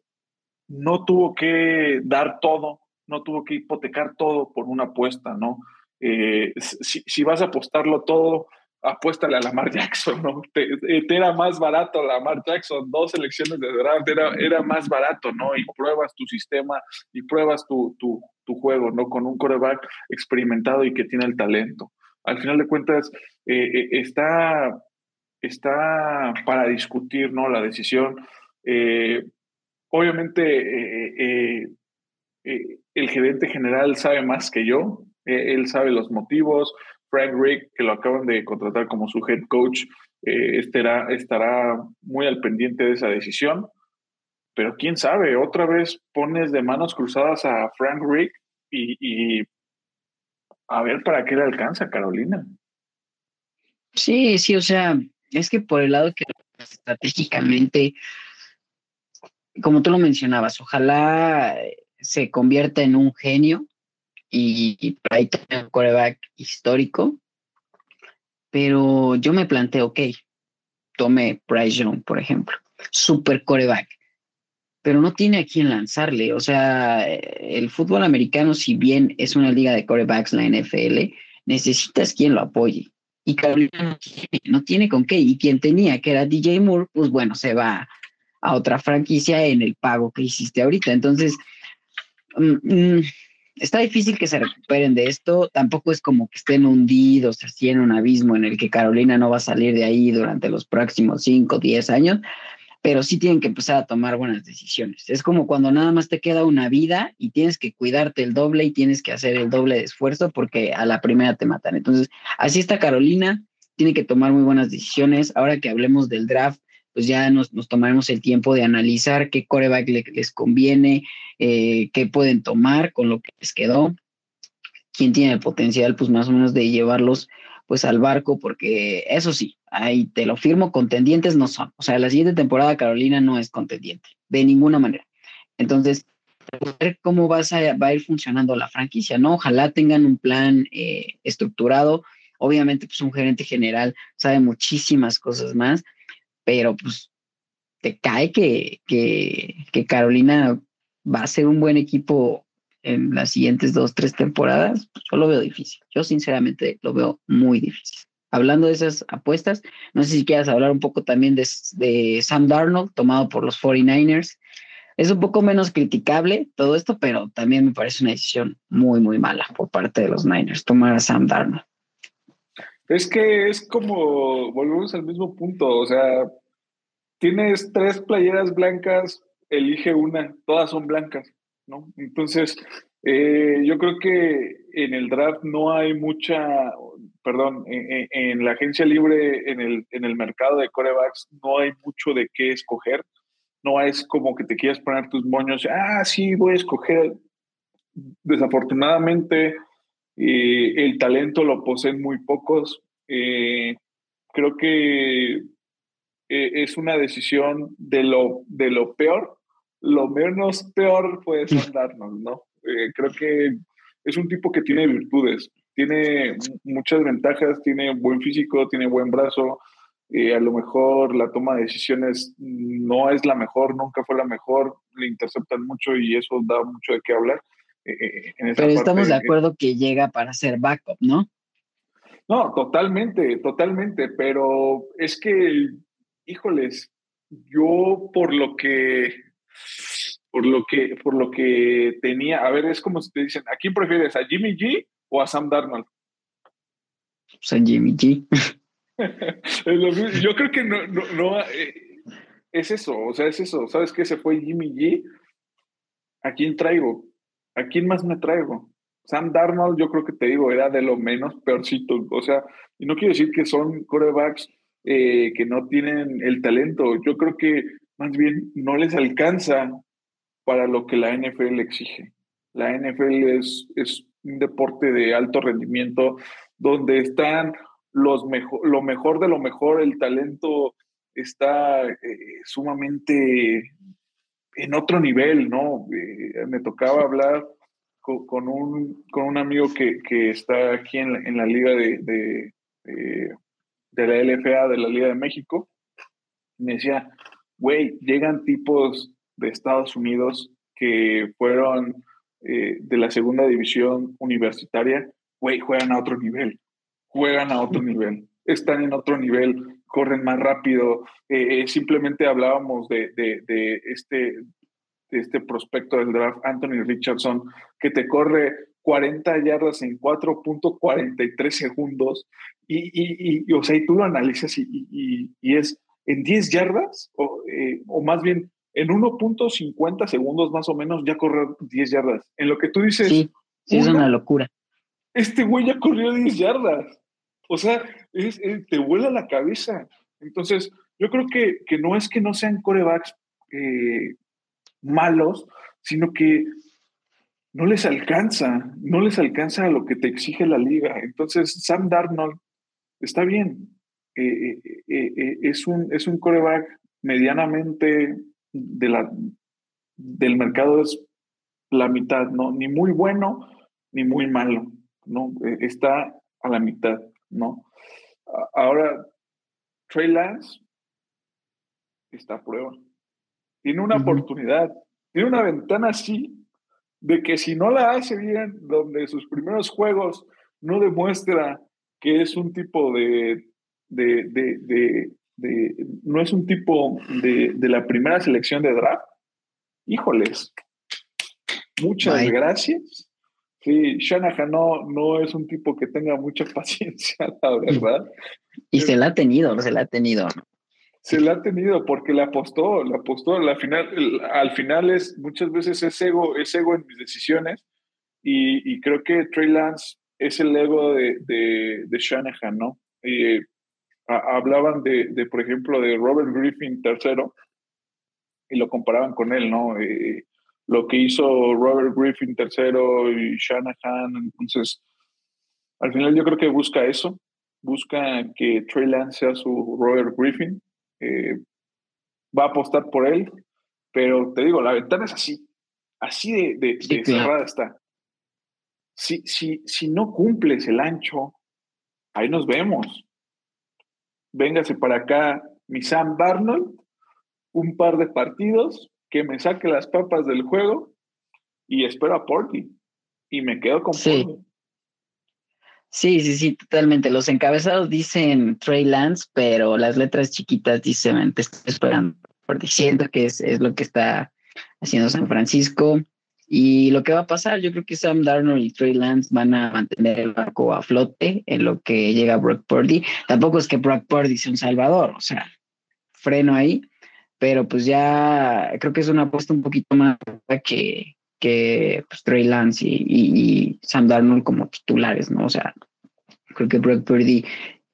no tuvo que dar todo, no tuvo que hipotecar todo por una apuesta, ¿no? Eh, si, vas a apostarlo todo, apuéstale a Lamar Jackson, ¿no? Te, era más barato Lamar Jackson, dos elecciones de draft, era, más barato, ¿no? Y pruebas tu sistema y pruebas tu, tu, juego, ¿no? Con un coreback experimentado y que tiene el talento. Al final de cuentas, eh, eh, está, está para discutir, ¿no? La decisión. Eh, obviamente, el gerente general sabe más que yo, él sabe los motivos, Frank Rick, que lo acaban de contratar como su head coach, eh, estará, estará muy al pendiente de esa decisión. Pero quién sabe, otra vez pones de manos cruzadas a Frank Rick y, a ver para qué le alcanza Carolina. Sí, sí, o sea, es que por el lado que estratégicamente, como tú lo mencionabas, ojalá se convierta en un genio y, por ahí tiene un coreback histórico, pero yo me planteo, ok, tome Bryce Young, por ejemplo, super coreback, pero no tiene a quién lanzarle. O sea, el fútbol americano, si bien es una liga de corebacks, la NFL, necesitas quien lo apoye. Y Carolina no tiene, no tiene con qué. Y quien tenía, que era DJ Moore, pues bueno, se va a otra franquicia en el pago que hiciste ahorita. Entonces, mm, mm, está difícil que se recuperen de esto. Tampoco es como que estén hundidos así en un abismo en el que Carolina no va a salir de ahí durante los próximos 5, 10 años, pero sí tienen que empezar a tomar buenas decisiones. Es como cuando nada más te queda una vida y tienes que cuidarte el doble y tienes que hacer el doble de esfuerzo porque a la primera te matan. Entonces, así está Carolina, tiene que tomar muy buenas decisiones. Ahora que hablemos del draft, pues ya nos, tomaremos el tiempo de analizar qué coreback les conviene, eh, qué pueden tomar con lo que les quedó, quién tiene el potencial, pues más o menos de llevarlos pues al barco, porque eso sí, ahí te lo firmo, contendientes no son. O sea, la siguiente temporada Carolina no es contendiente, de ninguna manera. Entonces, ver cómo vas a, va a ir funcionando la franquicia, ¿no? Ojalá tengan un plan eh, estructurado. Obviamente, pues un gerente general sabe muchísimas cosas más, pero pues te cae que, que, Carolina va a ser un buen equipo en las siguientes dos, tres temporadas, pues yo lo veo difícil. Yo sinceramente lo veo muy difícil. Hablando de esas apuestas, no sé si quieras hablar un poco también de, de Sam Darnold, tomado por los 49ers. Es un poco menos criticable todo esto, pero también me parece una decisión muy, muy mala por parte de los Niners, tomar a Sam Darnold. Es que es como, volvemos al mismo punto, o sea, tienes tres playeras blancas, elige una, todas son blancas, ¿no? Entonces, eh, yo creo que en el draft no hay mucha, perdón, en, la agencia libre, en el, en el mercado de corebacks, no hay mucho de qué escoger. No es como que te quieras poner tus moños, ah, sí, voy a escoger. Desafortunadamente, el talento lo poseen muy pocos. Eh, creo que eh, es una decisión de lo, de lo peor. Lo menos peor puede darnos, ¿no? Eh, creo que es un tipo que tiene virtudes, tiene muchas ventajas, tiene buen físico, tiene buen brazo. a lo mejor la toma de decisiones no es la mejor, nunca fue la mejor, le interceptan mucho y eso da mucho de qué hablar. Eh, Pero estamos de acuerdo que llega para ser backup, ¿no? No, totalmente, totalmente, pero es que, híjoles, yo por lo que, por lo que, por lo que tenía, a ver, es como si te dicen, ¿a quién prefieres, a Jimmy G o a Sam Darnold? Pues a Jimmy G. yo creo que no, no, no eh, es eso, o sea, es eso, ¿sabes qué? Se fue Jimmy G. ¿A quién traigo? ¿A quién más me traigo? Sam Darnold, yo creo que te digo, era de lo menos peorcito. O sea, y no quiero decir que son corebacks eh, que no tienen el talento. Yo creo que más bien no les alcanza para lo que la NFL exige. La NFL es, es un deporte de alto rendimiento donde están los mejor, lo mejor de lo mejor, el talento está eh, sumamente en otro nivel, ¿no? Eh, me tocaba hablar con, un, con un amigo que, que está aquí en la, en la liga de, de, la LFA, de la Liga de México. Me decía, güey, llegan tipos de Estados Unidos que fueron eh, de la segunda división universitaria, güey, juegan a otro nivel, juegan a otro nivel. están en otro nivel, corren más rápido. Eh, eh, simplemente hablábamos de, de, este, de este prospecto del draft, Anthony Richardson, que te corre 40 yardas en 4.43 segundos. Y, y, y, o sea, y tú lo analizas y, y es en 10 yardas, o, eh, o más bien en 1.50 segundos más o menos, ya corre 10 yardas. En lo que tú dices. Sí, es una locura. Este güey ya corrió 10 yardas. O sea, es, te vuela la cabeza. Entonces, yo creo que, que no es que no sean corebacks eh, malos, sino que no les alcanza, no les alcanza a lo que te exige la liga. Entonces, Sam Darnold está bien. Eh, eh, es, un, es un coreback medianamente de la, del mercado, es la mitad, ¿no? Ni muy bueno, ni muy malo, ¿no? está a la mitad, ¿no? Ahora, Trey Lance está a prueba. Tiene una oportunidad, tiene una ventana así de que si no la hace bien, donde sus primeros juegos no demuestra que es un tipo de, de, no es un tipo de, la primera selección de draft, híjoles, muchas gracias. Sí, Shanahan no, no es un tipo que tenga mucha paciencia, la verdad. Y se la ha tenido, se la ha tenido. Se la ha tenido porque le apostó, le apostó. La final, al final es, muchas veces es ego, es ego en mis decisiones. Y, creo que Trey Lance es el ego de, de, Shanahan, ¿no? hablaban de, de, por ejemplo, de Robert Griffin tercero y lo comparaban con él, ¿no? Eh, lo que hizo Robert Griffin tercero y Shanahan. Entonces, al final yo creo que busca eso, busca que Trey Lance sea su Robert Griffin. Eh, va a apostar por él, pero te digo, la ventana es así, así de, cerrada está. Si, si, si no cumples el ancho, ahí nos vemos. Véngase para acá mi Sam Darnold, un par de partidos, que me saque las papas del juego y espero a Porky. Y me quedo con sí. Sí, sí, sí, totalmente. Los encabezados dicen Trey Lance, pero las letras chiquitas dicen te estoy esperando, por diciendo que es, es lo que está haciendo San Francisco. Y lo que va a pasar, yo creo que Sam Darnold y Trey Lance van a mantener el barco a flote en lo que llega Brock Purdy. Tampoco es que Brock Purdy sea un salvador, o sea, freno ahí pero pues ya creo que es una apuesta un poquito más que, que pues, Trey Lance y, y, Sam Darnold como titulares, ¿no? O sea, creo que Brock Purdy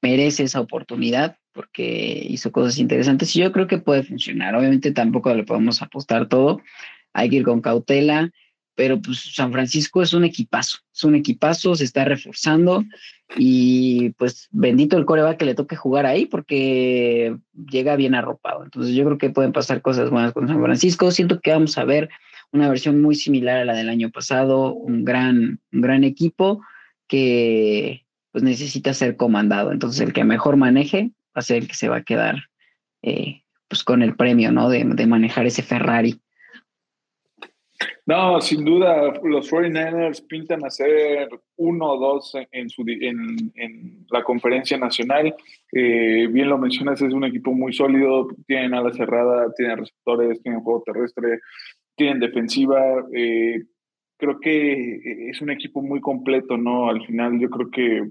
merece esa oportunidad porque hizo cosas interesantes y yo creo que puede funcionar. Obviamente tampoco le podemos apostar todo, hay que ir con cautela pero pues San Francisco es un equipazo, es un equipazo, se está reforzando y pues bendito el coreback que le toque jugar ahí porque llega bien arropado. Entonces yo creo que pueden pasar cosas buenas con San Francisco. Siento que vamos a ver una versión muy similar a la del año pasado, un gran, un gran equipo que pues necesita ser comandado. Entonces el que mejor maneje va a ser el que se va a quedar eh, pues con el premio, ¿no? De manejar ese Ferrari. No, sin duda, los 49ers pintan a ser uno o dos en, su, en, la conferencia nacional. Eh, bien lo mencionas, es un equipo muy sólido, tienen ala cerrada, tienen receptores, tienen juego terrestre, tienen defensiva. Eh, creo que es un equipo muy completo, ¿no? Al final yo creo que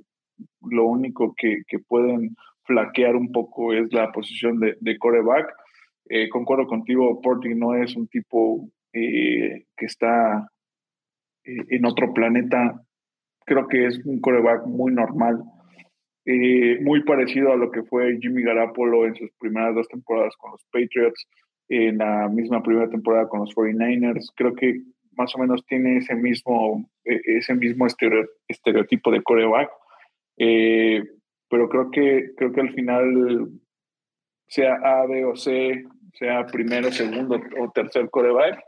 lo único que, pueden flaquear un poco es la posición de, de coreback. Eh, concuerdo contigo, Porting no es un tipo eh, que está eh, en otro planeta. Creo que es un coreback muy normal, eh, muy parecido a lo que fue Jimmy Garapolo en sus primeras dos temporadas con los Patriots, en la misma primera temporada con los 49ers. Creo que más o menos tiene ese mismo, ese mismo estereotipo de coreback. pero creo que, creo que al final, sea A, B o C, sea primero, segundo o tercer coreback,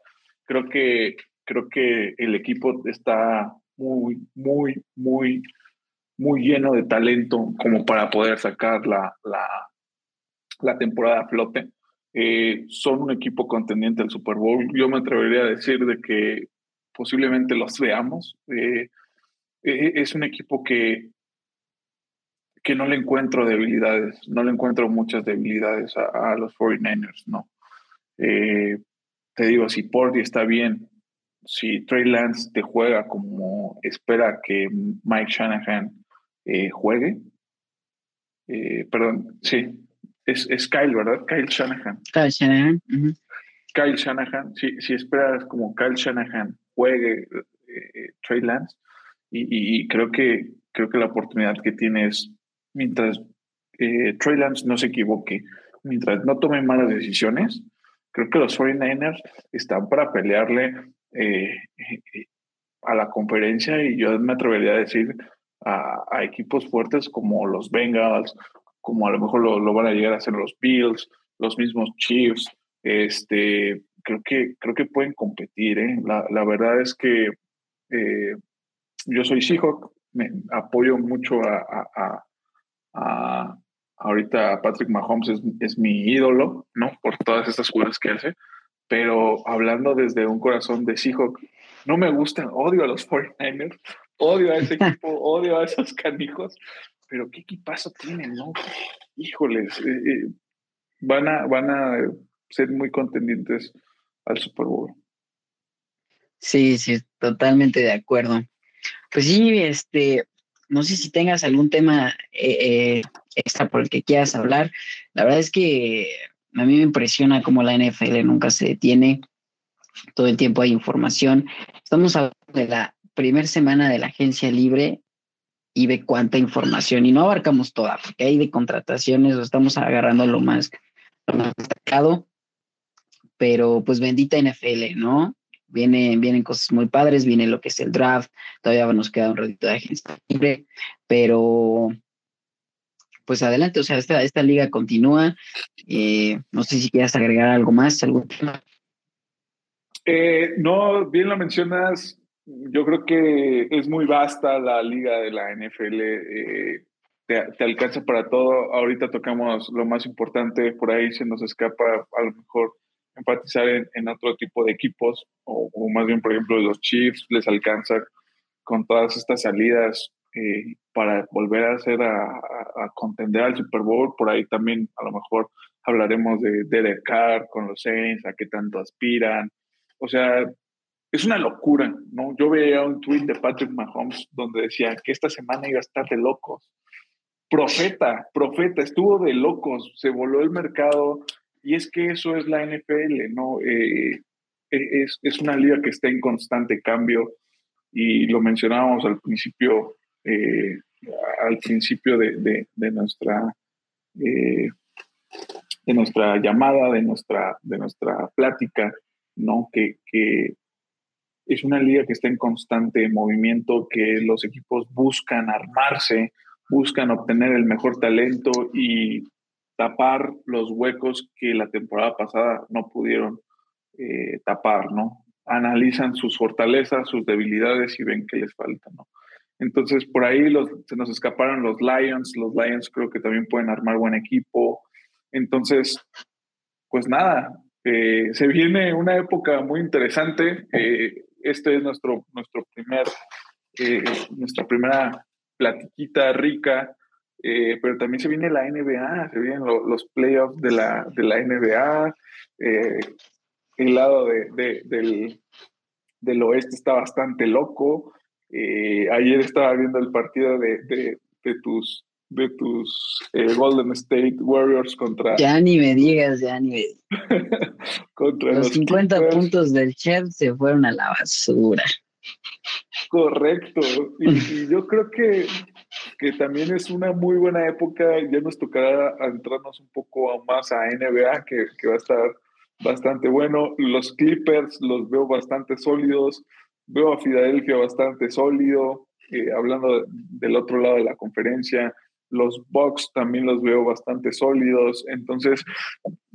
creo que, creo que el equipo está muy, muy, muy, muy lleno de talento como para poder sacar la, la, temporada a flote. Eh, son un equipo contendiente al Super Bowl. Yo me atrevería a decir de que posiblemente los veamos. Eh, eh, es un equipo que, que no le encuentro debilidades, no le encuentro muchas debilidades a, los 49ers, ¿no? Te digo, si Porty está bien, si Trey Lance te juega como espera que Mike Shanahan eh, juegue, eh, perdón, sí, es, es, Kyle, ¿verdad? Kyle Shanahan. Kyle Shanahan. Kyle Shanahan, si, si, esperas como Kyle Shanahan juegue Trey Lance, y, creo que creo que la oportunidad que tiene es mientras eh, Trey Lance no se equivoque, mientras no tome malas decisiones, creo que los 49ers están para pelearle eh, a la conferencia y yo me atrevería a decir a, equipos fuertes como los Bengals, como a lo mejor lo, van a llegar a hacer los Bills, los mismos Chiefs, este, creo que, creo que pueden competir. ¿eh? La, verdad es que yo soy Seahawk, me apoyo mucho a, ahorita Patrick Mahomes es, mi ídolo, ¿no? Por todas estas jugadas que hace. Pero hablando desde un corazón de Seahawk, no me gustan, odio a los 49ers, odio a ese equipo, odio a esos canijos, pero qué equipazo tienen, ¿no? Híjoles, eh, eh, van, a, van a ser muy contendientes al Super Bowl. Sí, sí, totalmente de acuerdo. Pues sí, este, no sé si tengas algún tema eh, eh, extra por el que quieras hablar. La verdad es que a mí me impresiona cómo la NFL nunca se detiene. Todo el tiempo hay información. Estamos hablando de la primera semana de la agencia libre y ve cuánta información. Y no abarcamos toda, porque hay de contrataciones, estamos agarrando lo más, lo más destacado. Pero pues bendita NFL, ¿no? Vienen cosas muy padres, viene lo que es el draft, todavía nos queda un ratito de agencia libre, pero pues adelante, o sea, esta, esta liga continúa. Eh, no sé si quieras agregar algo más, algún tema. Eh, no, bien lo mencionas. Yo creo que es muy vasta la liga de la NFL. Eh, te, alcanza para todo. Ahorita tocamos lo más importante, por ahí se nos escapa a lo mejor enfatizar en, otro tipo de equipos, o, más bien, por ejemplo, los Chiefs les alcanza con todas estas salidas eh, para volver a hacer a, contender al Super Bowl. Por ahí también a lo mejor hablaremos de Derek Carr con los Saints, a qué tanto aspiran. O sea, es una locura, ¿no? Yo veía un tweet de Patrick Mahomes donde decía que esta semana iba a estar de locos. Profeta, profeta, estuvo de locos, se voló el mercado, y es que eso es la NFL, ¿no? Eh, e, es, una liga que está en constante cambio y lo mencionábamos al principio, eh, al principio de, nuestra eh, de nuestra llamada, de nuestra, de nuestra plática, ¿no? Que, que, es una liga que está en constante movimiento, que los equipos buscan armarse, buscan obtener el mejor talento y tapar los huecos que la temporada pasada no pudieron eh, tapar, ¿no? Analizan sus fortalezas, sus debilidades y ven qué les falta, ¿no? Entonces, por ahí los, se nos escaparon los Lions. Los Lions creo que también pueden armar buen equipo. Entonces, pues nada, eh, se viene una época muy interesante. Eh, este es nuestro, nuestro primer, nuestra primera platiquita rica eh, pero también se viene la NBA, se vienen los playoffs de la, de la NBA. Eh, el lado de, del, del, oeste está bastante loco. Eh, ayer estaba viendo el partido de, de tus de tus Golden State Warriors contra. Ya ni me digas, ya ni me contra los, 50 puntos del Chef se fueron a la basura. Correcto. y yo creo que que también es una muy buena época. Ya nos tocará entrarnos un poco más a NBA, que, que va a estar bastante bueno. Los Clippers los veo bastante sólidos. Veo a Filadelfia bastante sólido. Eh, hablando del otro lado de la conferencia, los Bucks también los veo bastante sólidos. Entonces,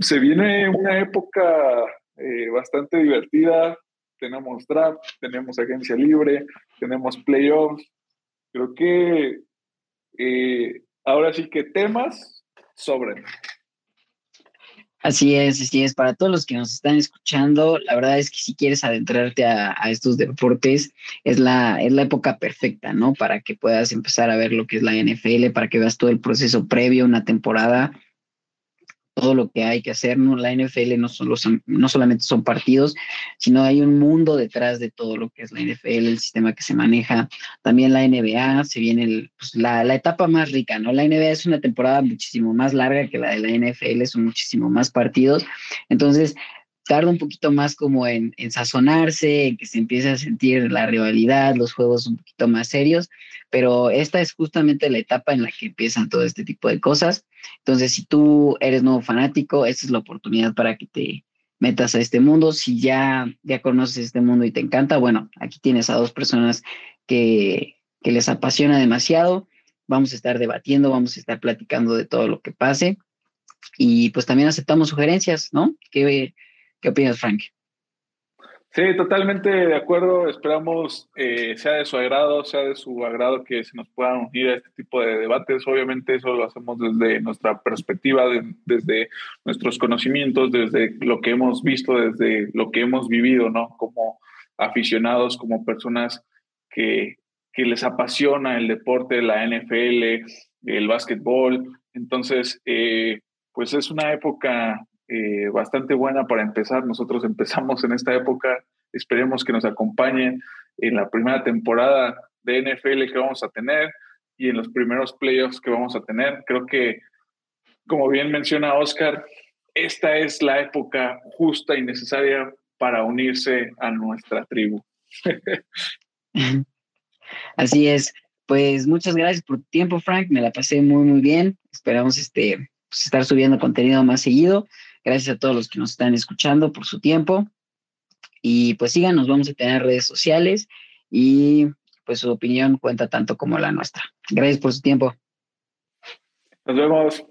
se viene una época eh, bastante divertida. Tenemos draft, tenemos agencia libre, tenemos playoffs. Creo que eh, ahora sí que temas sobren. Así es, así es. Para todos los que nos están escuchando, la verdad es que si quieres adentrarte a, estos deportes, es la, es la época perfecta, ¿no? Para que puedas empezar a ver lo que es la NFL, para que veas todo el proceso previo, una temporada todo lo que hay que hacer, ¿no? La NFL no, solo no solamente son partidos, sino hay un mundo detrás de todo lo que es la NFL, el sistema que se maneja. También la NBA, se viene pues, la, la, etapa más rica, ¿no? La NBA es una temporada muchísimo más larga que la de la NFL, son muchísimo más partidos. Entonces, tarda un poquito más como en, en sazonarse, en que se empiece a sentir la rivalidad, los juegos un poquito más serios, pero esta es justamente la etapa en la que empiezan todo este tipo de cosas. Entonces, si tú eres nuevo fanático, esta es la oportunidad para que te metas a este mundo. Si ya, ya conoces este mundo y te encanta, bueno, aquí tienes a dos personas que, que les apasiona demasiado. Vamos a estar debatiendo, vamos a estar platicando de todo lo que pase. Y pues también aceptamos sugerencias, ¿no? Que ¿Qué opinas, Frank? Sí, totalmente de acuerdo. Esperamos eh, sea de su agrado, sea de su agrado que se nos puedan unir a este tipo de debates. Obviamente eso lo hacemos desde nuestra perspectiva, desde nuestros conocimientos, desde lo que hemos visto, desde lo que hemos vivido, ¿no? Como aficionados, como personas que, que les apasiona el deporte, la NFL, el básquetbol. Entonces, eh, pues es una época eh, bastante buena para empezar. Nosotros empezamos en esta época, esperemos que nos acompañen en la primera temporada de NFL que vamos a tener y en los primeros playoffs que vamos a tener. Creo que, como bien menciona Oscar, esta es la época justa y necesaria para unirse a nuestra tribu. Así es. Pues muchas gracias por tu tiempo, Frank. Me la pasé muy, muy bien. Esperamos este, pues, estar subiendo contenido más seguido. Gracias a todos los que nos están escuchando por su tiempo. Y pues síganos, vamos a tener redes sociales y pues su opinión cuenta tanto como la nuestra. Gracias por su tiempo. Nos vemos.